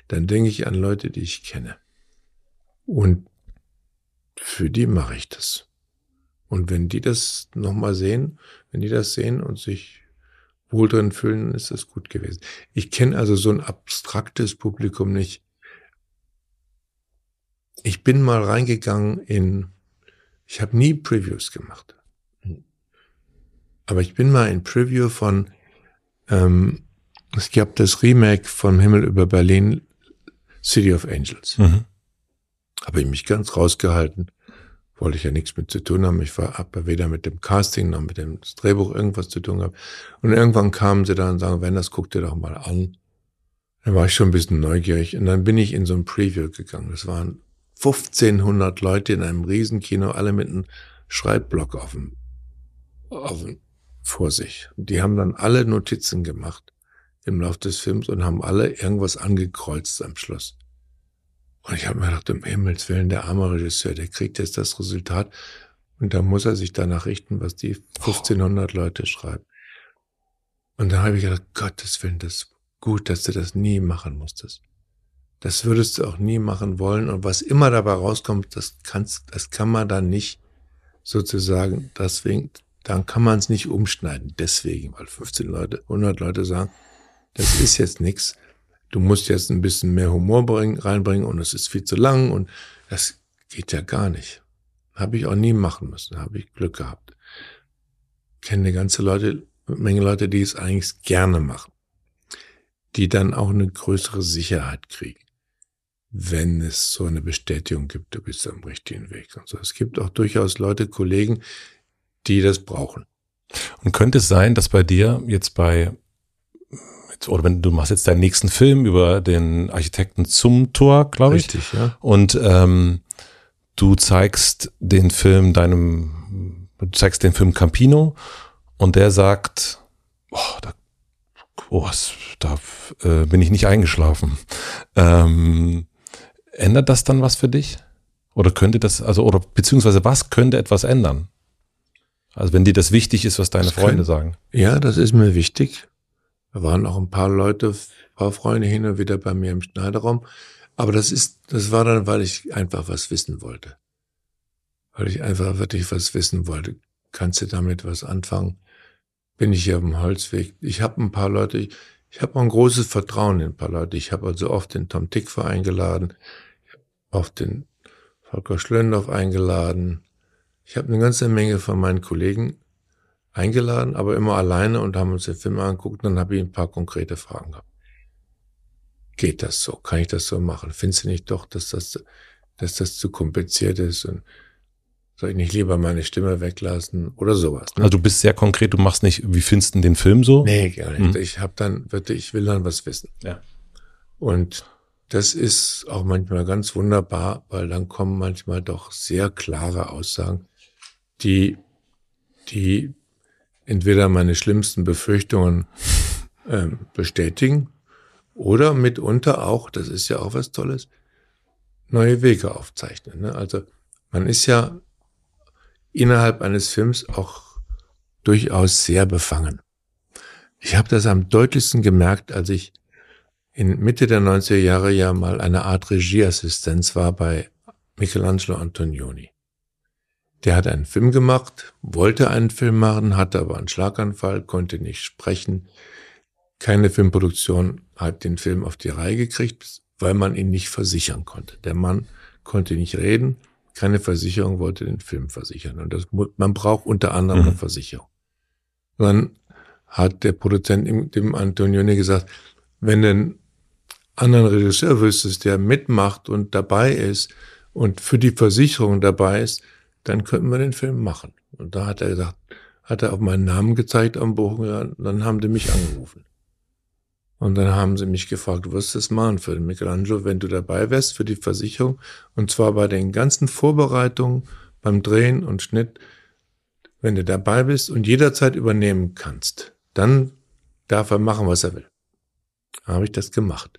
Speaker 1: Dann denke ich an Leute, die ich kenne. Und für die mache ich das. Und wenn die das nochmal sehen, wenn die das sehen und sich wohl drin fühlen, ist das gut gewesen. Ich kenne also so ein abstraktes Publikum nicht. Ich bin mal reingegangen in, ich habe nie Previews gemacht. Aber ich bin mal in Preview von, ähm, es gab das Remake vom Himmel über Berlin, City of Angels. Mhm. Habe ich mich ganz rausgehalten wollte ich ja nichts mit zu tun haben. Ich war aber weder mit dem Casting noch mit dem Drehbuch irgendwas zu tun gehabt. Und irgendwann kamen sie dann und sagen, wenn das guck dir doch mal an. Dann war ich schon ein bisschen neugierig und dann bin ich in so ein Preview gegangen. Das waren 1500 Leute in einem Riesenkino, alle mit einem Schreibblock auf dem, auf dem, vor sich. Die haben dann alle Notizen gemacht im Laufe des Films und haben alle irgendwas angekreuzt am Schluss. Und ich habe mir gedacht, um Himmels Willen, der arme Regisseur, der kriegt jetzt das Resultat und da muss er sich danach richten, was die 1500 Leute schreiben. Und dann habe ich gedacht, Gottes Willen, das ist gut, dass du das nie machen musstest. Das würdest du auch nie machen wollen. Und was immer dabei rauskommt, das kannst, das kann man dann nicht sozusagen, deswegen, dann kann man es nicht umschneiden. Deswegen, weil 15 Leute, 100 Leute sagen, das ist jetzt nichts du musst jetzt ein bisschen mehr Humor bringen, reinbringen und es ist viel zu lang und das geht ja gar nicht. Habe ich auch nie machen müssen, habe ich Glück gehabt. Kenne eine ganze Leute, Menge Leute, die es eigentlich gerne machen, die dann auch eine größere Sicherheit kriegen, wenn es so eine Bestätigung gibt, du bist am richtigen Weg und so. Es gibt auch durchaus Leute, Kollegen, die das brauchen.
Speaker 2: Und könnte es sein, dass bei dir jetzt bei oder wenn du machst jetzt deinen nächsten Film über den Architekten zum Tor, glaube ich.
Speaker 1: Richtig, ja.
Speaker 2: Und ähm, du zeigst den Film deinem, du zeigst den Film Campino und der sagt, oh, da, oh, da äh, bin ich nicht eingeschlafen. Ähm, ändert das dann was für dich? Oder könnte das, also, oder beziehungsweise was könnte etwas ändern? Also wenn dir das wichtig ist, was deine das Freunde kann, sagen.
Speaker 1: Ja, das ist mir wichtig. Da waren auch ein paar Leute, ein paar Freunde hin und wieder bei mir im Schneiderraum. Aber das ist, das war dann, weil ich einfach was wissen wollte. Weil ich einfach wirklich was wissen wollte. kannst du damit was anfangen? Bin ich hier dem Holzweg? Ich habe ein paar Leute, ich, ich habe ein großes Vertrauen in ein paar Leute. Ich habe also oft den Tom Tickfer eingeladen, oft den Volker Schlöndorf eingeladen. Ich habe eine ganze Menge von meinen Kollegen eingeladen, aber immer alleine und haben uns den Film angeguckt. Dann habe ich ein paar konkrete Fragen gehabt. Geht das so? Kann ich das so machen? Findest du nicht doch, dass das, dass das zu kompliziert ist? Und soll ich nicht lieber meine Stimme weglassen oder sowas?
Speaker 2: Ne? Also du bist sehr konkret, du machst nicht, wie findest du den Film so?
Speaker 1: Nee, gar nicht. Mhm. Ich habe dann, ich will dann was wissen.
Speaker 2: Ja.
Speaker 1: Und das ist auch manchmal ganz wunderbar, weil dann kommen manchmal doch sehr klare Aussagen, die, die entweder meine schlimmsten Befürchtungen äh, bestätigen oder mitunter auch, das ist ja auch was Tolles, neue Wege aufzeichnen. Ne? Also man ist ja innerhalb eines Films auch durchaus sehr befangen. Ich habe das am deutlichsten gemerkt, als ich in Mitte der 90er Jahre ja mal eine Art Regieassistenz war bei Michelangelo Antonioni. Der hat einen Film gemacht, wollte einen Film machen, hatte aber einen Schlaganfall, konnte nicht sprechen. Keine Filmproduktion hat den Film auf die Reihe gekriegt, weil man ihn nicht versichern konnte. Der Mann konnte nicht reden, keine Versicherung wollte den Film versichern. Und das, man braucht unter anderem mhm. eine Versicherung. dann hat der Produzent dem Antonioni gesagt, wenn du einen anderen Regisseur wüsstest, der mitmacht und dabei ist und für die Versicherung dabei ist, dann könnten wir den Film machen. Und da hat er gesagt, hat er auf meinen Namen gezeigt am ja, dann haben die mich angerufen. Und dann haben sie mich gefragt, du wirst das machen für den Michelangelo, wenn du dabei wärst für die Versicherung. Und zwar bei den ganzen Vorbereitungen, beim Drehen und Schnitt, wenn du dabei bist und jederzeit übernehmen kannst, dann darf er machen, was er will. Habe ich das gemacht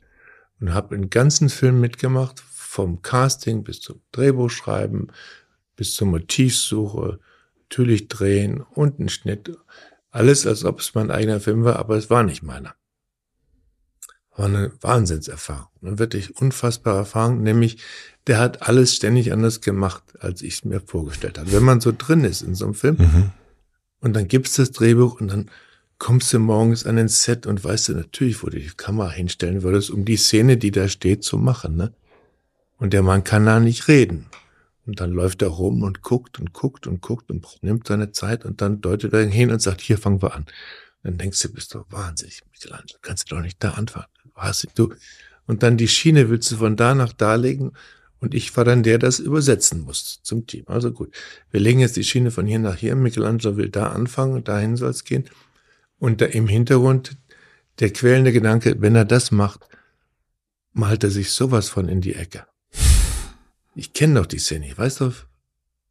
Speaker 1: und habe den ganzen Film mitgemacht, vom Casting bis zum Drehbuchschreiben, bis zur Motivsuche, natürlich drehen und ein Schnitt. Alles, als ob es mein eigener Film war, aber es war nicht meiner. War eine Wahnsinnserfahrung. Eine wirklich unfassbare Erfahrung, nämlich der hat alles ständig anders gemacht, als ich es mir vorgestellt habe. Wenn man so drin ist in so einem Film mhm. und dann gibt's das Drehbuch und dann kommst du morgens an den Set und weißt du natürlich, wo du die Kamera hinstellen würdest, um die Szene, die da steht, zu machen. Ne? Und der Mann kann da nicht reden. Und dann läuft er rum und guckt und guckt und guckt und nimmt seine Zeit und dann deutet er hin und sagt, hier fangen wir an. Dann denkst du, bist du wahnsinnig, Michelangelo, kannst du doch nicht da anfangen. Was du? Und dann die Schiene willst du von da nach da legen und ich war dann der, der das übersetzen muss zum Team. Also gut, wir legen jetzt die Schiene von hier nach hier. Michelangelo will da anfangen und dahin soll es gehen. Und da im Hintergrund der quälende Gedanke, wenn er das macht, malt er sich sowas von in die Ecke. Ich kenne doch die Szene, ich weiß doch,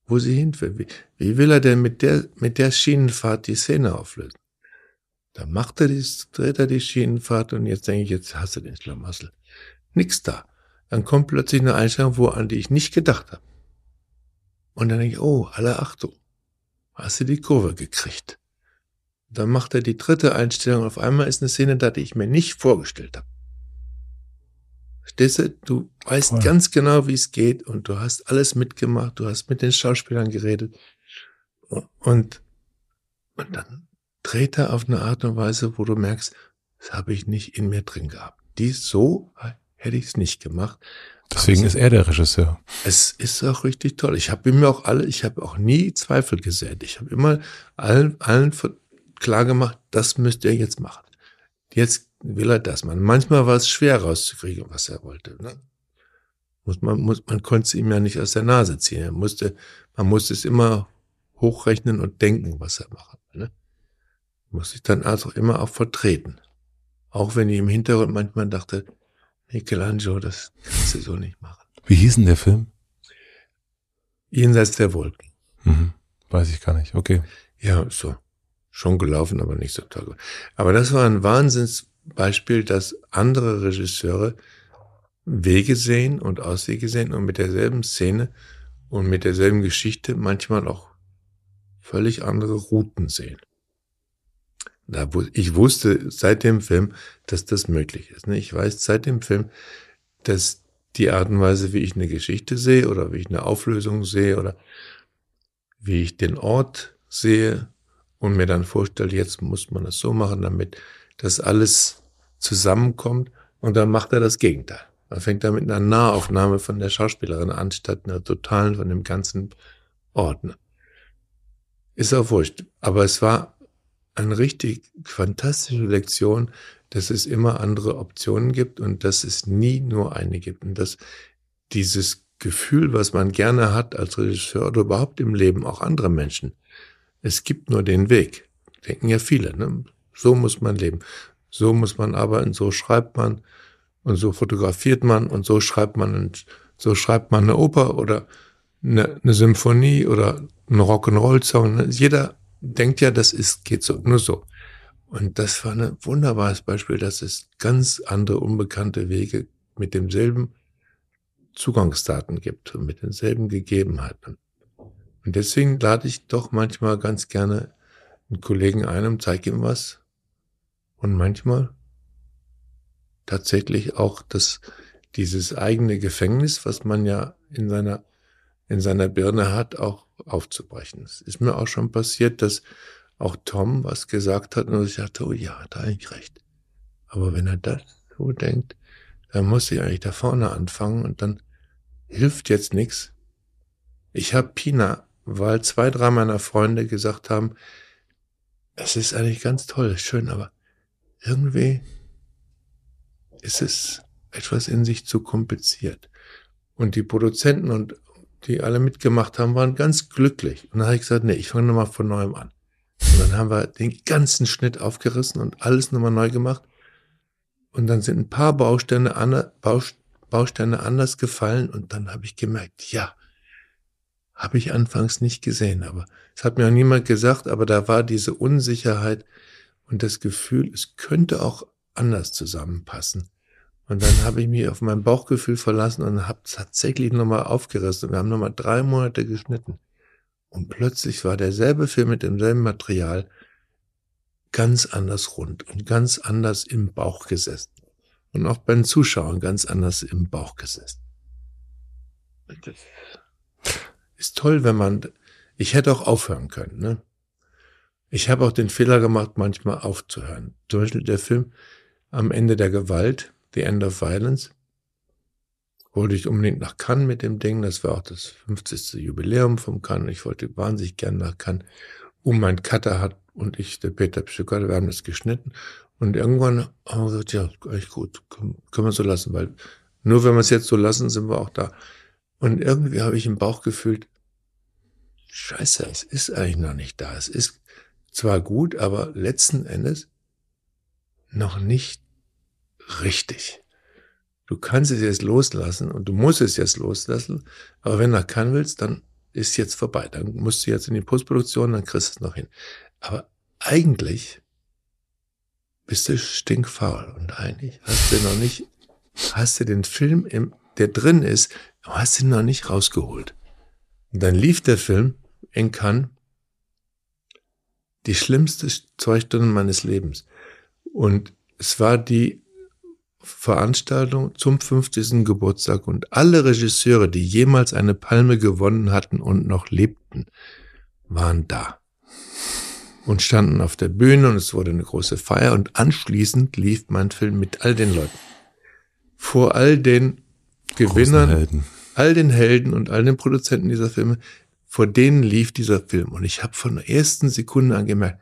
Speaker 1: wo sie hin will. Wie, wie will er denn mit der, mit der Schienenfahrt die Szene auflösen? Da macht er die, dreht er die Schienenfahrt und jetzt denke ich, jetzt hast du den Schlamassel. Nix da. Dann kommt plötzlich eine Einstellung, wo, an die ich nicht gedacht habe. Und dann denke ich, oh, alle Achtung. Hast du die Kurve gekriegt? Dann macht er die dritte Einstellung. Auf einmal ist eine Szene da, die ich mir nicht vorgestellt habe. Verstehst du? Weißt Voll. ganz genau, wie es geht und du hast alles mitgemacht, du hast mit den Schauspielern geredet und, und dann dreht er auf eine Art und Weise, wo du merkst, das habe ich nicht in mir drin gehabt. Dies so hätte ich es nicht gemacht.
Speaker 2: Deswegen ist er der Regisseur.
Speaker 1: Es ist auch richtig toll. Ich habe mir auch alle, ich habe auch nie Zweifel gesät. Ich habe immer allen, allen klar gemacht, das müsst ihr jetzt machen. Jetzt will er das machen. Manchmal war es schwer rauszukriegen, was er wollte. Ne? Muss man, muss, man konnte es ihm ja nicht aus der Nase ziehen. Er musste, man musste es immer hochrechnen und denken, was er machen will. Ne? Muss ich dann also immer auch vertreten. Auch wenn ich im Hintergrund manchmal dachte, Michelangelo, das kannst du so nicht machen.
Speaker 2: Wie hieß denn der Film?
Speaker 1: Jenseits der Wolken.
Speaker 2: Mhm. Weiß ich gar nicht. Okay.
Speaker 1: Ja, so. Schon gelaufen, aber nicht so toll. Aber das war ein Wahnsinns Beispiel, dass andere Regisseure Wege sehen und Auswege sehen und mit derselben Szene und mit derselben Geschichte manchmal auch völlig andere Routen sehen. Ich wusste seit dem Film, dass das möglich ist. Ne? Ich weiß seit dem Film, dass die Art und Weise, wie ich eine Geschichte sehe oder wie ich eine Auflösung sehe oder wie ich den Ort sehe und mir dann vorstelle, jetzt muss man das so machen, damit das alles zusammenkommt. Und dann macht er das Gegenteil. Man fängt da mit einer Nahaufnahme von der Schauspielerin an, statt einer totalen von dem ganzen Ordner. Ist auch wurscht. Aber es war eine richtig fantastische Lektion, dass es immer andere Optionen gibt und dass es nie nur eine gibt. Und dass dieses Gefühl, was man gerne hat als Regisseur oder überhaupt im Leben, auch andere Menschen, es gibt nur den Weg. Denken ja viele. Ne? So muss man leben. So muss man arbeiten, so schreibt man und so fotografiert man und so schreibt man und so schreibt man eine Oper oder eine, eine Symphonie oder einen Rock'n'Roll-Song. Jeder denkt ja, das ist, geht so, nur so. Und das war ein wunderbares Beispiel, dass es ganz andere unbekannte Wege mit demselben Zugangsdaten gibt und mit denselben Gegebenheiten. Und deswegen lade ich doch manchmal ganz gerne einen Kollegen ein und zeige ihm was. Und manchmal tatsächlich auch das, dieses eigene Gefängnis, was man ja in seiner, in seiner Birne hat, auch aufzubrechen. Es ist mir auch schon passiert, dass auch Tom was gesagt hat und ich dachte, oh ja, hat er eigentlich recht. Aber wenn er das so denkt, dann muss ich eigentlich da vorne anfangen und dann hilft jetzt nichts. Ich habe Pina, weil zwei, drei meiner Freunde gesagt haben, es ist eigentlich ganz toll, schön, aber irgendwie ist es etwas in sich zu kompliziert. Und die Produzenten und die alle mitgemacht haben, waren ganz glücklich. Und dann habe ich gesagt, nee, ich fange nochmal von neuem an. Und dann haben wir den ganzen Schnitt aufgerissen und alles nochmal neu gemacht. Und dann sind ein paar Bausteine, Bausteine anders gefallen und dann habe ich gemerkt, ja, habe ich anfangs nicht gesehen, aber es hat mir auch niemand gesagt, aber da war diese Unsicherheit und das Gefühl, es könnte auch anders zusammenpassen. Und dann habe ich mich auf mein Bauchgefühl verlassen und habe tatsächlich nochmal aufgerissen. Wir haben nochmal drei Monate geschnitten. Und plötzlich war derselbe Film mit demselben Material ganz anders rund und ganz anders im Bauch gesessen. Und auch bei den Zuschauern ganz anders im Bauch gesessen. Das ist toll, wenn man, ich hätte auch aufhören können, ne? Ich habe auch den Fehler gemacht, manchmal aufzuhören. Zum Beispiel der Film Am Ende der Gewalt, The End of Violence, wollte ich unbedingt nach Cannes mit dem Ding. Das war auch das 50. Jubiläum vom Cannes. Ich wollte wahnsinnig gern nach Cannes. Und mein Cutter hat und ich, der Peter Pschücker, wir haben das geschnitten. Und irgendwann haben wir gesagt, ja, echt gut, können, können wir so lassen, weil nur wenn wir es jetzt so lassen, sind wir auch da. Und irgendwie habe ich im Bauch gefühlt, scheiße, es ist eigentlich noch nicht da. Es ist zwar gut, aber letzten Endes noch nicht richtig. Du kannst es jetzt loslassen und du musst es jetzt loslassen, aber wenn du kann willst, dann ist jetzt vorbei. Dann musst du jetzt in die Postproduktion, dann kriegst du es noch hin. Aber eigentlich bist du stinkfaul und eigentlich hast du noch nicht, hast du den Film, im, der drin ist, hast du ihn noch nicht rausgeholt. Und dann lief der Film in Cannes die schlimmste zwei Stunden meines Lebens. Und es war die Veranstaltung zum 50. Geburtstag und alle Regisseure, die jemals eine Palme gewonnen hatten und noch lebten, waren da und standen auf der Bühne und es wurde eine große Feier und anschließend lief mein Film mit all den Leuten. Vor all den Gewinnern, all den Helden und all den Produzenten dieser Filme, vor denen lief dieser Film und ich habe von der ersten Sekunde an gemerkt,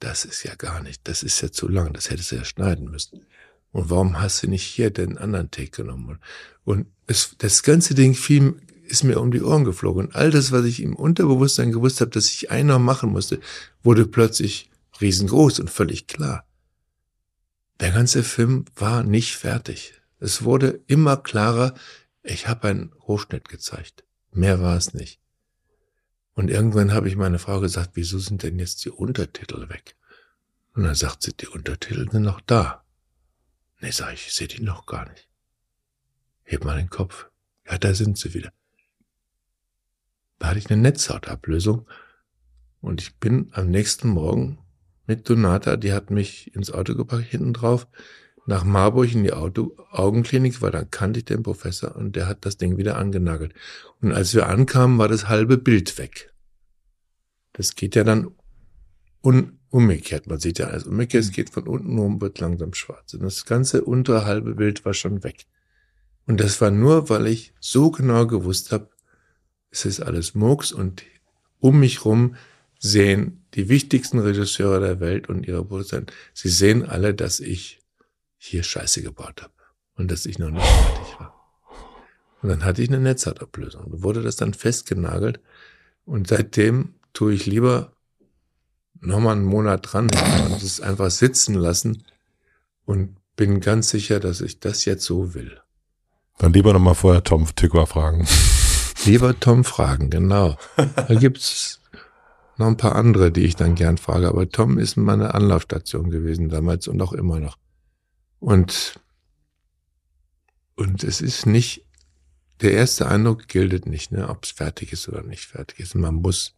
Speaker 1: das ist ja gar nicht, das ist ja zu lang, das hättest du ja schneiden müssen. Und warum hast du nicht hier den anderen Take genommen? Und es, das ganze Ding fiel, ist mir um die Ohren geflogen. Und all das, was ich im Unterbewusstsein gewusst habe, dass ich einer machen musste, wurde plötzlich riesengroß und völlig klar. Der ganze Film war nicht fertig. Es wurde immer klarer, ich habe einen Rohschnitt gezeigt. Mehr war es nicht. Und irgendwann habe ich meine Frau gesagt, wieso sind denn jetzt die Untertitel weg? Und dann sagt sie, die Untertitel sind noch da. Nee, sag ich, ich sehe die noch gar nicht. Heb mal den Kopf. Ja, da sind sie wieder. Da hatte ich eine Netzhautablösung und ich bin am nächsten Morgen mit Donata, die hat mich ins Auto gepackt hinten drauf, nach Marburg in die Auto Augenklinik, weil dann kannte ich den Professor und der hat das Ding wieder angenagelt. Und als wir ankamen, war das halbe Bild weg. Das geht ja dann un umgekehrt. Man sieht ja alles umgekehrt. Es geht von unten rum, wird langsam schwarz. Und das ganze untere halbe Bild war schon weg. Und das war nur, weil ich so genau gewusst habe, es ist alles Murks und um mich rum sehen die wichtigsten Regisseure der Welt und ihre Produzenten, sie sehen alle, dass ich hier Scheiße gebaut habe und dass ich noch nicht fertig war. Und dann hatte ich eine Netzhautablösung. Da wurde das dann festgenagelt und seitdem tue ich lieber nochmal einen Monat dran und es einfach sitzen lassen und bin ganz sicher, dass ich das jetzt so will.
Speaker 2: Dann lieber nochmal vorher Tom Tykwer fragen.
Speaker 1: Lieber Tom fragen, genau. Da gibt's noch ein paar andere, die ich dann gern frage, aber Tom ist meine Anlaufstation gewesen damals und auch immer noch. Und, und es ist nicht, der erste Eindruck gilt nicht, ne, ob es fertig ist oder nicht fertig ist. Man muss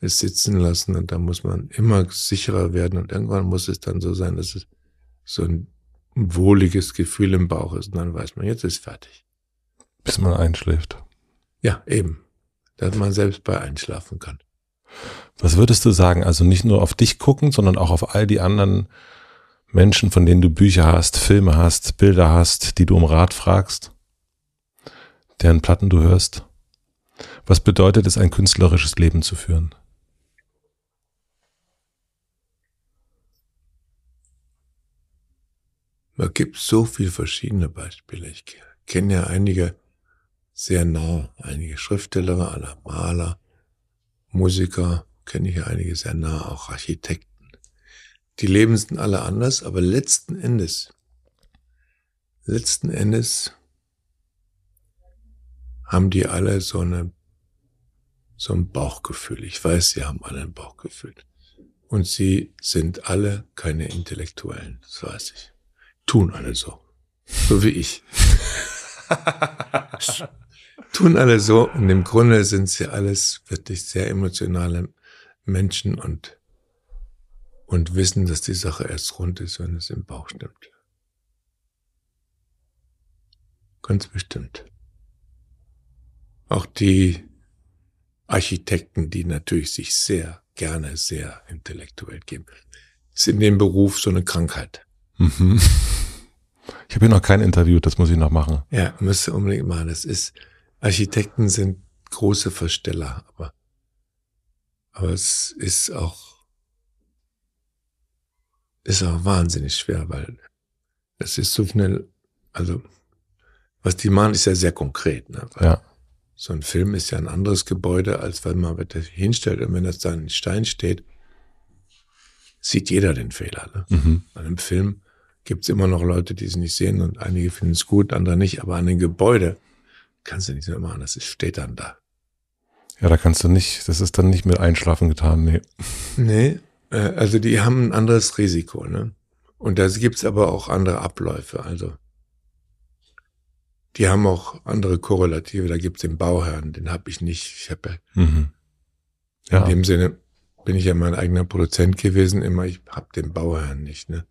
Speaker 1: es sitzen lassen und da muss man immer sicherer werden und irgendwann muss es dann so sein, dass es so ein wohliges Gefühl im Bauch ist und dann weiß man, jetzt ist fertig.
Speaker 2: Bis man einschläft.
Speaker 1: Ja, eben. Dass man selbst bei einschlafen kann.
Speaker 2: Was würdest du sagen? Also nicht nur auf dich gucken, sondern auch auf all die anderen Menschen, von denen du Bücher hast, Filme hast, Bilder hast, die du um Rat fragst, deren Platten du hörst. Was bedeutet es, ein künstlerisches Leben zu führen?
Speaker 1: Man gibt so viele verschiedene Beispiele. Ich kenne ja einige sehr nah. Einige Schriftsteller, Maler, Musiker, kenne ich ja einige sehr nah, auch Architekten. Die Leben sind alle anders, aber letzten Endes, letzten Endes haben die alle so eine, so ein Bauchgefühl. Ich weiß, sie haben alle ein Bauchgefühl. Und sie sind alle keine Intellektuellen, das weiß ich. Tun alle so. So wie ich. tun alle so und im Grunde sind sie alles wirklich sehr emotionale Menschen und, und wissen, dass die Sache erst rund ist, wenn es im Bauch stimmt. Ganz bestimmt. Auch die Architekten, die natürlich sich sehr gerne sehr intellektuell geben, ist in dem Beruf so eine Krankheit. Mhm.
Speaker 2: Ich habe hier noch kein Interview, das muss ich noch machen.
Speaker 1: Ja, müsste unbedingt machen. Das ist, Architekten sind große Versteller, aber, aber es ist auch, ist auch wahnsinnig schwer, weil es ist so schnell, also, was die machen, ist ja sehr konkret, ne?
Speaker 2: Ja.
Speaker 1: So ein Film ist ja ein anderes Gebäude, als wenn man das hinstellt und wenn das da in Stein steht, sieht jeder den Fehler. Ne? Mhm. Bei einem Film gibt's immer noch Leute, die es nicht sehen und einige finden es gut, andere nicht, aber an dem Gebäude kannst du nicht mehr machen, das ist, steht dann da.
Speaker 2: Ja, da kannst du nicht, das ist dann nicht mit Einschlafen getan, nee.
Speaker 1: Nee, also die haben ein anderes Risiko, ne? Und da gibt's aber auch andere Abläufe, also die haben auch andere Korrelative, da gibt's den Bauherrn, den habe ich nicht. Ich habe mhm. ja. in dem Sinne bin ich ja mein eigener Produzent gewesen, immer ich habe den Bauherrn nicht, ne?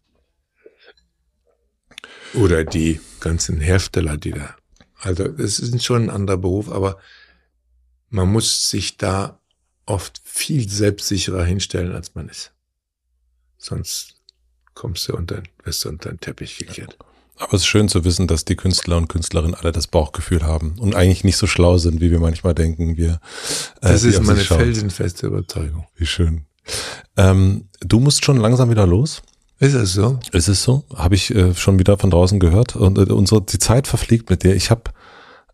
Speaker 1: Oder die ganzen Hersteller, die da also es ist schon ein anderer Beruf, aber man muss sich da oft viel selbstsicherer hinstellen, als man ist. Sonst kommst du unter, wirst du unter den Teppich gekehrt.
Speaker 2: Aber es ist schön zu wissen, dass die Künstler und Künstlerinnen alle das Bauchgefühl haben und eigentlich nicht so schlau sind, wie wir manchmal denken. Wir,
Speaker 1: äh, das ist meine felsenfeste Überzeugung.
Speaker 2: Wie schön. Ähm, du musst schon langsam wieder los.
Speaker 1: Ist es so?
Speaker 2: Ist es so? Habe ich äh, schon wieder von draußen gehört. Und äh, unsere die Zeit verfliegt mit dir. Ich habe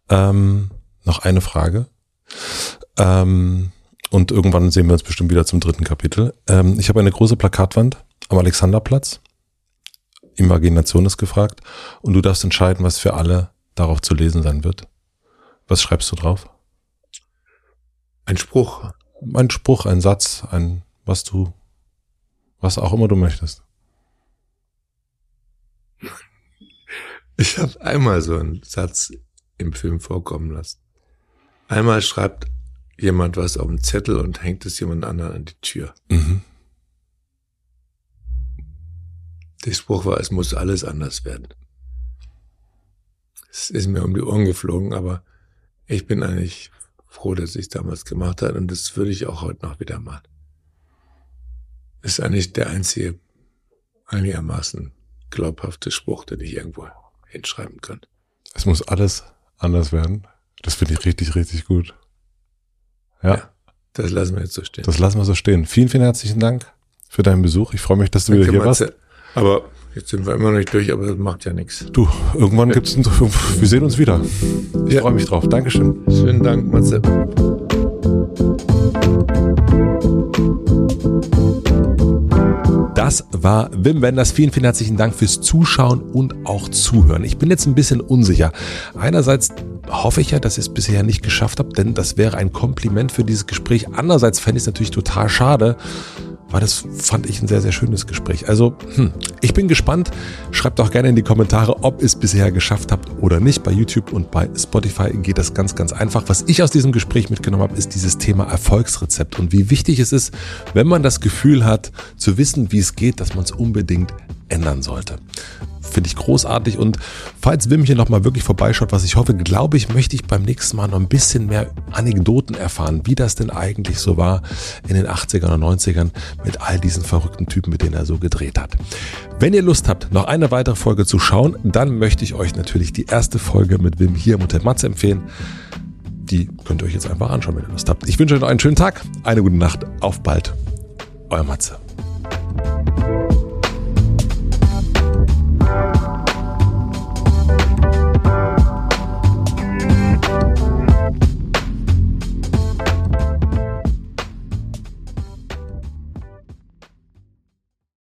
Speaker 2: ähm, noch eine Frage. Ähm, und irgendwann sehen wir uns bestimmt wieder zum dritten Kapitel. Ähm, ich habe eine große Plakatwand am Alexanderplatz. Imagination ist gefragt. Und du darfst entscheiden, was für alle darauf zu lesen sein wird. Was schreibst du drauf?
Speaker 1: Ein Spruch.
Speaker 2: Ein Spruch, ein Satz, ein, was du, was auch immer du möchtest.
Speaker 1: Ich habe einmal so einen Satz im Film vorkommen lassen. Einmal schreibt jemand was auf den Zettel und hängt es jemand anderen an die Tür. Mhm. Der Spruch war, es muss alles anders werden. Es ist mir um die Ohren geflogen, aber ich bin eigentlich froh, dass ich es damals gemacht habe und das würde ich auch heute noch wieder machen. ist eigentlich der einzige einigermaßen glaubhafte Spruch, den ich irgendwo hinschreiben kann.
Speaker 2: Es muss alles anders werden. Das finde ich richtig, richtig gut. Ja. ja.
Speaker 1: Das lassen wir jetzt so stehen.
Speaker 2: Das lassen wir so stehen. Vielen, vielen herzlichen Dank für deinen Besuch. Ich freue mich, dass du Danke, wieder hier warst.
Speaker 1: Aber jetzt sind wir immer noch nicht durch, aber das macht ja nichts.
Speaker 2: Du, irgendwann ja. gibt's, wir sehen uns wieder. Ich ja. freue mich drauf. Dankeschön.
Speaker 1: Schönen Dank, Matze.
Speaker 2: Das war Wim Wenders. Vielen, vielen herzlichen Dank fürs Zuschauen und auch Zuhören. Ich bin jetzt ein bisschen unsicher. Einerseits hoffe ich ja, dass ich es bisher nicht geschafft habe, denn das wäre ein Kompliment für dieses Gespräch. Andererseits fände ich es natürlich total schade, weil das fand ich ein sehr, sehr schönes Gespräch. Also, hm, ich bin gespannt. Schreibt auch gerne in die Kommentare, ob ihr es bisher geschafft habt oder nicht. Bei YouTube und bei Spotify geht das ganz, ganz einfach. Was ich aus diesem Gespräch mitgenommen habe, ist dieses Thema Erfolgsrezept und wie wichtig es ist, wenn man das Gefühl hat, zu wissen, wie es geht, dass man es unbedingt ändern sollte. Finde ich großartig. Und falls Wim hier nochmal wirklich vorbeischaut, was ich hoffe, glaube ich, möchte ich beim nächsten Mal noch ein bisschen mehr Anekdoten erfahren, wie das denn eigentlich so war in den 80ern und 90ern mit all diesen verrückten Typen, mit denen er so gedreht hat. Wenn ihr Lust habt, noch eine weitere Folge zu schauen, dann möchte ich euch natürlich die erste Folge mit Wim hier im Hotel Matze empfehlen. Die könnt ihr euch jetzt einfach anschauen, wenn ihr Lust habt. Ich wünsche euch noch einen schönen Tag, eine gute Nacht, auf bald. Euer Matze.